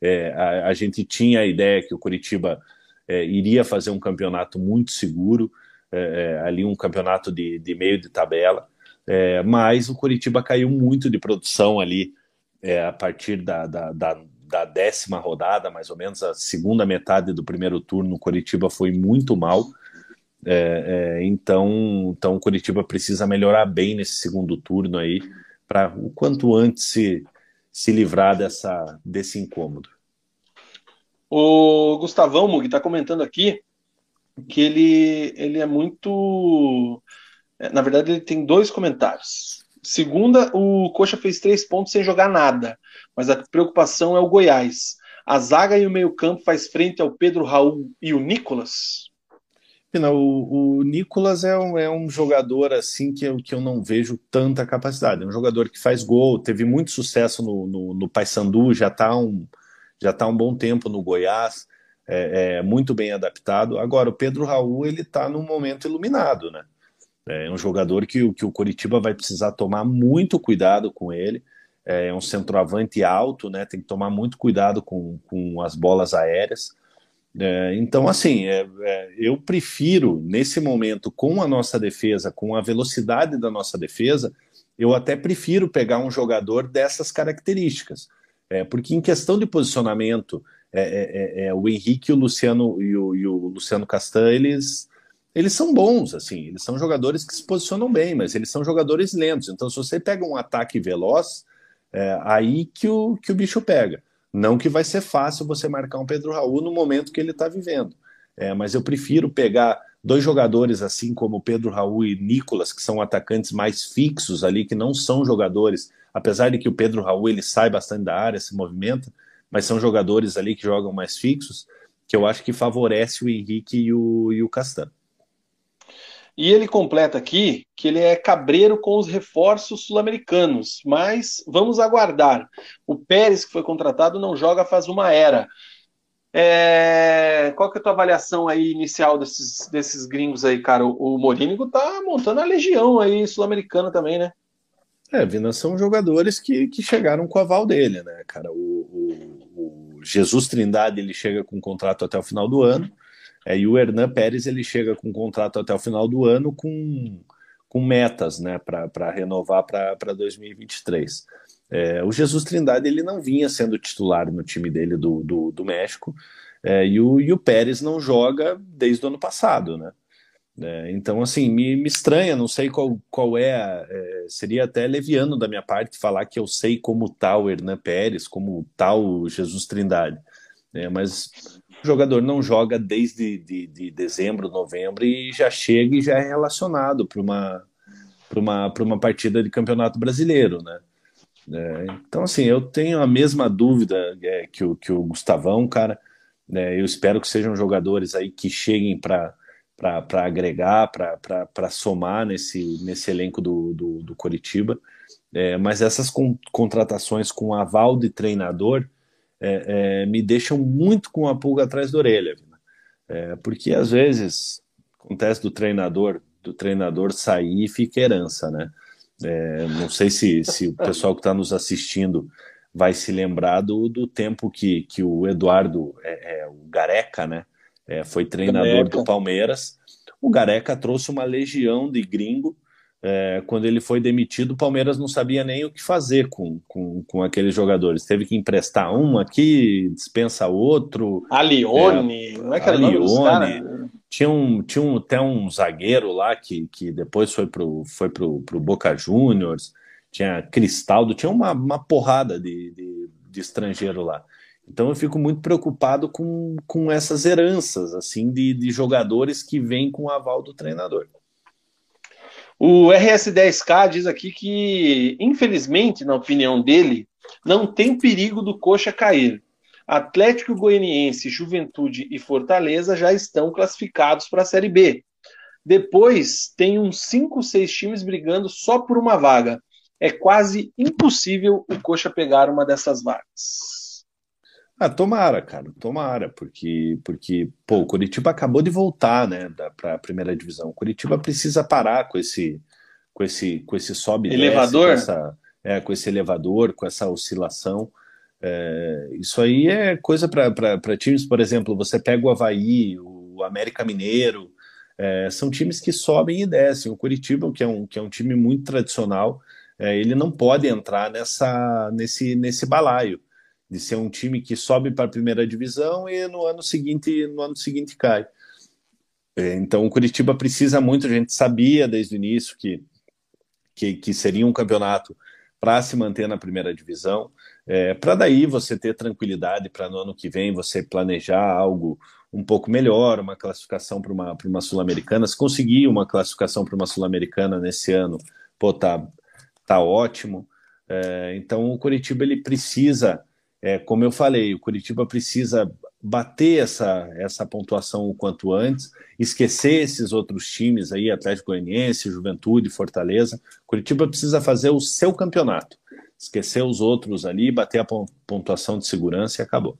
É, a, a, gente tinha a ideia que o Curitiba é, iria fazer um campeonato muito seguro, é, é, ali um campeonato de, de meio de tabela, é, mas o Curitiba caiu muito de produção ali a partir da, da, da, da, décima rodada, mais ou menos, a segunda metade do primeiro turno, o Curitiba foi muito mal. É, é, então, então o Curitiba precisa melhorar bem nesse segundo turno aí, para o quanto antes se, se livrar dessa, desse incômodo. O Gustavão Mug está comentando aqui que ele, ele é muito. É, na verdade, ele tem dois comentários. Segunda, o Coxa fez três pontos sem jogar nada, mas a preocupação é o Goiás. A zaga e o meio-campo faz frente ao Pedro Raul e o Nicolas? O, o Nicolas é um, é um jogador assim que eu, que eu não vejo tanta capacidade. É um jogador que faz gol, teve muito sucesso no, no, no Paysandu, já está um, já tá um bom tempo no Goiás, é, é, muito bem adaptado. Agora, o Pedro Raul ele está num momento iluminado, né? É um jogador que, que o Coritiba vai precisar tomar muito cuidado com ele. É um centroavante alto, né? Tem que tomar muito cuidado com, com as bolas aéreas. É, então, assim, é, é, eu prefiro, nesse momento, com a nossa defesa, com a velocidade da nossa defesa, eu até prefiro pegar um jogador dessas características. É, porque em questão de posicionamento, é, é, o Henrique o Luciano, e o, e o Luciano Castan, eles, eles são bons, assim, eles são jogadores que se posicionam bem, mas eles são jogadores lentos. Então, se você pega um ataque veloz, aí que o, que o bicho pega. Não que vai ser fácil você marcar um Pedro Raul no momento que ele está vivendo. É, mas eu prefiro pegar dois jogadores assim como Pedro Raul e Nicolas, que são atacantes mais fixos ali, que não são jogadores, apesar de que o Pedro Raul ele sai bastante da área, se movimenta, mas são jogadores ali que jogam mais fixos, que eu acho que favorece o Henrique e o, e o Castan. E ele completa aqui que ele é cabreiro com os reforços sul-americanos, mas vamos aguardar. O Pérez, que foi contratado, não joga faz uma era. É... Qual que é a tua avaliação aí inicial desses, desses gringos aí, cara? O, o Morínigo tá montando a legião aí sul-americana também, né? É, Vina, são jogadores que, que chegaram com o aval dele, né, cara? O, o, o Jesus Trindade, ele chega com um contrato até o final do ano. É, e o Hernan Pérez ele chega com um contrato até o final do ano com, com metas né, para renovar para 2023. É, o Jesus Trindade ele não vinha sendo titular no time dele do, do, do México é, e, o, e o Pérez não joga desde o ano passado, né? É, então, assim, me, me estranha, não sei qual, qual é, é, Seria até leviano da minha parte falar que eu sei como tá o Hernan Pérez, como tá o Jesus Trindade. É, mas o jogador não joga desde de, de dezembro, novembro e já chega e já é relacionado para uma, uma, uma partida de campeonato brasileiro, né? É, então, assim, eu tenho a mesma dúvida é, que, o, que o Gustavão, cara. É, eu espero que sejam jogadores aí que cheguem para agregar, para somar nesse, nesse elenco do, do, do Coritiba. É, mas essas con contratações com aval de treinador, é, é, me deixam muito com a pulga atrás da orelha, é, porque às vezes acontece do treinador do treinador sair e fica herança, né? É, não sei se, se o pessoal que está nos assistindo vai se lembrar do, do tempo que, que o Eduardo, é, é o Gareca, né? É, foi treinador Gareca. do Palmeiras. O Gareca trouxe uma legião de gringo é, quando ele foi demitido, o Palmeiras não sabia nem o que fazer com, com, com aqueles jogadores. Teve que emprestar um aqui, dispensa outro. A Lione, é, não é que era nome dos Tinha, um, tinha um, até um zagueiro lá que, que depois foi pro, foi pro, pro Boca Juniors, tinha Cristaldo, tinha uma, uma porrada de, de, de estrangeiro lá. Então eu fico muito preocupado com, com essas heranças assim de, de jogadores que vêm com o aval do treinador. O RS10K diz aqui que, infelizmente, na opinião dele, não tem perigo do Coxa cair. Atlético Goianiense, Juventude e Fortaleza já estão classificados para a Série B. Depois tem uns 5, 6 times brigando só por uma vaga. É quase impossível o Coxa pegar uma dessas vagas. Ah, tomara, cara, tomara, porque, porque pô, o Curitiba acabou de voltar, né, para a primeira divisão. O Curitiba precisa parar com esse, com esse, com esse sobe elevador, desce, com, essa, é, com esse elevador, com essa oscilação. É, isso aí é coisa para times, por exemplo, você pega o Havaí, o América Mineiro, é, são times que sobem e descem. O Curitiba, que é um, que é um time muito tradicional, é, ele não pode entrar nessa, nesse, nesse balaio de ser um time que sobe para a primeira divisão e no ano seguinte no ano seguinte cai. É, então o Curitiba precisa muito, a gente sabia desde o início que que, que seria um campeonato para se manter na primeira divisão, é, para daí você ter tranquilidade para no ano que vem você planejar algo um pouco melhor, uma classificação para uma, uma Sul-Americana. Se conseguir uma classificação para uma Sul-Americana nesse ano, pô, tá, tá ótimo. É, então o Curitiba ele precisa é, como eu falei, o Curitiba precisa bater essa, essa pontuação o quanto antes, esquecer esses outros times aí, Atlético Goianiense, Juventude, Fortaleza. Curitiba precisa fazer o seu campeonato, esquecer os outros ali, bater a pontuação de segurança e acabou.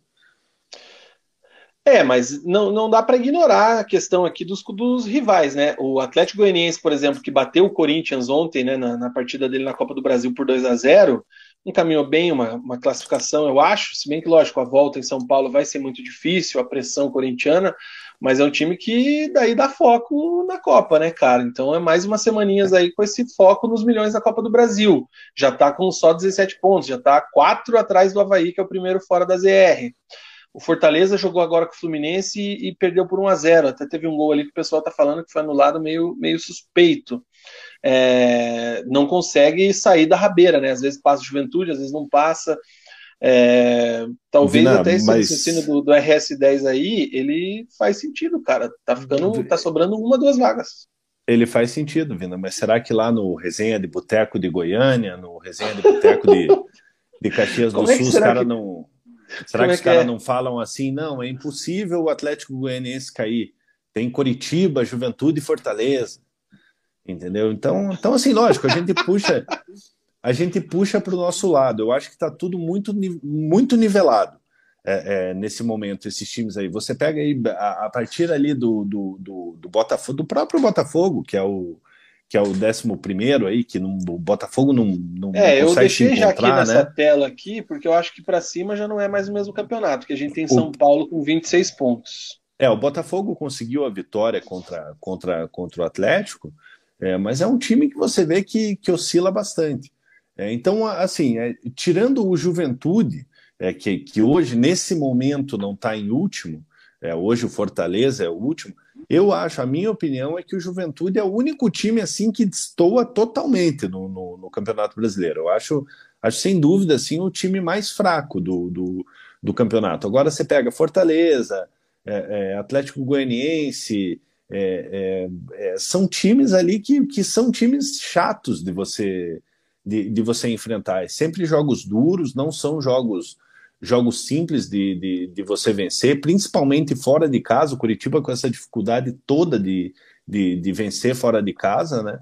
É, mas não, não dá para ignorar a questão aqui dos, dos rivais, né? O Atlético Goianiense, por exemplo, que bateu o Corinthians ontem, né, na, na partida dele na Copa do Brasil por 2 a 0 encaminhou bem uma, uma classificação, eu acho, se bem que, lógico, a volta em São Paulo vai ser muito difícil, a pressão corintiana, mas é um time que daí dá foco na Copa, né, cara? Então é mais umas semaninhas aí com esse foco nos milhões da Copa do Brasil. Já tá com só 17 pontos, já tá quatro atrás do Havaí, que é o primeiro fora da ZR. O Fortaleza jogou agora com o Fluminense e, e perdeu por 1 a 0 Até teve um gol ali que o pessoal tá falando que foi anulado meio, meio suspeito é, não consegue sair da rabeira, né? Às vezes passa juventude, às vezes não passa. É, talvez até esse mas... raciocínio do, do, RS10 aí, ele faz sentido, cara. Tá ficando, tá sobrando uma, duas vagas. Ele faz sentido, Vina, mas será que lá no Resenha de Boteco de Goiânia, no Resenha de Boteco de, de Caxias do é Sul, os caras que... não. Será Como que é os caras é? não falam assim? Não, é impossível o Atlético Goianiense cair. Tem Curitiba, Juventude e Fortaleza entendeu? Então, então assim, lógico, a gente puxa, a gente puxa para o nosso lado. Eu acho que está tudo muito, muito nivelado é, é, nesse momento. Esses times aí, você pega aí a, a partir ali do, do, do, do, Botafogo, do próprio Botafogo, que é o que é o décimo primeiro aí, que não, o Botafogo não, não, é, não eu deixei já aqui nessa né? tela aqui, porque eu acho que para cima já não é mais o mesmo campeonato, que a gente tem São o... Paulo com 26 pontos. É, o Botafogo conseguiu a vitória contra, contra, contra o Atlético, é, mas é um time que você vê que, que oscila bastante. É, então, assim, é, tirando o Juventude, é, que, que hoje, nesse momento, não está em último, é, hoje o Fortaleza é o último, eu acho, a minha opinião é que o Juventude é o único time assim que destoa totalmente no, no, no Campeonato Brasileiro. Eu acho, acho, sem dúvida, assim, o time mais fraco do, do, do campeonato. Agora você pega Fortaleza, é, Atlético Goianiense, é, é, é, são times ali que, que são times chatos de você de, de você enfrentar. É sempre jogos duros, não são jogos jogos simples de, de, de, você vencer, principalmente fora de casa. O Curitiba com essa dificuldade toda de, de, de vencer fora de casa, né?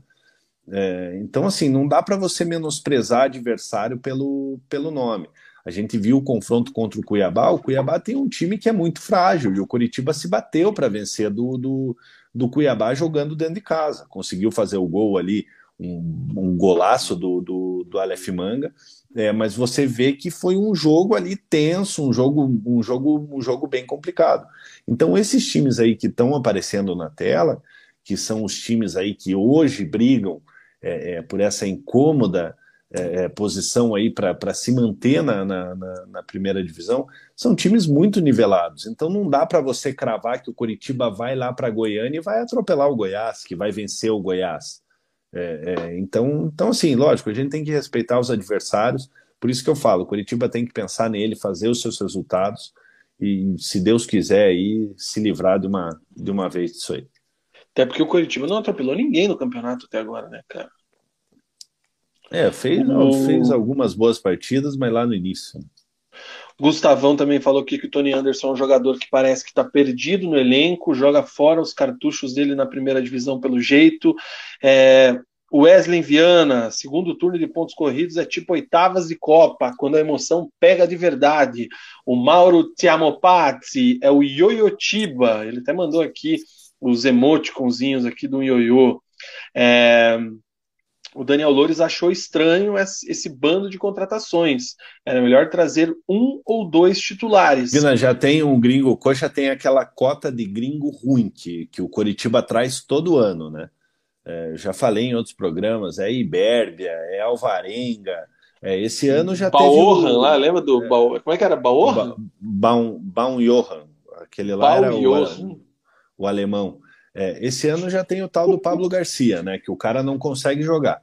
É, então, assim, não dá para você menosprezar adversário pelo, pelo nome. A gente viu o confronto contra o Cuiabá. O Cuiabá tem um time que é muito frágil e o Curitiba se bateu para vencer do, do, do Cuiabá jogando dentro de casa. Conseguiu fazer o gol ali, um, um golaço do, do, do Aleph Manga. É, mas você vê que foi um jogo ali tenso, um jogo, um jogo, um jogo bem complicado. Então, esses times aí que estão aparecendo na tela, que são os times aí que hoje brigam é, é, por essa incômoda é, é posição aí para se manter na, na, na, primeira divisão, são times muito nivelados. Então não dá para você cravar que o Curitiba vai lá para Goiânia e vai atropelar o Goiás, que vai vencer o Goiás. É, é, então, então, assim, lógico, a gente tem que respeitar os adversários. Por isso que eu falo, o Curitiba tem que pensar nele, fazer os seus resultados e, se Deus quiser, aí se livrar de uma, de uma vez disso aí. Até porque o Curitiba não atropelou ninguém no campeonato até agora, né, cara? É, fez, o... fez algumas boas partidas, mas lá no início. Gustavão também falou aqui que o Tony Anderson é um jogador que parece que está perdido no elenco, joga fora os cartuchos dele na primeira divisão pelo jeito. É, Wesley Viana, segundo turno de pontos corridos é tipo oitavas de Copa, quando a emoção pega de verdade. O Mauro Tiamopazzi é o Yoyotiba, ele até mandou aqui os emoticonzinhos aqui do Yoyo. É, o Daniel Loures achou estranho esse bando de contratações. Era melhor trazer um ou dois titulares. Vina, já tem um gringo, o Coxa tem aquela cota de gringo ruim que, que o Coritiba traz todo ano, né? É, já falei em outros programas, é Ibérbia, é Alvarenga. É, esse ano já Baorran, teve. Lá, lembra do. É, como é que era? Baorran? Baum, Baum Johan. Aquele lá Baum era o, o alemão. É, esse ano já tem o tal do Pablo Garcia, né? Que o cara não consegue jogar.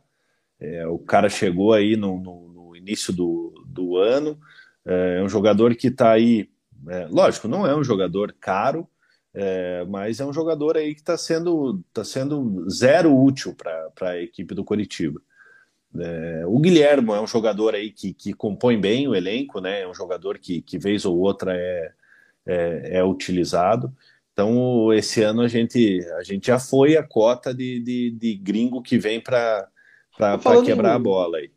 É, o cara chegou aí no, no, no início do, do ano, é, é um jogador que está aí, é, lógico, não é um jogador caro, é, mas é um jogador aí que está sendo, tá sendo zero útil para a equipe do Coritiba. É, o Guilhermo é um jogador aí que, que compõe bem o elenco, né? É um jogador que, que vez ou outra é, é, é utilizado. Então, esse ano a gente, a gente já foi a cota de, de, de gringo que vem para quebrar a bola aí.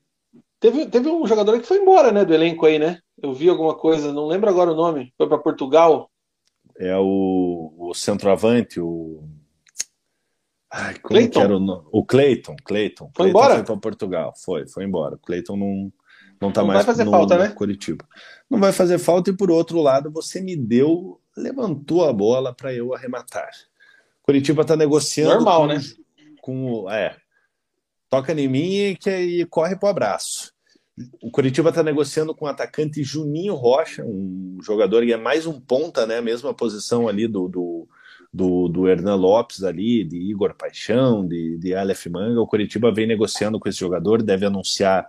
Teve, teve um jogador que foi embora, né, do elenco aí, né? Eu vi alguma coisa, não lembro agora o nome. Foi para Portugal. É o, o centroavante, o. Ai, como Clayton. era o O Cleiton, Cleiton. Foi embora? Foi para Portugal, foi, foi embora. O Cleiton não, não tá não mais vai fazer no, falta, né? Curitiba. Não vai fazer falta, e por outro lado, você me deu levantou a bola para eu arrematar. Curitiba está negociando. Normal, com, né? Com, é, toca em mim e, que, e corre para o abraço. O Curitiba está negociando com o atacante Juninho Rocha, um jogador que é mais um ponta, né? Mesma posição ali do, do, do, do Hernan Lopes ali, de Igor Paixão, de, de Aleph Manga. O Curitiba vem negociando com esse jogador, deve anunciar,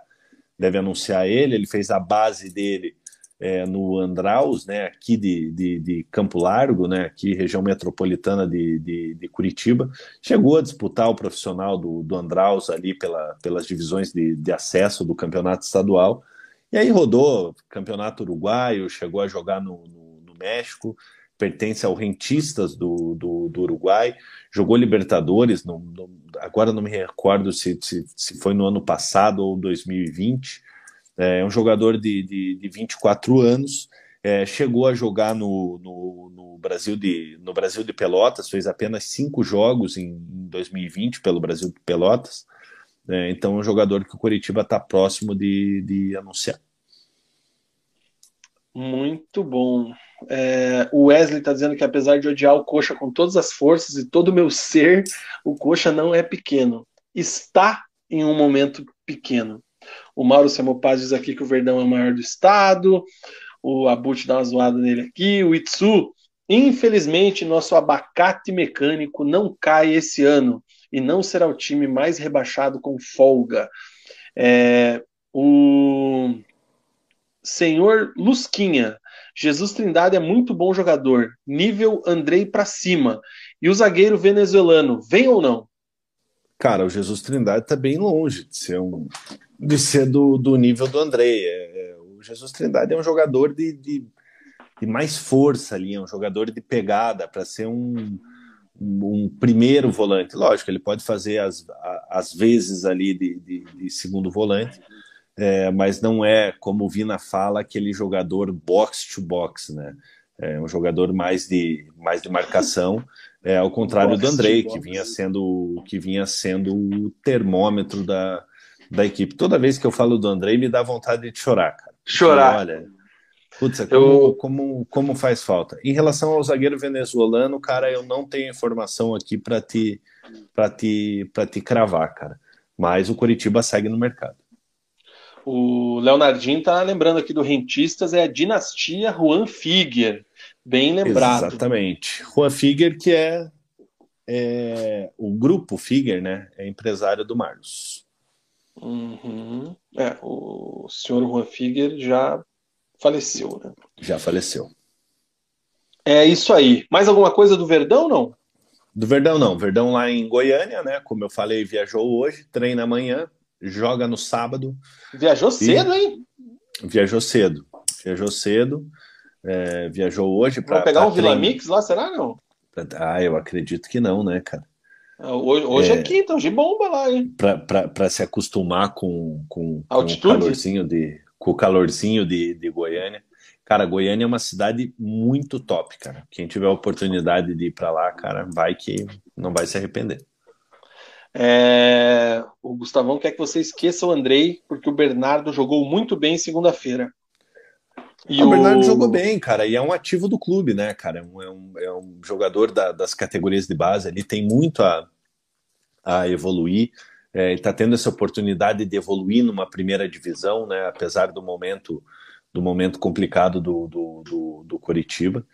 deve anunciar ele. Ele fez a base dele é, no Andraus, né, aqui de, de, de, Campo Largo, né, aqui região metropolitana de, de, de, Curitiba, chegou a disputar o profissional do, do Andraus ali pela, pelas divisões de, de acesso do campeonato estadual, e aí rodou campeonato uruguaio, chegou a jogar no, no, no México, pertence ao Rentistas do, do, do Uruguai, jogou Libertadores, no, agora não me recordo se, se, se foi no ano passado ou 2020, é um jogador de, de, de 24 anos, é, chegou a jogar no, no, no, Brasil de, no Brasil de Pelotas, fez apenas cinco jogos em, em 2020 pelo Brasil de Pelotas. É, então é um jogador que o Curitiba está próximo de, de anunciar. Muito bom. É, o Wesley está dizendo que apesar de odiar o Coxa com todas as forças e todo o meu ser, o Coxa não é pequeno. Está em um momento pequeno. O Mauro Samopaz diz aqui que o Verdão é o maior do estado. O Abut dá uma zoada nele aqui. O Itsu, infelizmente, nosso abacate mecânico não cai esse ano e não será o time mais rebaixado com folga. É, o senhor Lusquinha, Jesus Trindade é muito bom jogador, nível Andrei para cima. E o zagueiro venezuelano, vem ou não? Cara, o Jesus Trindade está bem longe de ser um, de ser do, do nível do André. É, o Jesus Trindade é um jogador de, de, de, mais força ali, é um jogador de pegada para ser um, um, um, primeiro volante. Lógico, ele pode fazer as, as vezes ali de, de, de segundo volante, é, mas não é, como o Vina fala, aquele jogador box to box, né? É um jogador mais de, mais de marcação. É, ao contrário do Andrei, que vinha sendo que vinha sendo o termômetro da, da equipe. Toda vez que eu falo do Andrei, me dá vontade de chorar, cara. Chorar. Porque, olha, putz, é como, eu... como, como faz falta. Em relação ao zagueiro venezuelano, cara, eu não tenho informação aqui para te, te, te cravar, cara. Mas o Curitiba segue no mercado. O Leonardinho tá lembrando aqui do Rentistas, é a dinastia Juan Figuer. Bem lembrado. Exatamente. Juan Figuer, que é, é o grupo Figuer, né? É empresário do Marlos. Uhum. É, o senhor Juan Figuer já faleceu, né? Já faleceu. É isso aí. Mais alguma coisa do Verdão, não? Do Verdão, não. Verdão lá em Goiânia, né? Como eu falei, viajou hoje, treina amanhã, joga no sábado. Viajou cedo, hein? Viajou cedo. Viajou cedo. É, viajou hoje para. Pegar um Vila Mix lá, será não? Ah, eu acredito que não, né, cara? Hoje, hoje é, é quinta, hoje bomba lá, hein? Para se acostumar com, com, com o calorzinho de com o calorzinho de, de Goiânia. Cara, Goiânia é uma cidade muito top, cara. Quem tiver a oportunidade de ir para lá, cara, vai que não vai se arrepender. É... O Gustavão quer que você esqueça o Andrei, porque o Bernardo jogou muito bem segunda-feira. E o Bernardo jogou bem, cara, e é um ativo do clube, né, cara? É um, é um, é jogador da, das categorias de base, ele tem muito a, a evoluir. É, está tendo essa oportunidade de evoluir numa primeira divisão, né? Apesar do momento do momento complicado do, do, do, do Coritiba.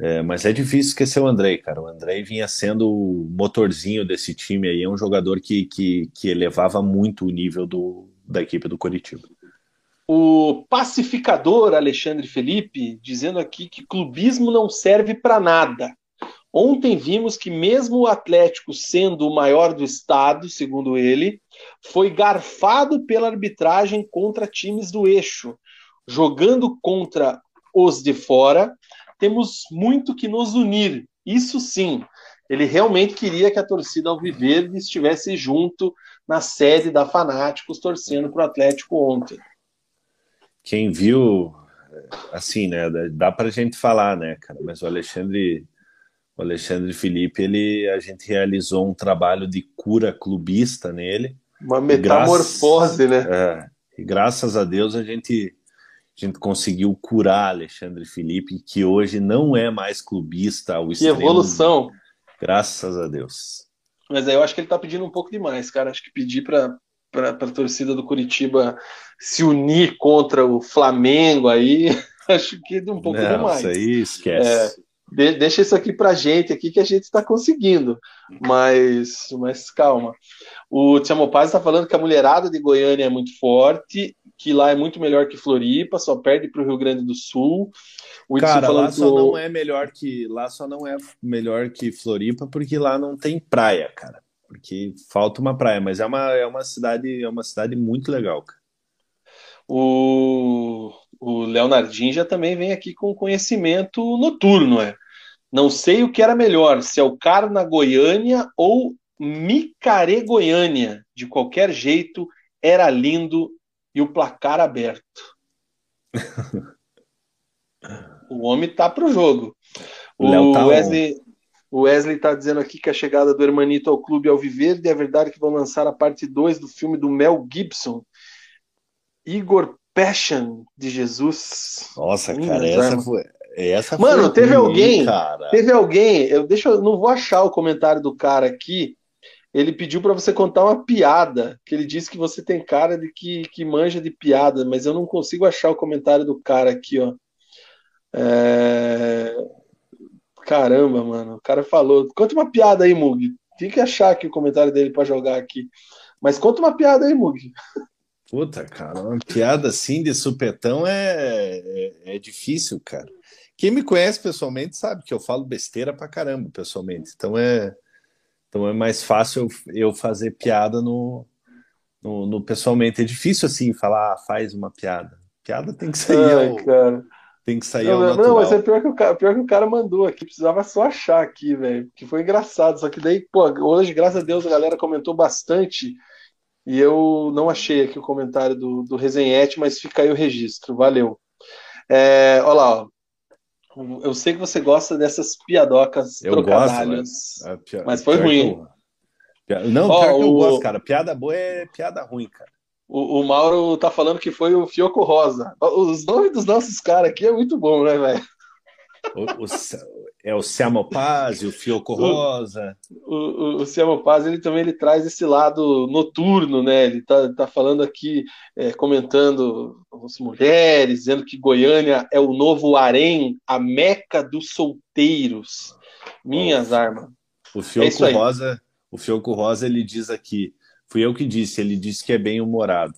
É, mas é difícil esquecer o Andrei, cara. O Andrei vinha sendo o motorzinho desse time aí, é um jogador que, que, que elevava muito o nível do, da equipe do Coritiba. O pacificador Alexandre Felipe dizendo aqui que clubismo não serve para nada. Ontem vimos que, mesmo o Atlético sendo o maior do estado, segundo ele, foi garfado pela arbitragem contra times do eixo. Jogando contra os de fora, temos muito que nos unir. Isso sim, ele realmente queria que a torcida Alviverde estivesse junto na sede da Fanáticos, torcendo para o Atlético ontem. Quem viu, assim, né? Dá para a gente falar, né, cara? Mas o Alexandre o Alexandre Felipe, ele, a gente realizou um trabalho de cura clubista nele. Uma metamorfose, graças, né? É, e graças a Deus a gente, a gente conseguiu curar Alexandre Felipe, que hoje não é mais clubista ao que extremo. Que evolução! Graças a Deus. Mas aí eu acho que ele tá pedindo um pouco demais, cara. Acho que pedir para para a torcida do Curitiba se unir contra o Flamengo aí, acho que é um pouco não, demais. Isso aí esquece. É, de, deixa isso aqui pra gente aqui que a gente está conseguindo. Mas, mas calma. O Tiamo Paz está falando que a mulherada de Goiânia é muito forte, que lá é muito melhor que Floripa, só perde para o Rio Grande do Sul. O Cara, lá só não é melhor que lá só não é melhor que Floripa porque lá não tem praia, cara. Porque falta uma praia, mas é uma, é uma cidade é uma cidade muito legal, cara. O, o Leonardinho já também vem aqui com conhecimento noturno, é. Não sei o que era melhor, se é o Carna Goiânia ou Micare Goiânia. De qualquer jeito, era lindo e o placar aberto. o homem tá pro jogo. O, tá Wesley, o Wesley tá dizendo aqui que a chegada do Hermanito ao clube ao viver e é verdade que vão lançar a parte 2 do filme do Mel Gibson. Igor Passion de Jesus. Nossa, cara, essa foi, essa Mano, teve ruim, alguém, cara. teve alguém, eu deixa eu não vou achar o comentário do cara aqui. Ele pediu para você contar uma piada, que ele disse que você tem cara de que, que manja de piada, mas eu não consigo achar o comentário do cara aqui, ó. É... Caramba, mano, o cara falou. Conta uma piada aí, Mug. Tem que achar aqui o comentário dele para jogar aqui. Mas conta uma piada aí, Mug. Puta, cara, uma piada assim de supetão é, é, é difícil, cara. Quem me conhece pessoalmente sabe que eu falo besteira pra caramba pessoalmente. Então é, então é mais fácil eu fazer piada no, no, no pessoalmente. É difícil assim falar, ah, faz uma piada. Piada tem que sair. Ai, ao, cara. Tem que sair não, ao Não, mas é pior que, o cara, pior que o cara mandou aqui. Precisava só achar aqui, velho. Que foi engraçado. Só que daí, pô, hoje, graças a Deus, a galera comentou bastante. E eu não achei aqui o comentário do, do Resenhete, mas fica aí o registro. Valeu. É, olha lá, ó. Eu sei que você gosta dessas piadocas eu trocadalhos. Gosto, mas, mas foi ruim. Eu... Não, oh, pior que eu o... gosto, cara. Piada boa é piada ruim, cara. O, o, Mauro tá falando que foi o Fioco Rosa. Os nomes dos nossos caras aqui é muito bom, né, velho? é o Siamo Paz o Fioco Rosa. O, o, o Paz, ele também ele traz esse lado noturno, né? Ele tá, tá falando aqui, é, comentando as mulheres, dizendo que Goiânia é o novo harém, a meca dos solteiros. Minhas armas. O É Fioco aí. Rosa, o Fioco Rosa, ele diz aqui, fui eu que disse, ele disse que é bem humorado.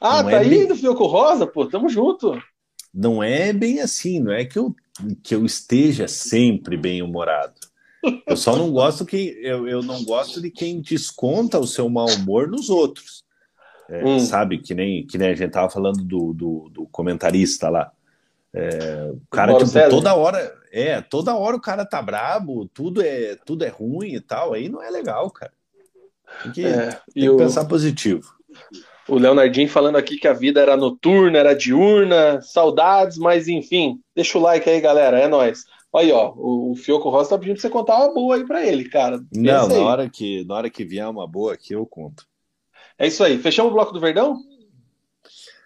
Ah, Não tá é aí bem- do Fioco Rosa, pô, tamo junto. Não é bem assim, não é que eu, que eu esteja sempre bem humorado. Eu só não gosto que eu, eu não gosto de quem desconta o seu mau humor nos outros. É, Hum. Sabe, que nem, que nem a gente tava falando do, do, do comentarista lá. É, o cara, tipo, César. toda hora, é, toda hora o cara tá brabo, tudo é, tudo é ruim e tal, aí não é legal, cara. Tem que, É, tem que o, pensar positivo. o Leonardinho falando aqui que a vida era noturna, era diurna, saudades, mas enfim. Deixa o like aí, galera, é nóis. Olha aí, ó, o, o Fioco Rosa tá pedindo pra você contar uma boa aí pra ele, cara. Não, na hora, que, na hora que vier uma boa aqui, eu conto. É isso aí. Fechamos o bloco do Verdão?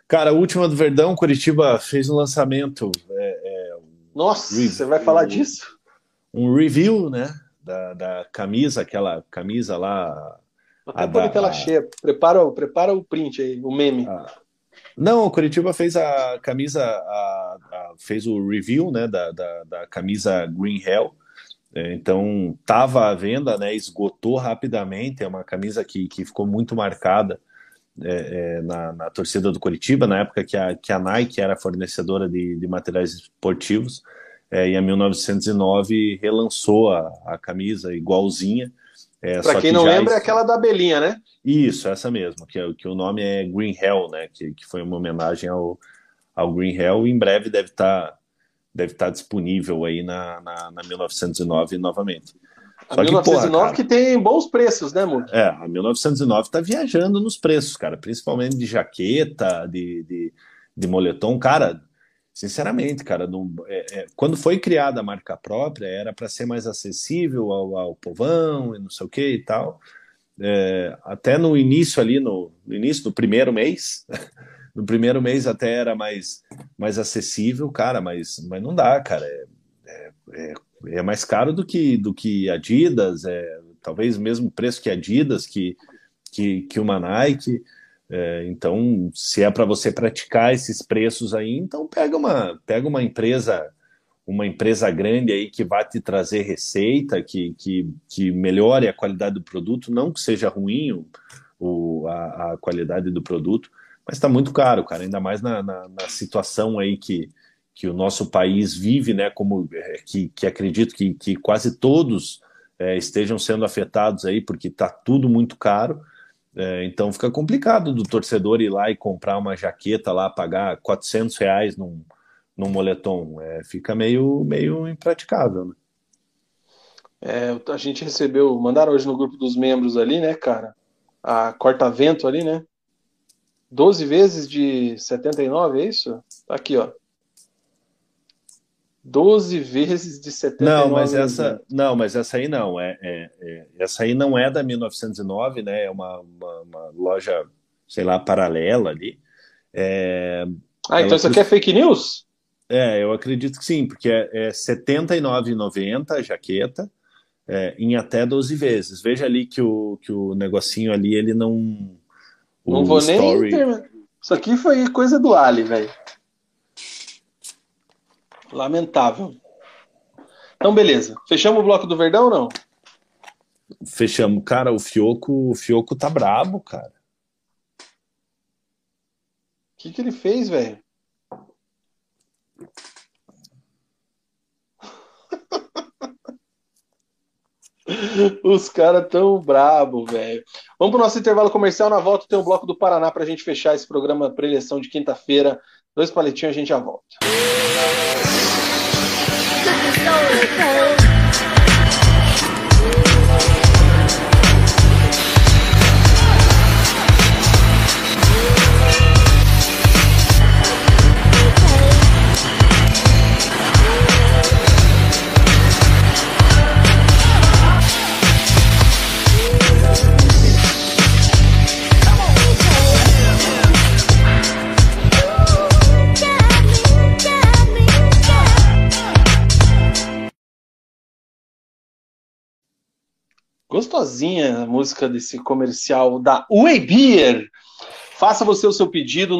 Cara, a última do Verdão, Curitiba fez um lançamento, Nossa, Review. você vai falar disso? um review, né? Da, da camisa, aquela camisa lá. Até da- em tela cheia. Prepara, prepara o print aí, o meme. a- Não, o Curitiba fez a camisa, a- a- fez o review, né? Da, da, da camisa Green Hell. É, Então, estava à venda, né? Esgotou rapidamente. É uma camisa que, que ficou muito marcada é, é, na, na torcida do Curitiba, na época que a, que a Nike era fornecedora de, de materiais esportivos. É, e a 1909 relançou a, a camisa igualzinha. É, só quem que não lembra, é aquela da abelhinha, né? Isso, essa mesmo, que, é- que o nome é Green Hell, né? Que, que foi uma homenagem ao, ao Green Hell. E em breve deve estar deve estar disponível aí na, na, na 1909 novamente. A Só que, 1909 porra, cara, que tem bons preços, né, Mude? é, a 1909 está viajando nos preços, cara, principalmente de jaqueta, de, de, de moletom. Cara, sinceramente, cara, não- é- é, quando foi criada a marca própria, era para ser mais acessível ao, ao povão e não sei o que e tal. É, até no início ali, no, no início do primeiro mês, no primeiro mês até era mais, mais acessível, cara, mas, mas não dá, cara. É, é, é- é mais caro do que, do que Adidas, é talvez mesmo preço que Adidas, que, que, que uma Nike. É, então, se é para você praticar esses preços aí, então pega uma, pega uma empresa uma empresa grande aí que vai te trazer receita, que, que, que melhore a qualidade do produto, não que seja ruim o, o- a, a qualidade do produto, mas está muito caro, cara, ainda mais na, na, na situação aí que, que o nosso país vive, né, como é, que, que acredito que, que quase todos é, estejam sendo afetados aí, porque está tudo muito caro, é, então fica complicado do torcedor ir lá e comprar uma jaqueta lá, pagar 400 reais num, num moletom, é, fica meio, meio impraticável, né? É, a gente recebeu, mandaram hoje no grupo dos membros ali, né, cara? A corta-vento ali, né? 12 vezes de 79, é isso? Tá aqui, ó. 12 vezes de 79. Não, mas essa, não, mas essa aí não. É, é- é- essa aí não é da 1909, né? É uma, uma, uma loja, sei lá, paralela ali. É, Ah, então isso aqui é fake news? é, eu acredito que sim, porque é, é R$ 79,90 a jaqueta é, em até 12 vezes. Veja ali que o, que o negocinho ali, ele não. Não vou nem. story- terminar. Isso aqui foi coisa do Ali, velho. Lamentável. Então, beleza. Fechamos o bloco do Verdão ou não? Fechamos. Cara, o Fioco, o Fioco tá brabo, cara. O que, que ele fez, velho? Os caras tão brabo, velho. Vamos pro nosso intervalo comercial. Na volta tem o bloco do Paraná pra gente fechar esse programa pré-eleição de quinta-feira. Dois paletinhos, a gente já volta. oh, oh. Gostosinha a música desse comercial da Way Beer. Faça você o seu pedido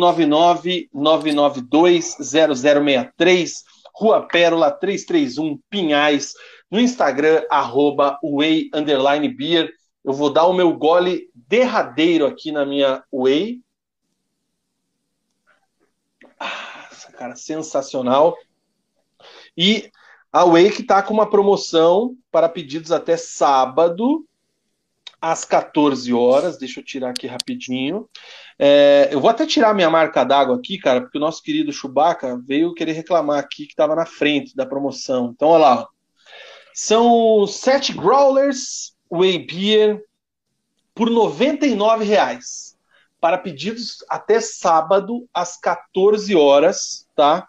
999920063, Rua Pérola 331 Pinhais, no Instagram arroba Way underline Beer. Eu vou dar o meu gole derradeiro aqui na minha Way. Ah, essa cara sensacional. E a Wake está com uma promoção para pedidos até sábado, às 14 horas. Deixa eu tirar aqui rapidinho. É, eu vou até tirar minha marca d'água aqui, cara, porque o nosso querido Chewbacca veio querer reclamar aqui que estava na frente da promoção. Então, olha lá. São sete growlers Whey Beer por R$ reais para pedidos até sábado às 14 horas, tá?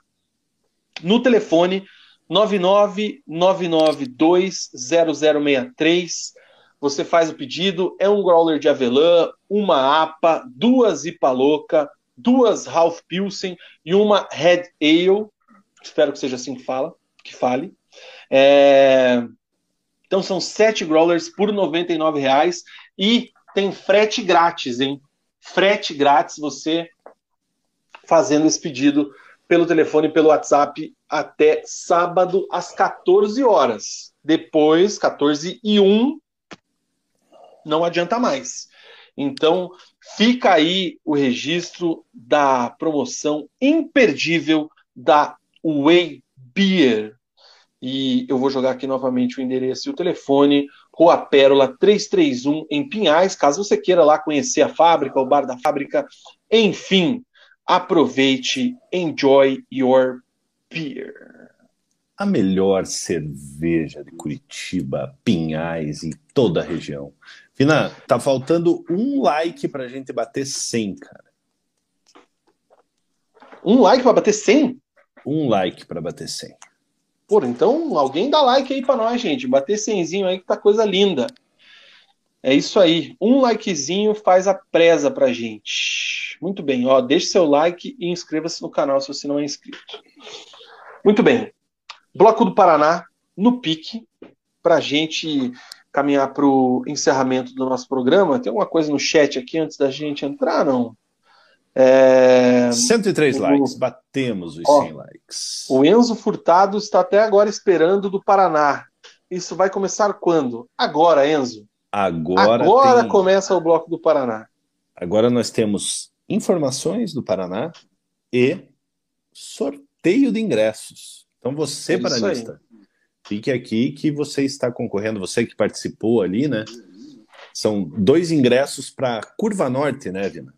No telefone 999920063. Você faz o pedido, é um growler de avelã, uma APA, duas IPA louca, duas Half Pilsen e uma Red Ale. Espero que seja assim que fala, que fale. É... Então são sete growlers por R$ reais e tem frete grátis, hein? Frete grátis você fazendo esse pedido pelo telefone, pelo WhatsApp até sábado às 14 horas. Depois, 14 e 1, não adianta mais. Então, fica aí o registro da promoção imperdível da Way Beer. E eu vou jogar aqui novamente o endereço e o telefone, Rua Pérola 331 em Pinhais, caso você queira lá conhecer a fábrica, o bar da fábrica, enfim, aproveite, enjoy your Beer. A melhor cerveja de Curitiba, Pinhais e toda a região. Fina, tá faltando um like pra gente bater 100, cara. Um like pra bater 100? Um like pra bater 100. Pô, então alguém dá like aí pra nós, gente. Bater 100 aí que tá coisa linda. É isso aí. Um likezinho faz a presa pra gente. Muito bem, ó, deixe seu like e inscreva-se no canal se você não é inscrito. Muito bem. Bloco do Paraná, no pique, para a gente caminhar para o encerramento do nosso programa. Tem alguma coisa no chat aqui antes da gente entrar, não? É... 103 o... likes, batemos os Ó, 100 likes. O Enzo Furtado está até agora esperando do Paraná. Isso vai começar quando? Agora, Enzo. Agora, agora tem... começa o bloco do Paraná. Agora nós temos informações do Paraná e sorteio de ingressos. Então você, é paranista, fique aqui que você está concorrendo, você que participou ali, né? São dois ingressos para Curva Norte, né, Vina?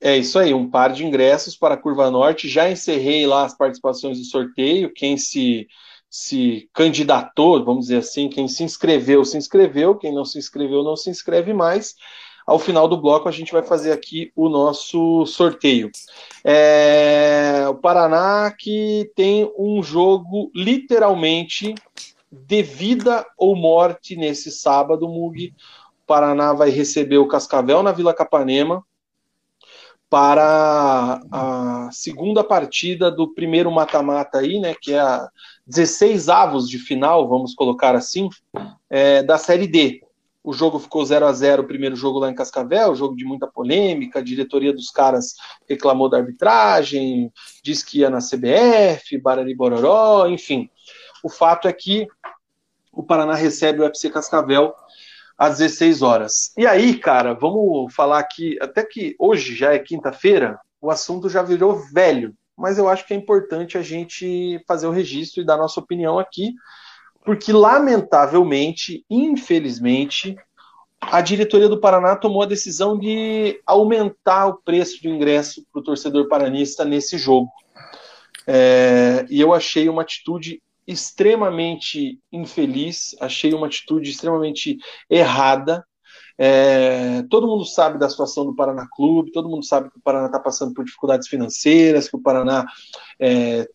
É isso aí, um par de ingressos para a Curva Norte. Já encerrei lá as participações do sorteio. Quem se, se candidatou, vamos dizer assim, quem se inscreveu, se inscreveu. Quem não se inscreveu, não se inscreve mais ao final do bloco a gente vai fazer aqui o nosso sorteio. É, o Paraná que tem um jogo literalmente de vida ou morte nesse sábado, Mug. O Paraná vai receber o Cascavel na Vila Capanema para a segunda partida do primeiro mata-mata aí, né, que é a 16 avos de final, vamos colocar assim, é, da Série D. O jogo ficou 0 a 0 o primeiro jogo lá em Cascavel, jogo de muita polêmica, a diretoria dos caras reclamou da arbitragem, disse que ia na CBF, Barari Bororó, enfim. O fato é que o Paraná recebe o FC Cascavel às 16 horas. E aí, cara, vamos falar aqui, até que hoje já é quinta-feira, o assunto já virou velho, mas eu acho que é importante a gente fazer o registro e dar nossa opinião aqui, porque lamentavelmente, infelizmente, a diretoria do Paraná tomou a decisão de aumentar o preço do ingresso para o torcedor paranista nesse jogo. É, e eu achei uma atitude extremamente infeliz, achei uma atitude extremamente errada. É, todo mundo sabe da situação do Paraná Clube, todo mundo sabe que o Paraná está passando por dificuldades financeiras, que o Paraná está é,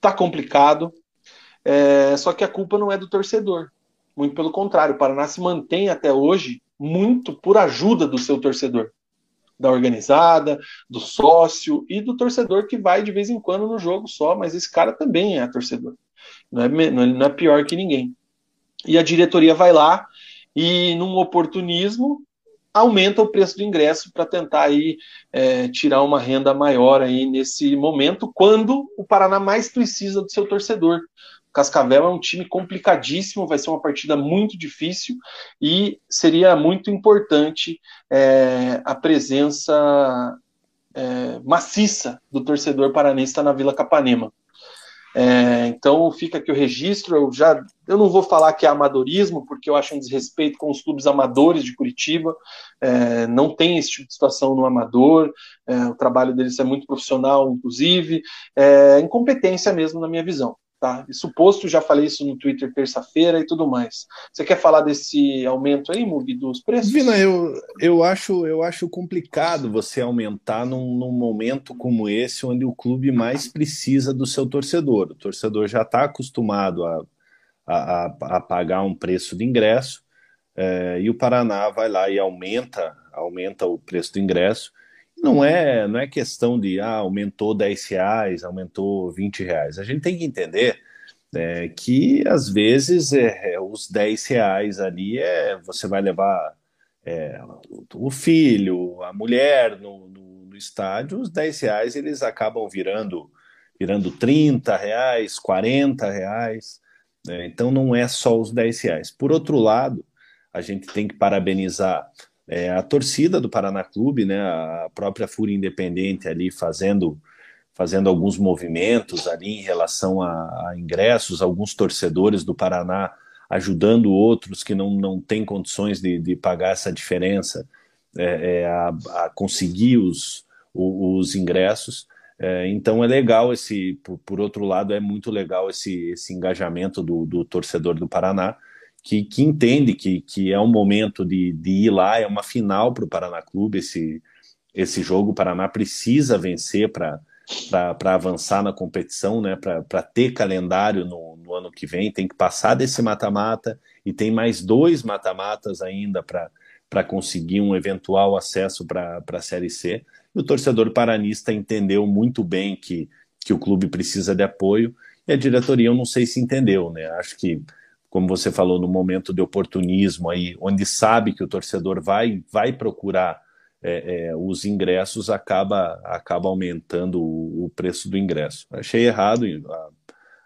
tá complicado. É, só que a culpa não é do torcedor. Muito pelo contrário, o Paraná se mantém até hoje muito por ajuda do seu torcedor, da organizada, do sócio e do torcedor que vai de vez em quando no jogo só, mas esse cara também é torcedor. Não é, não é, pior que ninguém. e a diretoria vai lá e, num oportunismo, aumenta o preço do ingresso para tentar aí é, tirar uma renda maior aí nesse momento, quando o Paraná mais precisa do seu torcedor. Cascavel é um time complicadíssimo, vai ser uma partida muito difícil e seria muito importante é, a presença é, maciça do torcedor paranista na Vila Capanema. É, então fica aqui o registro. Eu já eu não vou falar que é amadorismo, porque eu acho um desrespeito com os clubes amadores de Curitiba. É, não tem esse tipo de situação no amador. É, o trabalho deles é muito profissional, inclusive. É, incompetência mesmo, na minha visão. Tá? Isso já falei isso no Twitter terça-feira e tudo mais. Você quer falar desse aumento aí, Mugi, dos preços? Vina, eu, eu, acho, eu acho complicado você aumentar num, num momento como esse, onde o clube mais precisa do seu torcedor. O torcedor já está acostumado a, a, a, pagar um preço de ingresso, é, e o Paraná vai lá e aumenta, aumenta o preço do ingresso não é, não é questão de ah, aumentou 10 reais, aumentou 20 reais. A gente tem que entender é, que às vezes é, é, os 10 reais ali é você vai levar é, o filho, a mulher no, no, no, estádio, os 10 reais eles acabam virando virando 30 reais, 40 reais. Né? Então não é só os 10 reais. Por outro lado, a gente tem que parabenizar é, a torcida do Paraná Clube, né, a própria Fúria Independente ali fazendo, fazendo alguns movimentos ali em relação a, a ingressos, alguns torcedores do Paraná ajudando outros que não, não têm condições de, de pagar essa diferença é, é, a, a, conseguir os, os, os ingressos. É, então é legal esse, por, por, outro lado, é muito legal esse, esse engajamento do, do torcedor do Paraná que, que entende que, que é um momento de, de ir lá, é uma final para o Paraná Clube esse, esse jogo. O Paraná precisa vencer para avançar na competição, né? para ter calendário no, no, ano que vem. Tem que passar desse mata-mata e tem mais dois mata-matas ainda para conseguir um eventual acesso para a Série C. E o torcedor paranista entendeu muito bem que, que o clube precisa de apoio e a diretoria eu não sei se entendeu, né? Acho que como você falou, no momento de oportunismo aí, onde sabe que o torcedor vai, vai procurar é, é, os ingressos, acaba, acaba aumentando o, o, preço do ingresso. Achei errado a,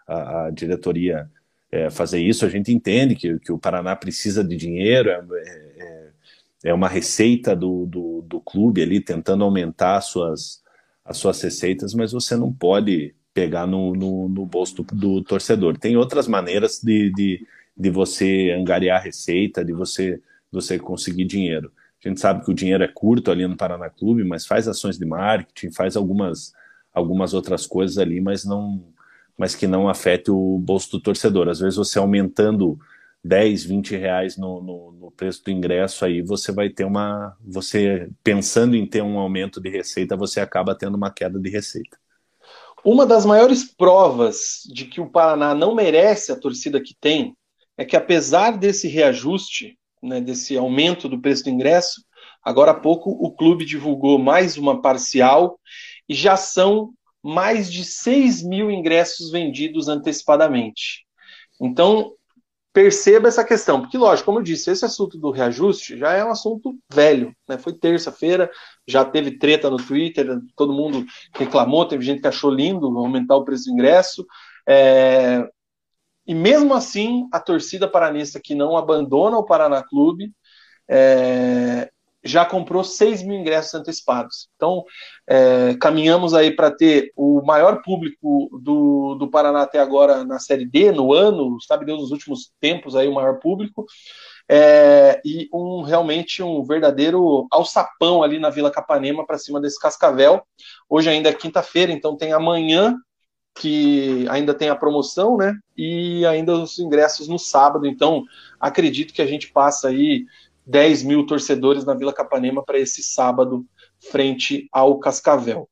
a, a diretoria é, fazer isso. A gente entende que, que o Paraná precisa de dinheiro, é, é, é uma receita do, do, do, clube ali tentando aumentar as suas, as suas receitas, mas você não pode pegar no, no, no bolso do, do torcedor. Tem outras maneiras de, de de você angariar receita, de você, você conseguir dinheiro. A gente sabe que o dinheiro é curto ali no Paraná Clube, mas faz ações de marketing, faz algumas, algumas outras coisas ali, mas não mas que não afete o bolso do torcedor. Às vezes você aumentando 10, 20 reais no, no, no, preço do ingresso, aí você vai ter uma. Você pensando em ter um aumento de receita, você acaba tendo uma queda de receita. Uma das maiores provas de que o Paraná não merece a torcida que tem é que apesar desse reajuste, né, desse aumento do preço do ingresso, agora há pouco o clube divulgou mais uma parcial e já são mais de 6 mil ingressos vendidos antecipadamente. Então, perceba essa questão, porque, lógico, como eu disse, esse assunto do reajuste já é um assunto velho, né? Foi terça-feira, já teve treta no Twitter, todo mundo reclamou, teve gente que achou lindo aumentar o preço do ingresso. É, e mesmo assim, a torcida paranista que não abandona o Paraná Clube é, já comprou 6 mil ingressos antecipados. Então, é, caminhamos aí para ter o maior público do, do Paraná até agora na Série D, no ano, sabe Deus, nos últimos tempos aí o maior público. É, e um realmente um verdadeiro alçapão ali na Vila Capanema para cima desse Cascavel. Hoje ainda é quinta-feira, então tem amanhã que ainda tem a promoção, né? E ainda os ingressos no sábado. Então, acredito que a gente passa aí 10 mil torcedores na Vila Capanema para esse sábado, frente ao Cascavel.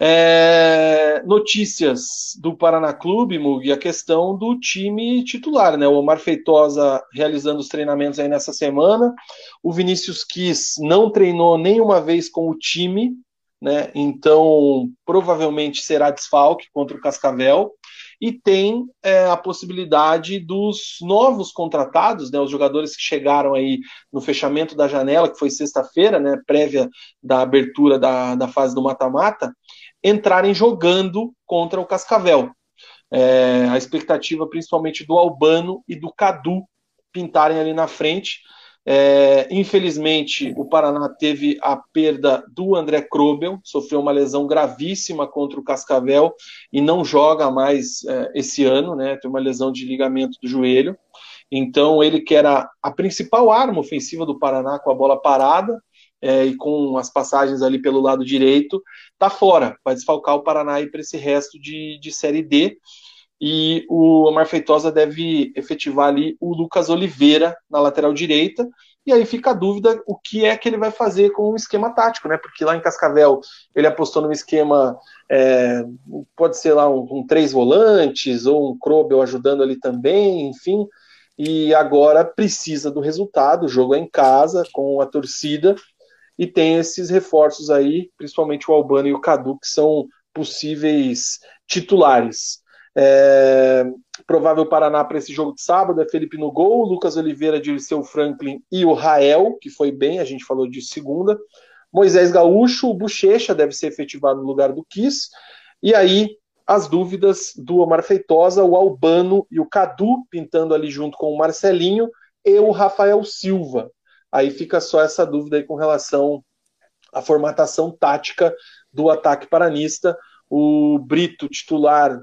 É, notícias do Paraná Clube, Mug, a questão do time titular, né? O Omar Feitosa realizando os treinamentos aí nessa semana. O Vinícius Quis não treinou nenhuma vez com o time, né? Então, provavelmente será desfalque contra o Cascavel. e tem é, a possibilidade dos novos contratados, né, os jogadores que chegaram aí no fechamento da janela, que foi sexta-feira, né, prévia da abertura da, da fase do mata-mata, entrarem jogando contra o Cascavel. É, a expectativa principalmente do Albano e do Cadu pintarem ali na frente. É, infelizmente, o Paraná teve a perda do André Krobel, sofreu uma lesão gravíssima contra o Cascavel e não joga mais é, esse ano, né? Tem uma lesão de ligamento do joelho. Então, ele que era a principal arma ofensiva do Paraná com a bola parada é, e com as passagens ali pelo lado direito, tá fora, vai desfalcar o Paraná para esse resto de, de Série D e o Omar Feitosa deve efetivar ali o Lucas Oliveira na lateral direita, e aí fica a dúvida o que é que ele vai fazer com o esquema tático, né? Porque lá em Cascavel ele apostou num esquema, é, pode ser lá um, um, três volantes, ou um Krobel ajudando ali também, enfim, e agora precisa do resultado, o jogo é em casa, com a torcida, e tem esses reforços aí, principalmente o Albano e o Cadu, que são possíveis titulares. É, provável Paraná para esse jogo de sábado é Felipe no gol, Lucas Oliveira, Dirceu Franklin e o Rael, que foi bem, a gente falou de segunda. Moisés Gaúcho, o Bochecha deve ser efetivado no lugar do Kiss. E aí, as dúvidas do Omar Feitosa, o Albano e o Cadu, pintando ali junto com o Marcelinho, e o Rafael Silva. Aí fica só essa dúvida aí com relação à formatação tática do ataque paranista. O Brito, titular,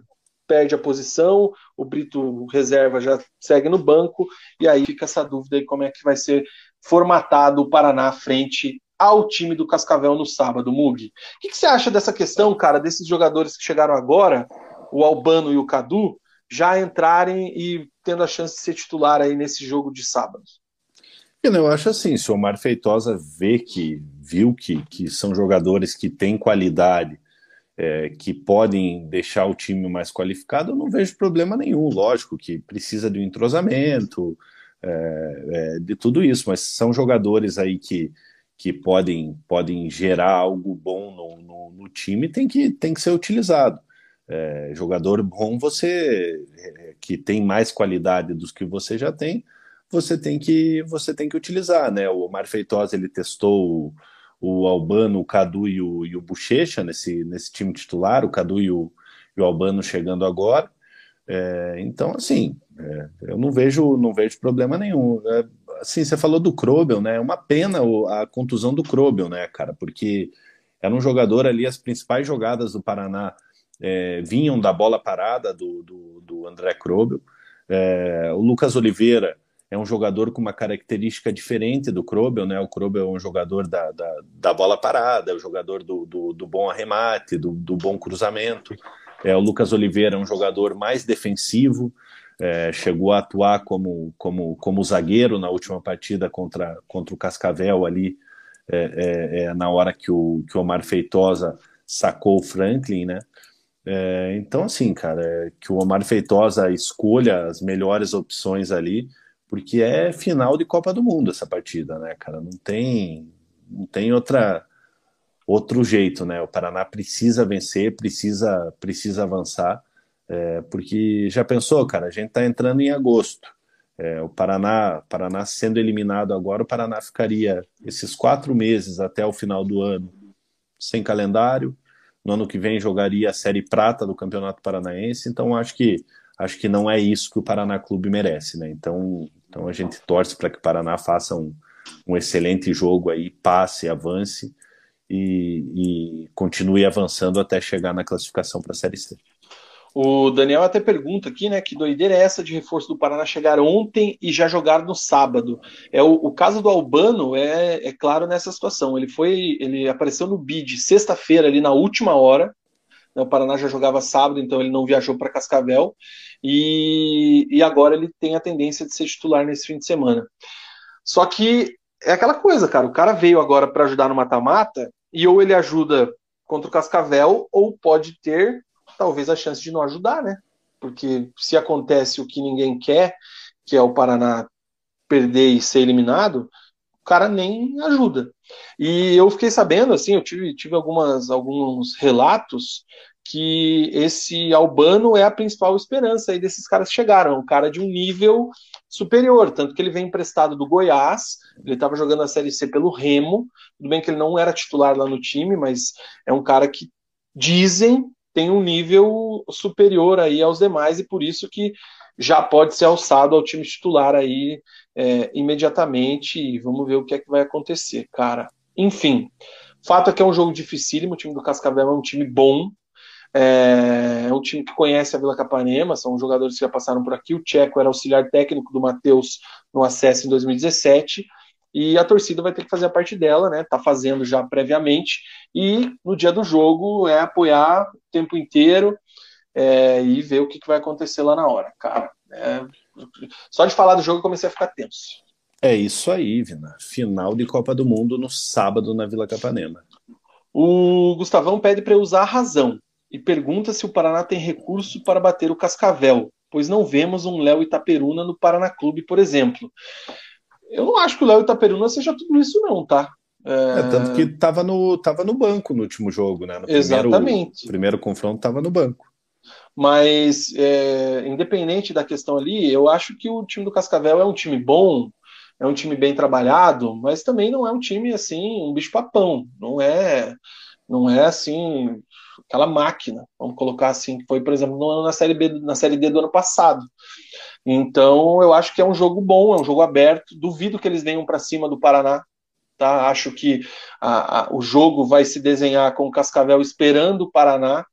perde a posição, o Brito reserva já segue no banco, e aí fica essa dúvida aí como é que vai ser formatado o Paraná frente ao time do Cascavel no sábado, Mug. O que, que, você acha dessa questão, cara, desses jogadores que chegaram agora, o Albano e o Cadu, já entrarem e tendo a chance de ser titular aí nesse jogo de sábado? Eu acho assim, se o Omar Feitosa vê que, viu que, que são jogadores que têm qualidade é, que podem deixar o time mais qualificado, eu não vejo problema nenhum. Lógico que precisa de um entrosamento, é, é, de tudo isso, mas são jogadores aí que, que podem, podem gerar algo bom no, no, no time, tem que, tem que ser utilizado. É, jogador bom, você é, que tem mais qualidade dos que você já tem, você tem que você tem que utilizar, né? O Omar Feitosa ele testou o Albano, o Cadu e o, e o Bochecha nesse, nesse time titular, o Cadu e o, e o Albano chegando agora. É, então, assim, é, eu não vejo, não vejo problema nenhum. É, assim, você falou do Krobel, né? É uma pena a contusão do Krobel, né, cara? Porque era um jogador ali, as principais jogadas do Paraná é, vinham da bola parada do, do, do André Krobel. É, o Lucas Oliveira é um jogador com uma característica diferente do Krobel, né? O Krobel é um jogador da, da, da bola parada, é um jogador do, do, do bom arremate, do, do, bom cruzamento. É, o Lucas Oliveira é um jogador mais defensivo, é, chegou a atuar como, como, como zagueiro na última partida contra, contra o Cascavel ali, é, é, é na hora que o, que o Omar Feitosa sacou o Franklin, né? É, então, assim, cara, é, que o Omar Feitosa escolha as melhores opções ali, porque é final de Copa do Mundo essa partida, né, cara? Não tem, não tem outra outro jeito, né? O Paraná precisa vencer, precisa precisa avançar, é, porque já pensou, cara? A gente tá entrando em agosto. É, o Paraná, Paraná sendo eliminado agora, o Paraná ficaria esses quatro meses até o final do ano sem calendário. No ano que vem jogaria a Série Prata do Campeonato Paranaense. Então acho que acho que não é isso que o Paraná Clube merece, né? Então, então a gente torce para que o Paraná faça um, um excelente jogo aí, passe, avance e, e continue avançando até chegar na classificação para a Série C. O Daniel até pergunta aqui, né, que doideira é essa de reforço do Paraná chegar ontem e já jogar no sábado. É o, o caso do Albano é, é claro nessa situação. Ele foi, ele apareceu no bid sexta-feira ali na última hora, o Paraná já jogava sábado, então ele não viajou para Cascavel. E, e agora ele tem a tendência de ser titular nesse fim de semana. Só que é aquela coisa, cara. O cara veio agora para ajudar no mata-mata e ou ele ajuda contra o Cascavel ou pode ter talvez a chance de não ajudar, né? Porque se acontece o que ninguém quer, que é o Paraná perder e ser eliminado, o cara nem ajuda. E eu fiquei sabendo, assim, eu tive, tive algumas, alguns relatos que esse Albano é a principal esperança aí desses caras chegaram, um cara de um nível superior, tanto que ele vem emprestado do Goiás, ele estava jogando a Série C pelo Remo, tudo bem que ele não era titular lá no time, mas é um cara que dizem tem um nível superior aí aos demais e por isso que já pode ser alçado ao time titular aí é, imediatamente e vamos ver o que é que vai acontecer, cara. Enfim, fato é que é um jogo dificílimo, o time do Cascavel é um time bom, é, é um time que conhece a Vila Capanema, são jogadores que já passaram por aqui. O Tcheco era auxiliar técnico do Matheus no acesso em 2017. E a torcida vai ter que fazer a parte dela, né? Tá fazendo já previamente. E no dia do jogo é apoiar o tempo inteiro é, e ver o que, que vai acontecer lá na hora. Cara, é, só de falar do jogo eu comecei a ficar tenso. É isso aí, Vina. Final de Copa do Mundo no sábado na Vila Capanema. O Gustavão pede para usar a razão e pergunta se o Paraná tem recurso para bater o Cascavel, pois não vemos um Léo Itaperuna no Paraná Clube, por exemplo. Eu não acho que o Léo Itaperuna seja tudo isso, não, tá? É... É, tanto que estava no, tava no banco no último jogo, né? No Exatamente. Primeiro, primeiro confronto estava no banco. Mas, é, independente da questão ali, eu acho que o time do Cascavel é um time bom, é um time bem trabalhado, mas também não é um time assim, um bicho-papão. Não é, não é assim, aquela máquina, vamos colocar assim, que foi, por exemplo, no, na série B, na série D do ano passado. Então, eu acho que é um jogo bom, é um jogo aberto. Duvido que eles venham para cima do Paraná. Tá? Acho que a, a, o jogo vai se desenhar com o Cascavel esperando o Paraná.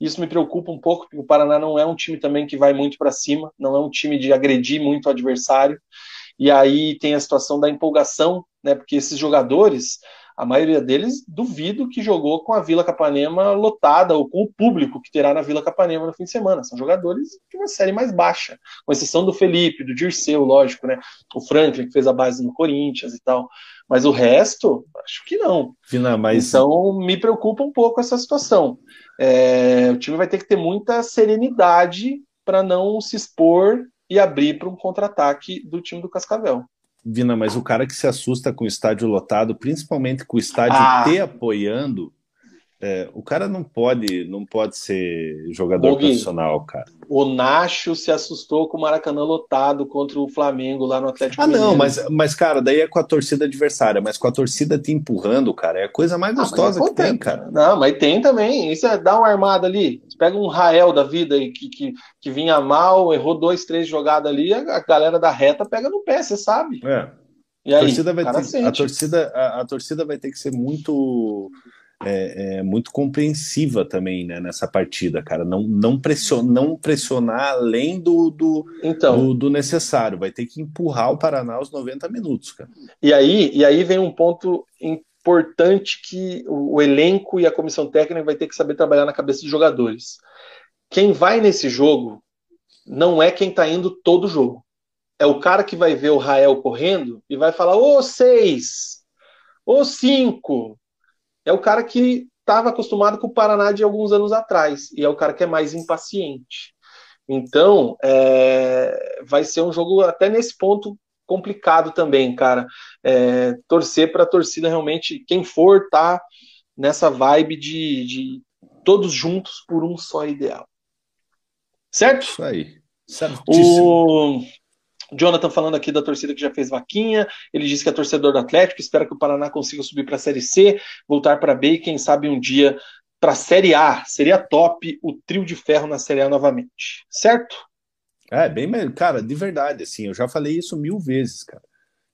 Isso me preocupa um pouco, porque o Paraná não é um time também que vai muito para cima, não é um time de agredir muito o adversário. E aí tem a situação da empolgação, né? Porque esses jogadores, a maioria deles duvido que jogou com a Vila Capanema lotada ou com o público que terá na Vila Capanema no fim de semana. São jogadores de uma série mais baixa, com exceção do Felipe, do Dirceu, lógico, né? O Franklin, que fez a base no Corinthians e tal. Mas o resto, acho que não. Vina, mas... Então me preocupa um pouco essa situação. É, o time vai ter que ter muita serenidade para não se expor e abrir para um contra-ataque do time do Cascavel. Vina, mas o cara que se assusta com o estádio lotado, principalmente com o estádio ah. te apoiando, é, o cara não pode, não pode ser jogador Bom, profissional, cara. O Nacho se assustou com o Maracanã lotado contra o Flamengo lá no Atlético Ah, não, mas, mas, cara, daí é com a torcida adversária, mas com a torcida te empurrando, cara, é a coisa mais ah, gostosa que tem, cara. Não, mas tem também. Isso é dar uma armada ali. Você pega um Rael da vida aí que, que, que vinha mal, errou dois, três jogadas ali, a galera da reta pega no pé, você sabe. É. E aí, a torcida vai ter, a torcida, a, a torcida vai ter que ser muito é, é, muito compreensiva também né, nessa partida, cara. Não, não, pressionar, não pressionar além do, do, então, do, do, necessário. Vai ter que empurrar o Paraná aos 90 minutos, cara. E aí, e aí vem um ponto importante que o, o elenco e a comissão técnica vai ter que saber trabalhar na cabeça dos jogadores. Quem vai nesse jogo não é quem está indo todo jogo. É o cara que vai ver o Rael correndo e vai falar: ô seis, ô cinco, é o cara que estava acostumado com o Paraná de alguns anos atrás e é o cara que é mais impaciente. Então, é, vai ser um jogo até nesse ponto complicado também, cara. É, torcer para a torcida realmente, quem for, tá nessa vibe de, de todos juntos por um só ideal. Certo? Isso aí. Certíssimo. O, Jonathan falando aqui da torcida que já fez vaquinha. Ele disse que é torcedor do Atlético, espera que o Paraná consiga subir para a Série C, voltar para B e quem sabe um dia para a Série A. Seria top o trio de ferro na Série A novamente. Certo? É, bem, cara, de verdade, assim, eu já falei isso mil vezes, cara.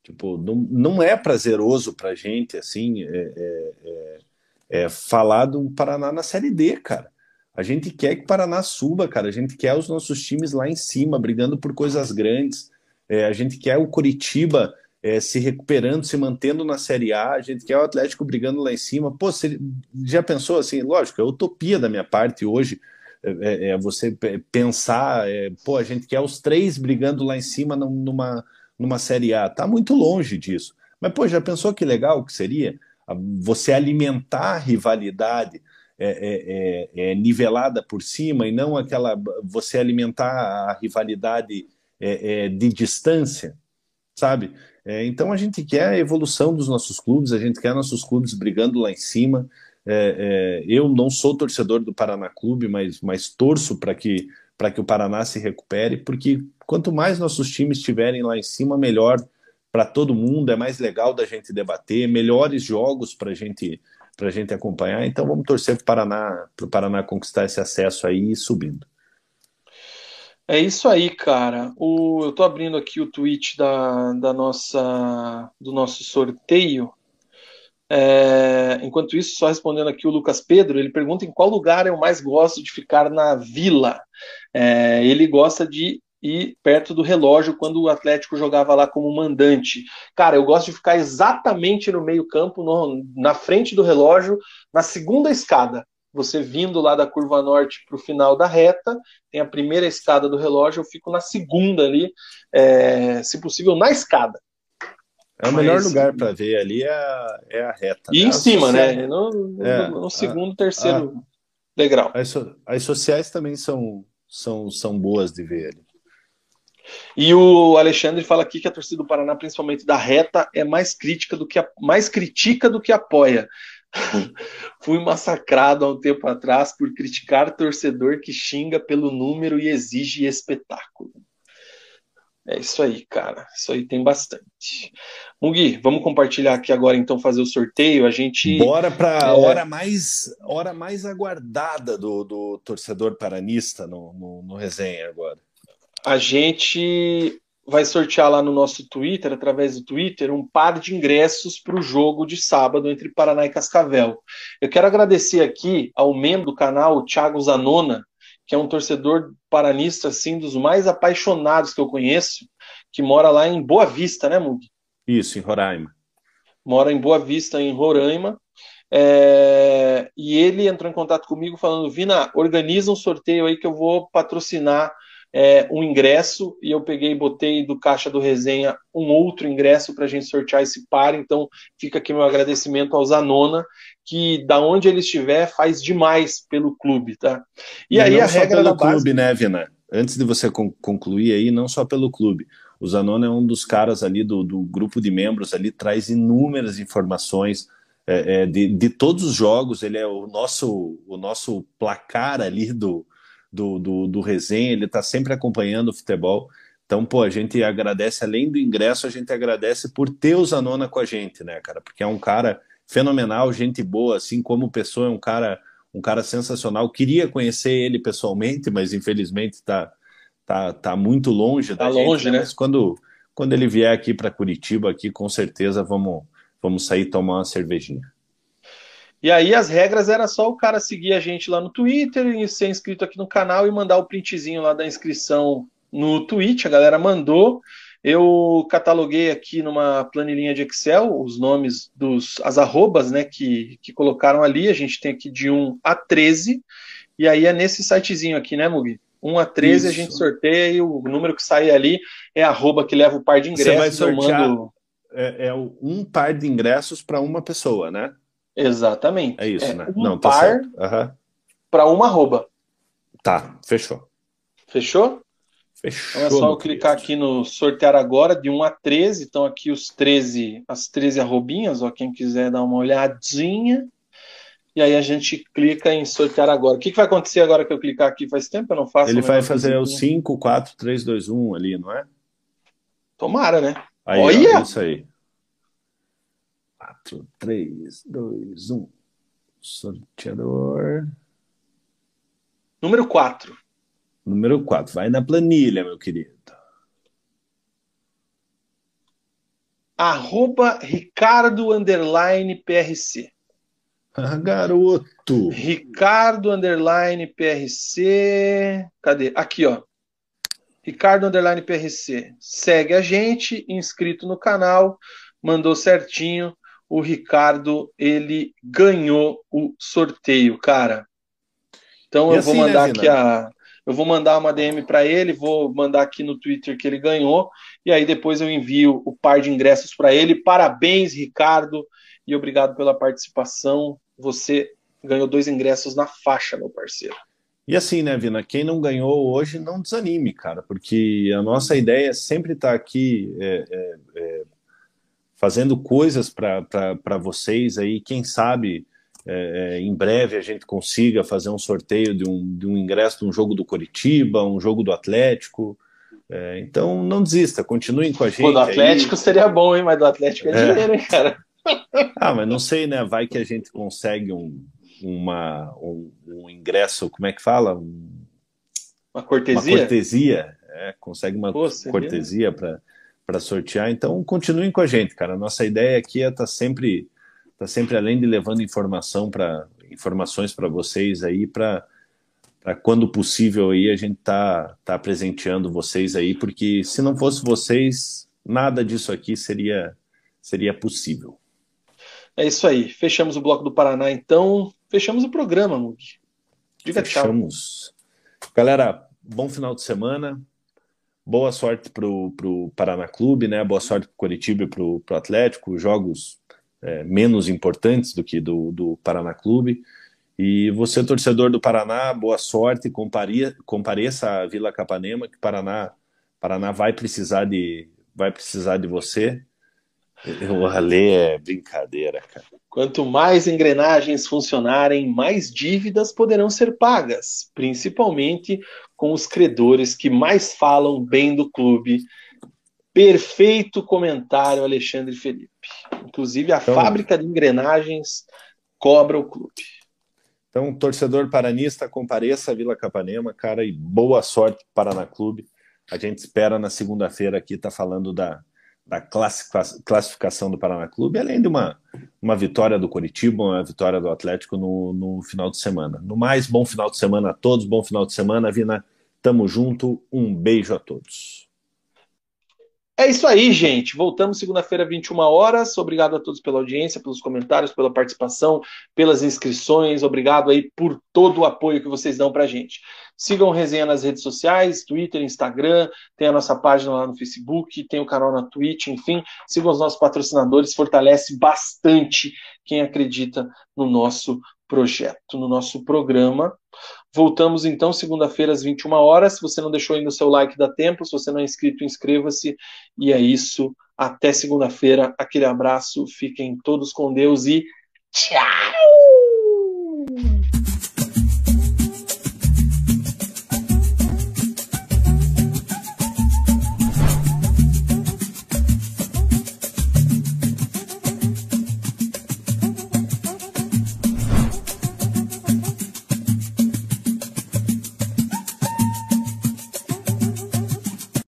Tipo, não, não é prazeroso pra gente, assim, é, é, é, é falar do Paraná na Série D, cara. A gente quer que o Paraná suba, cara. A gente quer os nossos times lá em cima, brigando por coisas grandes. É, a gente quer o Curitiba é, se recuperando, se mantendo na Série A, a gente quer o Atlético brigando lá em cima. Pô, você já pensou assim? Lógico, é utopia da minha parte hoje. É, é, é você pensar, é, pô, a gente quer os três brigando lá em cima numa, numa Série A. Tá muito longe disso. Mas, pô, já pensou que legal que seria? Você alimentar a rivalidade é, é, é, nivelada por cima e não aquela. Você alimentar a rivalidade é, é, de distância, sabe? É, então a gente quer a evolução dos nossos clubes, a gente quer nossos clubes brigando lá em cima. É, é, eu não sou torcedor do Paraná Clube, mas, mas torço para que, que o Paraná se recupere, porque quanto mais nossos times estiverem lá em cima, melhor para todo mundo, é mais legal da gente debater, melhores jogos para gente, a gente acompanhar. Então vamos torcer para o Paraná, Paraná conquistar esse acesso aí e subindo. É isso aí, cara. O, eu tô abrindo aqui o tweet da, da nossa, do nosso sorteio. É, enquanto isso, só respondendo aqui o Lucas Pedro, ele pergunta em qual lugar eu mais gosto de ficar na vila. É, ele gosta de ir perto do relógio quando o Atlético jogava lá como mandante. Cara, eu gosto de ficar exatamente no meio-campo, na frente do relógio, na segunda escada você vindo lá da curva norte para o final da reta, tem a primeira escada do relógio, eu fico na segunda ali, é, se possível, na escada. É o Mas, melhor lugar para ver ali é a, é a reta. E né? em cima, né? No, é, no segundo, a, terceiro a, degrau. As, as, sociais também são, são, são boas de ver ali. E o Alexandre fala aqui que a torcida do Paraná, principalmente da reta, é mais crítica do que a, mais critica do que apoia. Fui massacrado há um tempo atrás por criticar torcedor que xinga pelo número e exige espetáculo. É isso aí, cara. Isso aí tem bastante. Mugi, vamos compartilhar aqui agora, então, fazer o sorteio. A gente. Bora para a é... hora, mais, hora mais aguardada do, do torcedor paranista no, no, no resenha agora. A gente vai sortear lá no nosso Twitter, através do Twitter, um par de ingressos para o jogo de sábado entre Paraná e Cascavel. Eu quero agradecer aqui ao membro do canal, o Thiago Zanona, que é um torcedor paranista, assim, dos mais apaixonados que eu conheço, que mora lá em Boa Vista, né, Mug? Isso, em Roraima. Mora em Boa Vista, em Roraima. É... E ele entrou em contato comigo falando: Vina, organiza um sorteio aí que eu vou patrocinar é, um ingresso e eu peguei e botei do caixa do resenha um outro ingresso para a gente sortear esse par. Então fica aqui meu agradecimento ao Zanona, que da onde ele estiver faz demais pelo clube, tá? E, e aí a regra pelo da base... clube, né, Vina? Antes de você concluir aí, não só pelo clube. O Zanona é um dos caras ali do, do grupo de membros ali, traz inúmeras informações. É, é, de, de todos os jogos, ele é o nosso, o nosso placar ali do, do, do, do resenha, ele está sempre acompanhando o futebol. Então, pô, a gente agradece, além do ingresso, a gente agradece por ter o Zanona com a gente, né, cara? Porque é um cara fenomenal, gente boa, assim como pessoa, é um cara, um cara sensacional. Queria conhecer ele pessoalmente, mas infelizmente está tá, tá muito longe tá da longe, gente, né? Mas quando, quando ele vier aqui para Curitiba, aqui com certeza vamos, vamos sair tomar uma cervejinha. E aí as regras era só o cara seguir a gente lá no Twitter e ser inscrito aqui no canal e mandar o printzinho lá da inscrição no Twitch. A galera mandou. Eu cataloguei aqui numa planilhinha de Excel os nomes dos as arrobas, né, que, que colocaram ali. A gente tem aqui de 1 a 13. E aí é nesse sitezinho aqui, né, Mugi? 1 a 13 Isso. a gente sorteia e o número que sai ali é arroba que leva o par de ingressos. Você vai sortear mando... é, é um par de ingressos para uma pessoa, né? Exatamente. É isso, é né? Um Não, tá par uhum. para uma arroba. Tá, fechou. Fechou? Fechou. Então é só eu clicar aqui no sortear agora, de 1 a 13. Então, aqui os 13, as 13 arrobinhas, ó, quem quiser dar uma olhadinha. E aí a gente clica em sortear agora. O que, que vai acontecer agora que eu clicar aqui? Faz tempo eu não faço. Ele vai fazer o 5, 4, 3, 2, 1 ali, não é? Tomara, né? Aí, Olha! Ó, isso aí. 4, 3, 2, 1. Sorteador. Número 4. Número 4. Vai na planilha, meu querido. Arroba Ricardo Underline PRC. Ah, garoto! Ricardo Underline PRC. Cadê? Aqui, ó. Ricardo Underline PRC. Segue a gente, inscrito no canal, mandou certinho o Ricardo ele ganhou o sorteio, cara. Então e eu assim, vou mandar né, aqui a eu vou mandar uma DM para ele, vou mandar aqui no Twitter que ele ganhou e aí depois eu envio o par de ingressos para ele. Parabéns, Ricardo, e obrigado pela participação. Você ganhou dois ingressos na faixa, meu parceiro. E assim, né, Vina, quem não ganhou hoje, não desanime, cara, porque a nossa ideia é sempre estar tá aqui é, é, é fazendo coisas para vocês aí, quem sabe é, em breve a gente consiga fazer um sorteio de um, de um ingresso de um jogo do Coritiba, um jogo do Atlético. É, então não desista, continuem com a gente. Pô, do Atlético aí. seria bom, hein? Mas do Atlético é, é. dinheiro, hein, cara? Ah, mas não sei, né? Vai que a gente consegue um, uma, um, um ingresso, como é que fala? Um, uma cortesia? Uma cortesia, é, consegue uma Pô, cortesia para sortear. Então continuem com a gente, cara. Nossa ideia aqui é estar tá sempre tá sempre além de levando informação para informações para vocês aí para quando possível aí a gente tá tá presenteando vocês aí porque se não fosse vocês nada disso aqui seria seria possível é isso aí fechamos o bloco do Paraná então fechamos o programa Mug diga fechamos tchau. galera bom final de semana boa sorte pro pro Paraná Clube né boa sorte pro Curitiba e pro, pro Atlético jogos é, menos importantes do que do, do Paraná Clube. E você, torcedor do Paraná, boa sorte, compareça à Vila Capanema, que Paraná, Paraná vai precisar de, vai precisar de você. O Alê é brincadeira, cara. Quanto mais engrenagens funcionarem, mais dívidas poderão ser pagas, principalmente com os credores que mais falam bem do clube. Perfeito comentário, Alexandre Felipe. Inclusive, a então, fábrica de engrenagens cobra o clube. Então, torcedor paranista, compareça à Vila Capanema, cara, e boa sorte para Paraná Clube. A gente espera na segunda-feira aqui estar tá falando da, da classificação do Paraná Clube, além de uma, uma vitória do Curitiba, uma vitória do Atlético no, no final de semana. No mais, bom final de semana a todos, bom final de semana, Vina. Tamo junto, um beijo a todos. É isso aí, gente. Voltamos segunda-feira, 21 horas. Obrigado a todos pela audiência, pelos comentários, pela participação, pelas inscrições. Obrigado aí por todo o apoio que vocês dão pra gente. Sigam o Resenha nas redes sociais, Twitter, Instagram, tem a nossa página lá no Facebook, tem o canal na Twitch, enfim. Sigam os nossos patrocinadores, fortalece bastante quem acredita no nosso projeto, no nosso programa. Voltamos então segunda-feira às 21 horas. Se você não deixou ainda o seu like, dá tempo. Se você não é inscrito, inscreva-se. E é isso. Até segunda-feira. Aquele abraço. Fiquem todos com Deus e tchau!